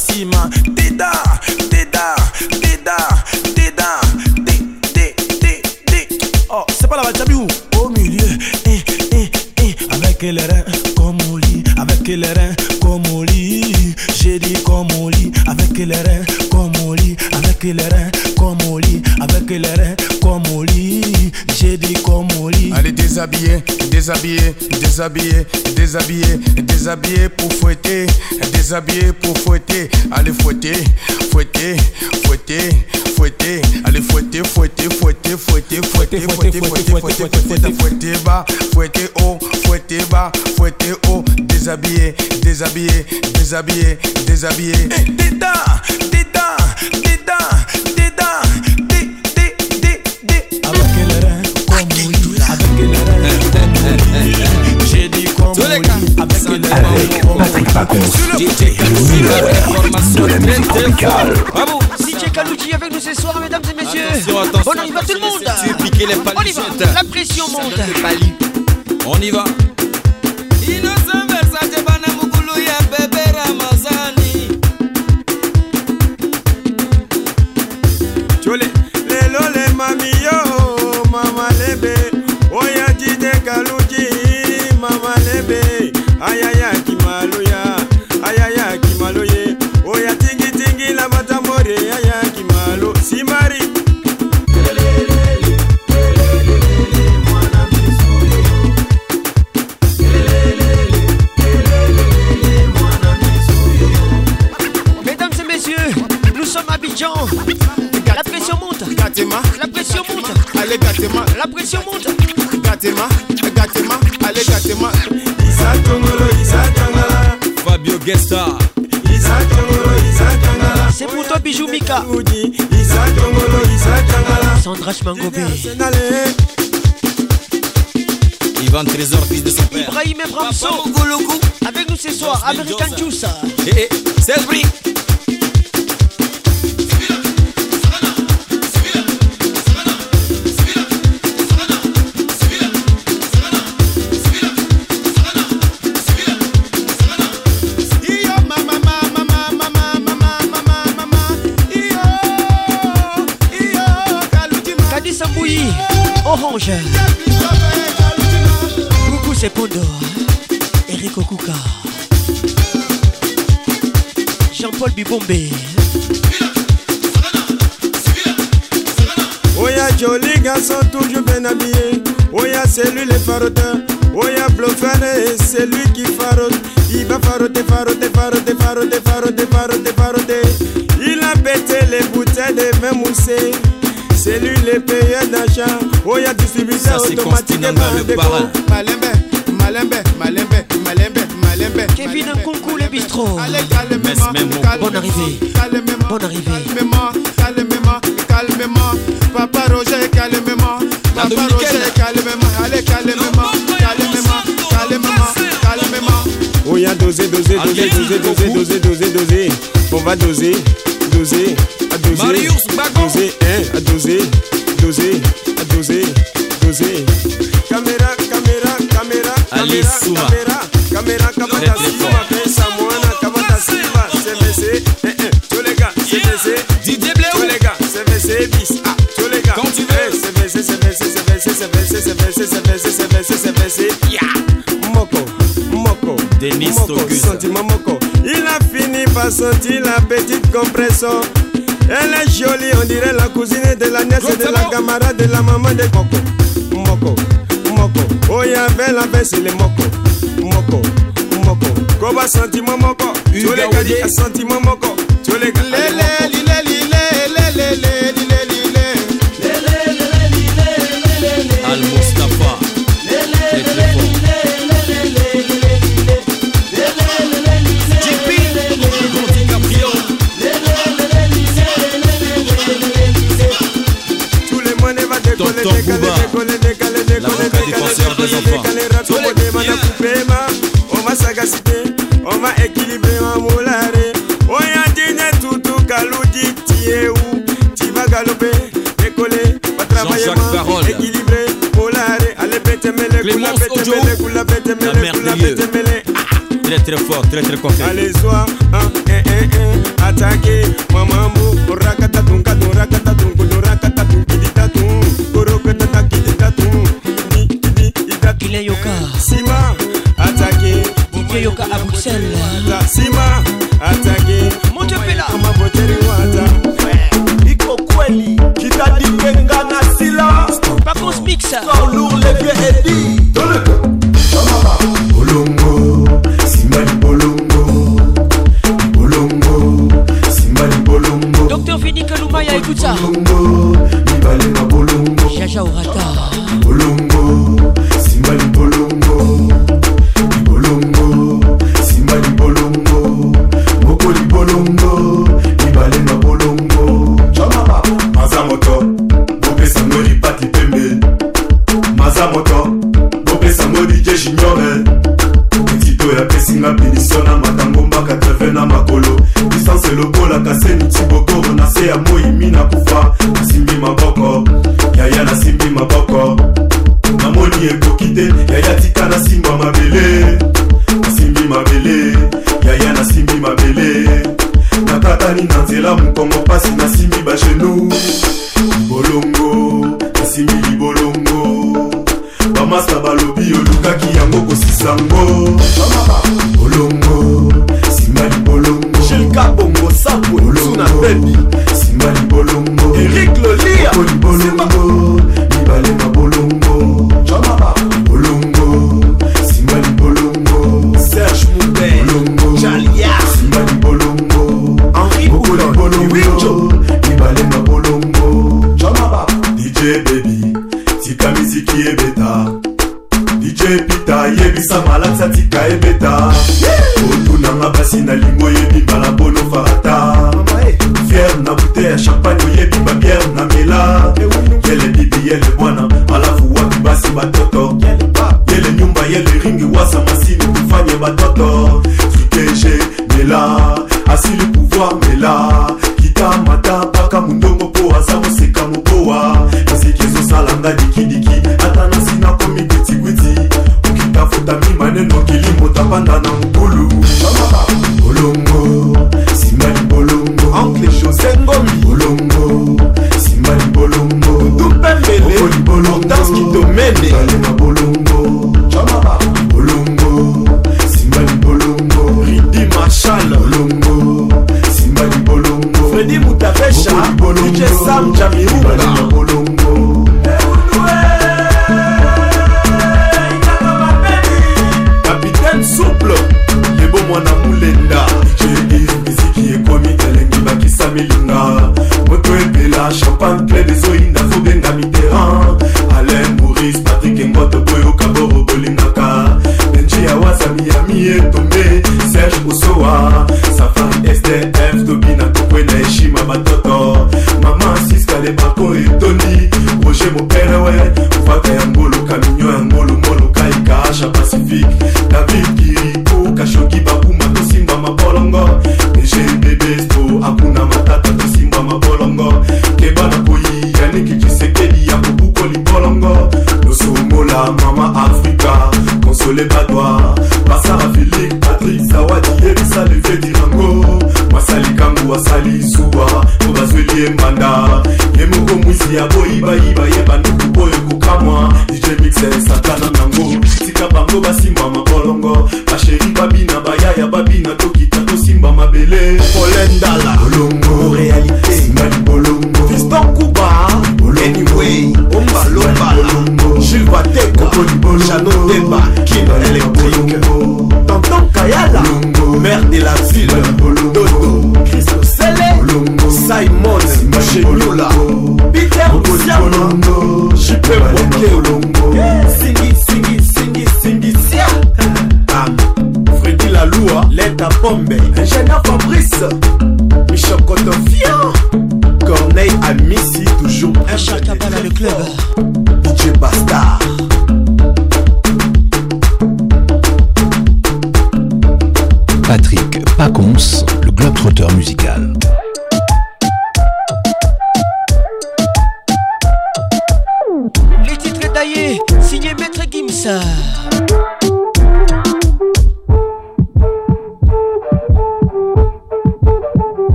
oh c'est pas la bachabiou au milieu eh, eh, eh. avec les reins avec les reins comme au lit. J'ai dit comme au lit avec les reins comme au lit avec les reins comme au lit, avec les reins comme au lit. J'ai dit comme au lit. Allez déshabiller, déshabiller, déshabiller, déshabiller, déshabiller pour fouetter, déshabiller pour fouetter. Allez fouetter, fouetter, fouetter, fouetter. Allez fouetter, fouetter, fouetter, fouetter, fouetter, fouetter, fouetter, fouetter, fouetter, fouetter bas, fouetter haut, fouetter bas, fouetter haut. Déshabiller, déshabiller, déshabiller, déshabiller. Dédans, dédans, dédans, de la musique tropicale. Avec nous ce soir, mesdames et messieurs. On y va tout le monde. On y va. La pression monte. On y va. ayaya kimaloya ayaya kimaloye oya tingitingi la La pression monte. La pression monte. Allez. La pression monte. Gâtez-moi. Fabio Gesta. Isa tongolo, Isa tongala. C'est pour toi, Bijou Mika. Isa tongolo, Isa tongala. Sandra Chmangobé. Ivan Trésor, fils de son père. Ibrahim Ebramso. Avec nous ce soir, American Juice. Eh Orange. Coucou, c'est Pondo. Eric Okuka. Jean-Paul Bibombe. Oya joli garçon toujours bien habillé Oya c'est lui le faroteur Oya blofane c'est lui qui farote Il va faroter, faroter, faroter, faroter, faroter, faroter, faroter Il a pété les bouteilles de vin moussé C'est lui le payeur d'achat Oya distributeur Ça, c'est automatique le déco. parrain. Malembe, malembe, malembe, malembe, malembe Kevin Nkunku, le bistrot. Bonne arrivée. Bonne arrivée. calmement, calmement, calmement. Papa Roger, calmement. Papa. Roger, calmement. Allez, calmement, calmement, calmement, calmement. Oh, y'a doser, doser, doser, doser, doser, doser, doser, doser. On va doser, doser, à doser. Doser, hein, à doser, doser, doser. Caméra, caméra, caméra, caméra, caméra, caméra, Silva, fort. pesa mwana, kabata Silva, CVC, eh, eh, tous les gars, CVC, tous les gars, CVC bis, ah, gars, Quand tu veux. eh, CVC, CVC, CVC, CVC, CVC, CVC, CVC, CVC, yeah, Moko, Moko, Denis Moko, sentiment Moko, il a fini par sentir la petite compression. Elle est jolie, on dirait la cousine de la nièce de la camarade de la maman de Coco. oya vela vesele moko moko moko koba sentiment moko toleka di ya sentiment moko toleka lele Équilibré, polare, allez coula bête coula bête coula bête mêlée. Très très fort, très très complet. Allez soir, 1 1 1 1 attaquer.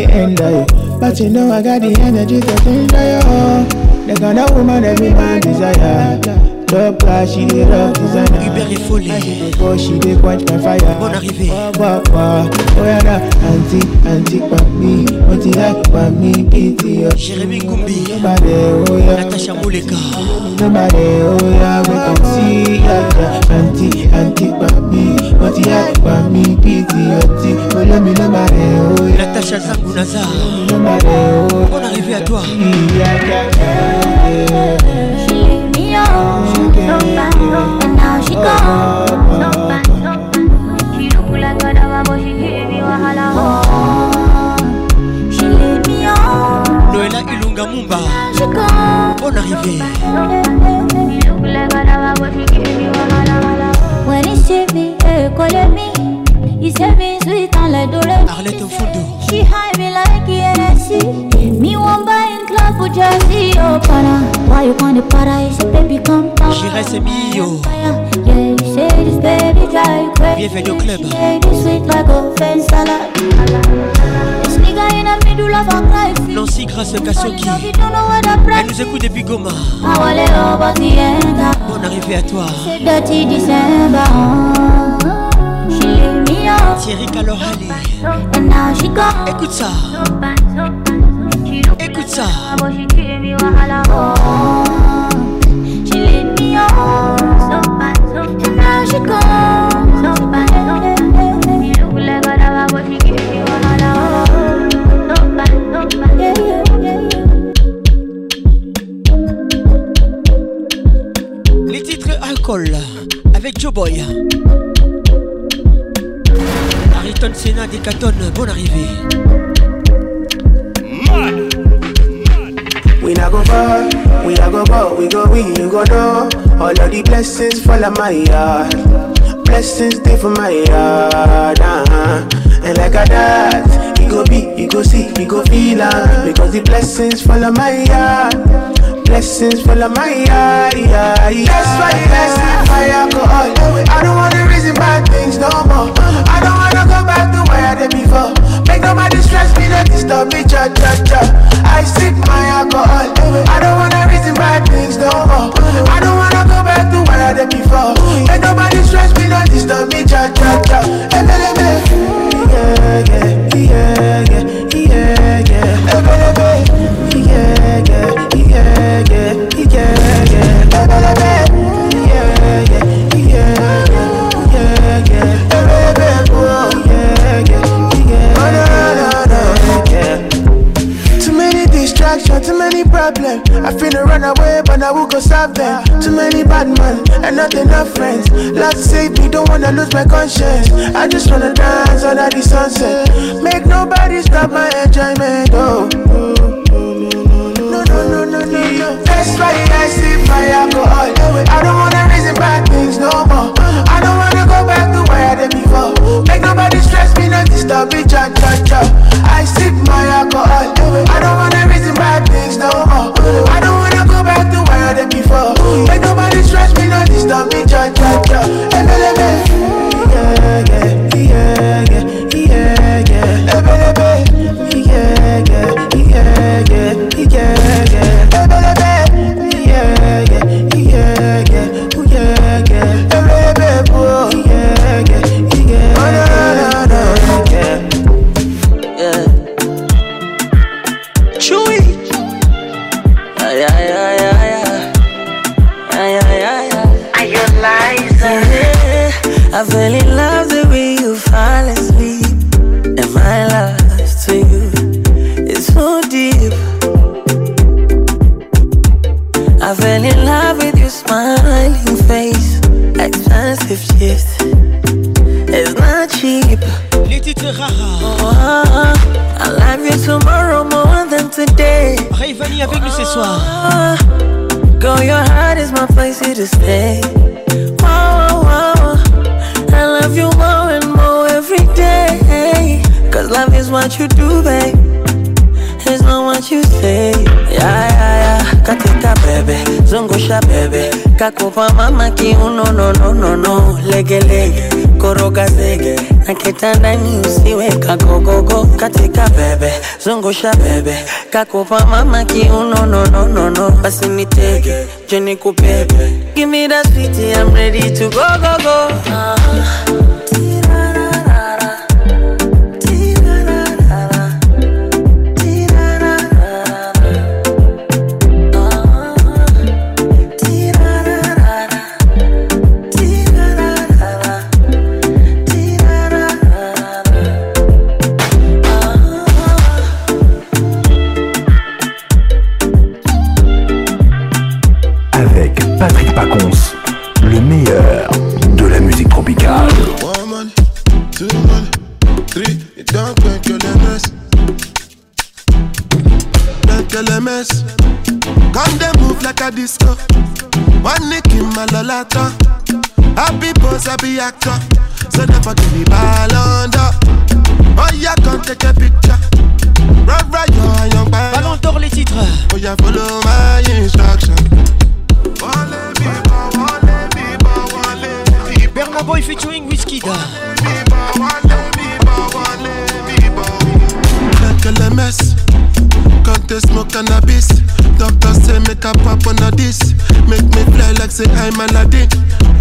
End. But you know I got the energy to change you. The kind of woman every man desire. Top class, she the rock designer Hubert est folie Oh, she the quench my fire. Bonne arrivée. Papa, papa Oh, yada Antique, antique, papi Monty like, papi, pity Jérémy Goumbi Nobody, oh, yeah Natacha Mouleka. Nobody, oh, yeah We can see, yada Antique, antique, papi Monty like, papi, pity Antique, oh, let me nobody, oh, yeah Natacha Zangounazar Nobody, oh, Bonne arrivée à toi. Yada, yada Chico. Sopa, sopa Chilukulaga na mabo shikiri wahala ho Shilemio Noela Ilunga Mumba. Chico. Bon arrivé Chilukulaga na mabo shikiri wahala When it's heavy, hey, call me You serve me sweet and like Doremi Arlette Fundo. She hide me like ENSC Me one by club for Jersey, oh para Why you want to para, it's a baby come down? J'irai c'est mio Bienvenue au club. Say this sweet like a fence salad. This nigga in the middle of a crisis. Nancy Grace Kassoki. Elle nous écoute depuis Goma. Bonne arrivée à toi. Thierry gone. Écoute ça. Écoute ça. Les titres alcool avec Joe Boy. Ariton Senna Décaton, bonne arrivée. Go far, we not go go, we go we, you go know. All of the blessings fall on my yard. Blessings stay for my yard, uh-huh. And like a that, you go be, you go see, you go feel uh, Because the blessings fall on my yard. Blessings fall on my yard, yeah, yeah. That's why the blessings my alcohol. I don't wanna reason bad things no more. I don't go back to where I did before. Make nobody stress me, not disturb me, cha cha cha. I sip my alcohol. I don't wanna reason bad things no more. I don't wanna go back to where I did before. Make nobody stress me, not disturb me, cha cha cha. Ebelebe, yeah yeah yeah yeah yeah yeah. Ebelebe, yeah yeah yeah yeah yeah yeah. Ebelebe, yeah too many problems. I finna run away, but I will go solve them. Too many bad men and not enough friends. Lord save me, don't wanna lose my conscience. I just wanna dance under the sunset. Make nobody stop my enjoyment. Oh. No, no, no, no, no, no. I don't wanna reason bad things no more. I don't back to where I before. Make nobody stress me, not disturb me, cha cha cha. I sip my alcohol. I don't wanna reason bad things no more. I don't wanna go back to where I before. Make nobody stress me, not disturb me, cha cha cha. Ebelebe, yeah yeah yeah yeah yeah yeah. Ebelebe, yeah yeah yeah yeah yeah. To stay. Wow, wow. I love you more and more every day. Cause love is what you do, babe. It's not what you say. Yeah, yeah, yeah. Katika bebe, zungusha bebe. Kakupa mama kiuno, oh, no, no, no, no. Lege, lege. Koroga zege. Na kitandani usiwe kagogogo katika bebe zungusha bebe. Kakupa mama kiuno no no no no basi nitege je nikubebe give me that sweetie I'm ready to go go go. Ah. Avec disco. One nick in my lolata. Happy pose, happy actor. So never give me ball under. Oh yeah, come take a picture. Run right, yo, young man. Ballon d'or les titres. Oh yeah, follow my instruction. Bernard Boy featuring Wizkid. Like a mess. Can't they smoke cannabis? Doctor say make a pop on a this. Make me fly like say I'm Aladdin.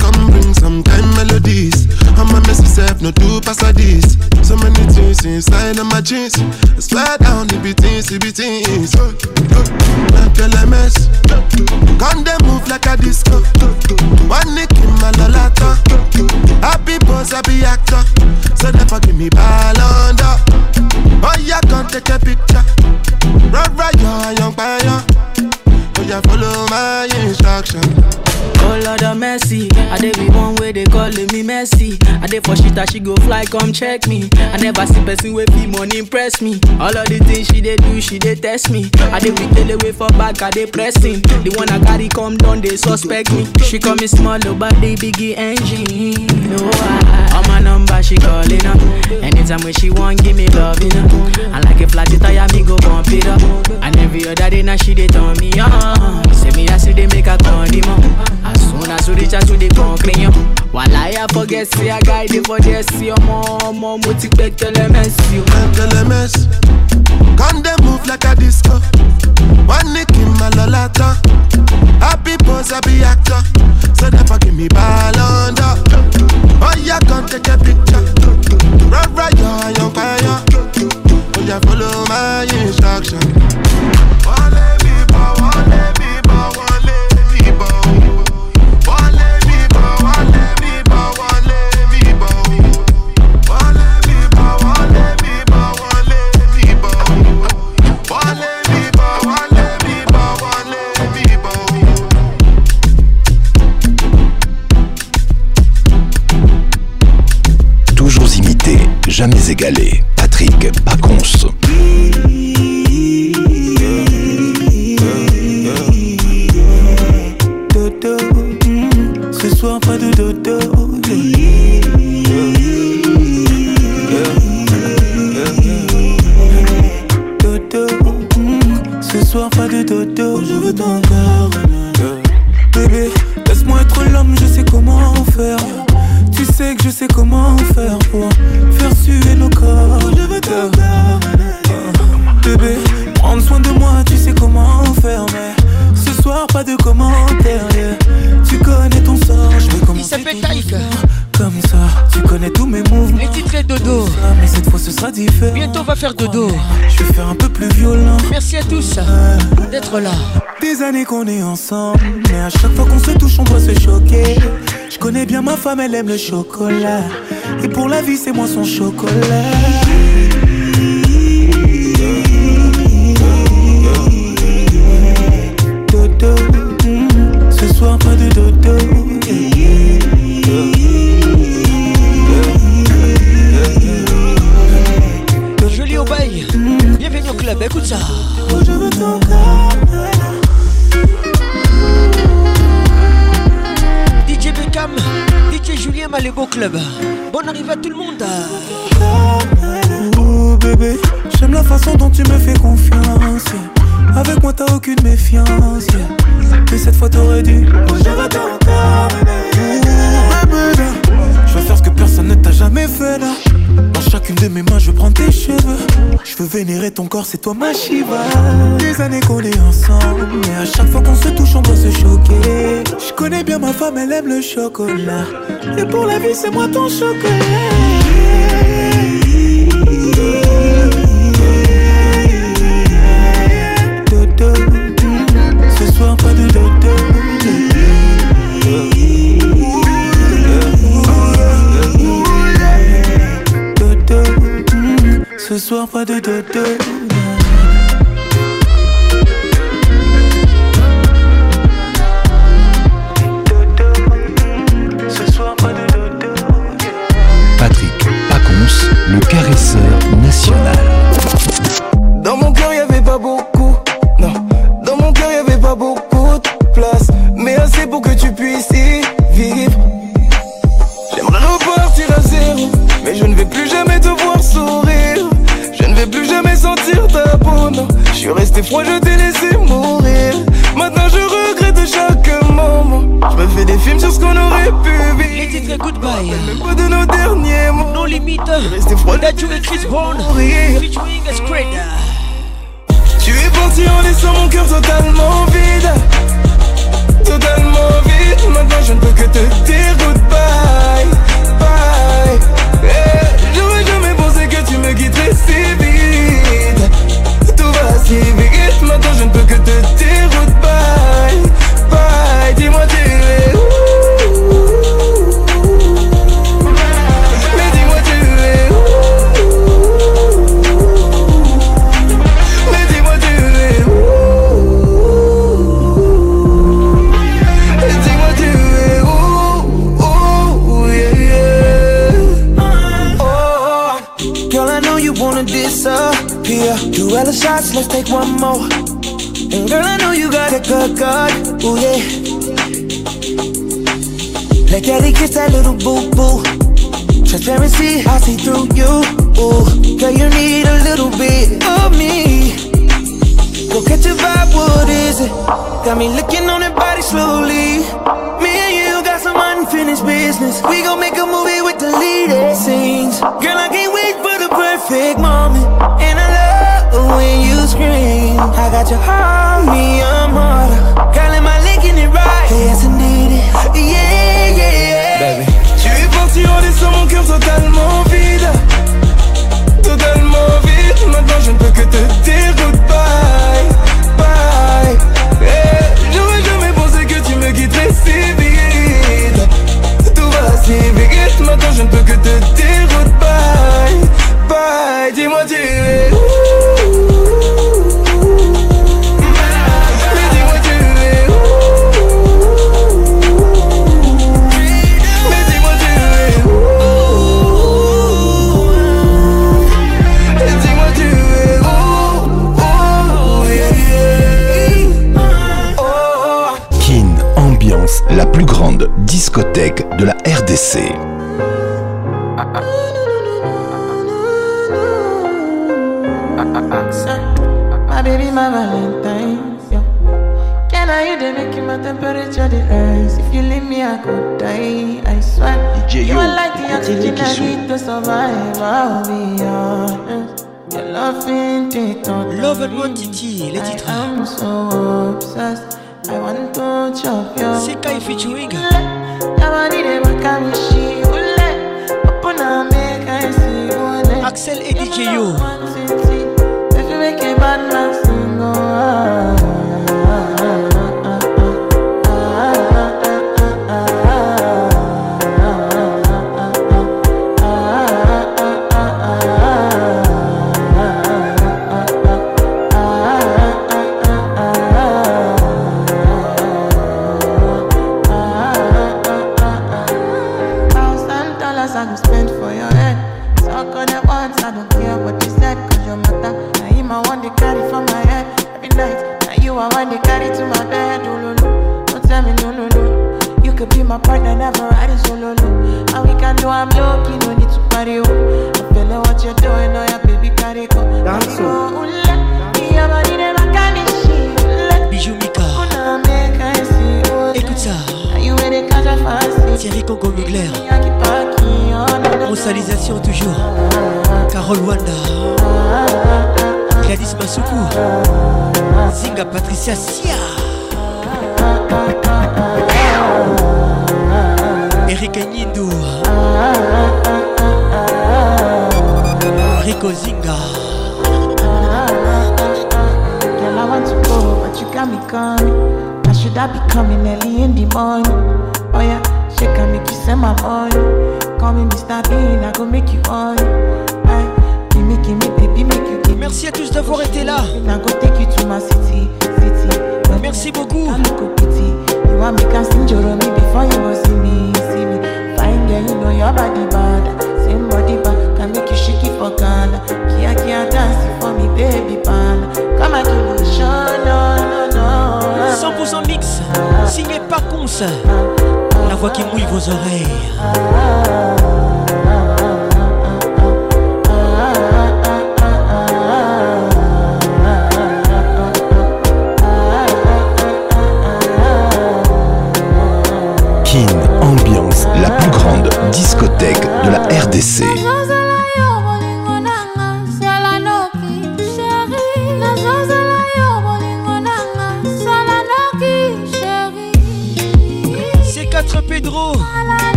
Come bring some kind melodies. I'm a messy self, no two pass a this. So many things inside of my jeans. Slide down the beatings, the beatings. Oh, oh, like a mess. Can't they move like a disco? One nick in my lolata. Happy boss, happy actor. So never give me ball under. Oh yeah, come take a picture. Run right, yo, young fire. Oh yeah, follow my instruction. Oh Lord of mercy, I dey be one way they calling me messy. I dey for shit that she go fly, come check me. I never see person with fee money impress me. All of the things she dey do, she dey test me. I dey be tell away for back, I dey pressing. The one I carry come down, they suspect me. She call me small, oh, but they biggie engine. No, I, on my number she calling up. Anytime when she want, give me love, you know. I like a flat tire, me go bump it up. And every other day now she dey turn me on. Say me I see they make a condiment. una so reach out to the concretion. Wàláyé I forget say a guy dey for there sí ọmọ ọmọ mo ti pẹ́ tẹlẹmẹ́sì o. Tẹlẹmẹ́sì, come dey move like a disco, wọ́n ní kí n máa lọ látàn. Happy pose, happy actor, so never give me balanda. d'or. Oh yeah, come take a picture, run right your iron fire. Oh yeah, follow my instruction. Wọ́n lé mi bọ̀, wọ́n lé mi bọ̀, wọ́n. Jamais égalé. Patrick Pacons. dodo. mm, Ce soir, pas de dodo. Mm, Ce soir, pas de dodo. Je veux ton corps. Bébé, laisse-moi être l'homme, je sais comment faire. Sais que je sais comment faire pour faire suer nos corps. Je veux ton corps. Bébé, prendre soin de moi, tu sais comment faire, mais ce soir pas de commentaires. yeah. Tu connais ton sort, je vais commencer. Il s'appelle Taïk. Comme ça, tu connais tous mes mouvements. Les titres et dodo. Mais cette fois ce sera différent. Bientôt on va faire dodo. Je vais faire un peu plus violent. Merci à tous d'être là. Des années qu'on est ensemble, mais à chaque fois qu'on se touche, on doit se choquer. Je connais bien ma femme, elle aime le chocolat. Et pour la vie, c'est moi son chocolat. Écoute ça. Je veux ton DJ Beckham, DJ Julien Malégo Club. Bonne arrivée à tout le monde. Ouh bébé, j'aime la façon dont tu me fais confiance. Avec moi t'as aucune méfiance. Mais cette fois t'aurais dû. Je veux t'entendre. Je veux faire ce que personne ne t'a jamais fait là chacune de mes mains, je prends tes cheveux. Je veux vénérer ton corps, c'est toi ma Shiva. Des années qu'on est ensemble, mais à chaque fois qu'on se touche, on doit se choquer. Je connais bien ma femme, elle aime le chocolat. Et pour la vie, c'est moi ton chocolat. ce soir pas de dodo Patrick Pacons, le caresseur national. suis resté froid, je t'ai laissé mourir. Maintenant je regrette chaque moment. Je me fais des films sur ce qu'on aurait pu vivre. Les titres goodbye. Le pas de nos derniers mots. Non limite. Resté froid, Datu et Chris Brown. Featuring Tu es parti en laissant mon cœur totalement vide. survive, I'll be honest. Your love ain't it Love and Titi, les titres. I'm so obsessed.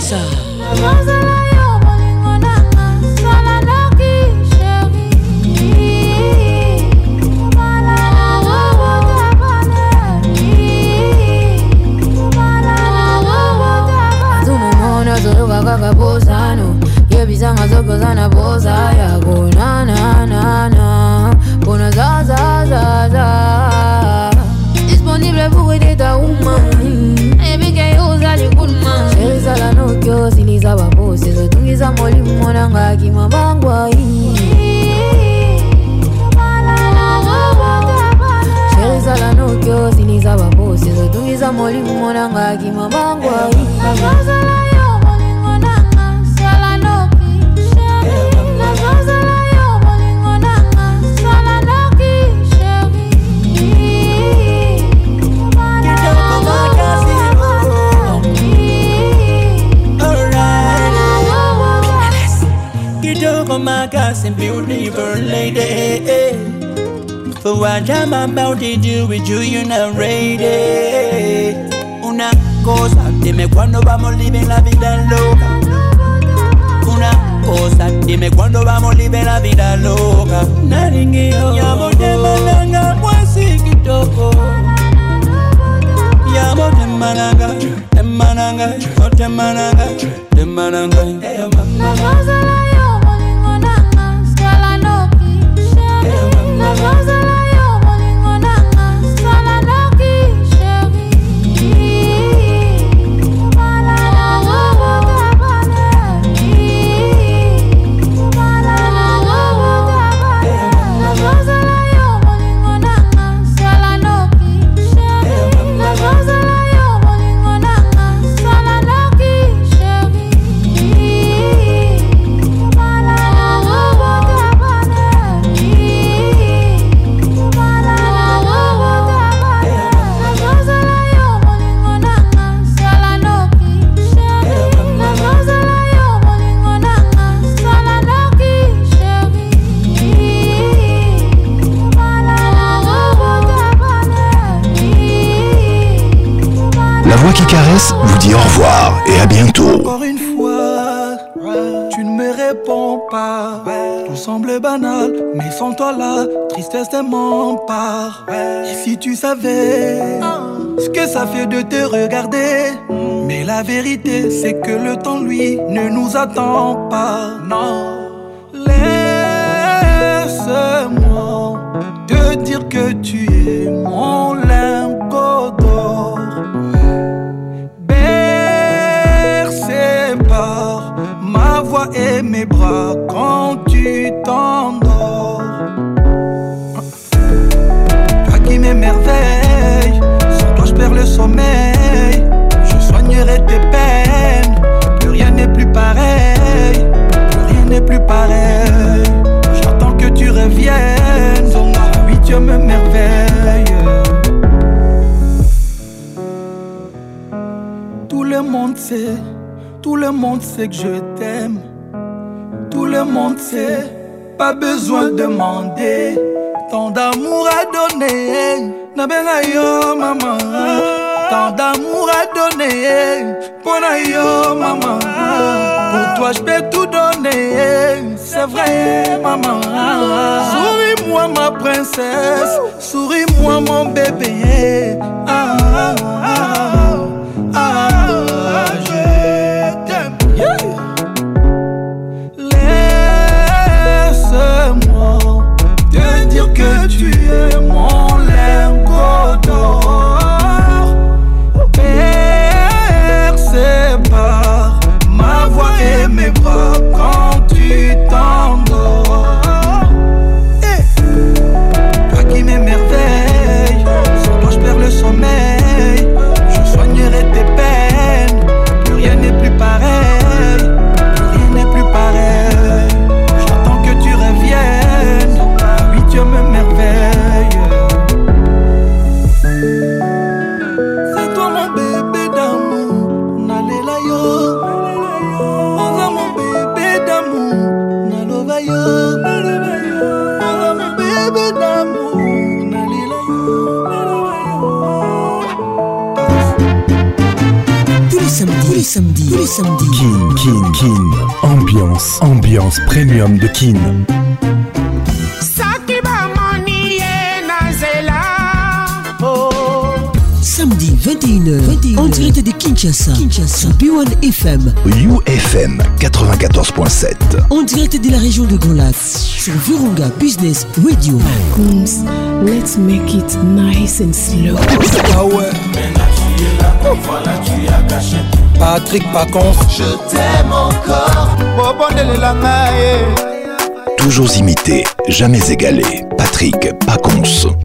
Lisa. about to do with you, you're not ready. Ah. ce que ça fait de te regarder. Mais la vérité, c'est que le temps, lui, ne nous attend pas. besoin de demander. Tant d'amour à donner, nabenga yo maman. Tant d'amour à donner, pona yo maman. Pour toi je peux tout donner, c'est vrai maman. Souris-moi ma princesse. premium de Kin. Samedi 21h, 21h, en direct de Kinshasa, Kinshasa, B1 FM, UFM 94.7, en direct de la région de Grand sur Virunga Business Radio. Let's make it nice and slow. Ah Patrick Pacons Je t'aime encore. Eh. Toujours imité, jamais égalé. Patrick Pacons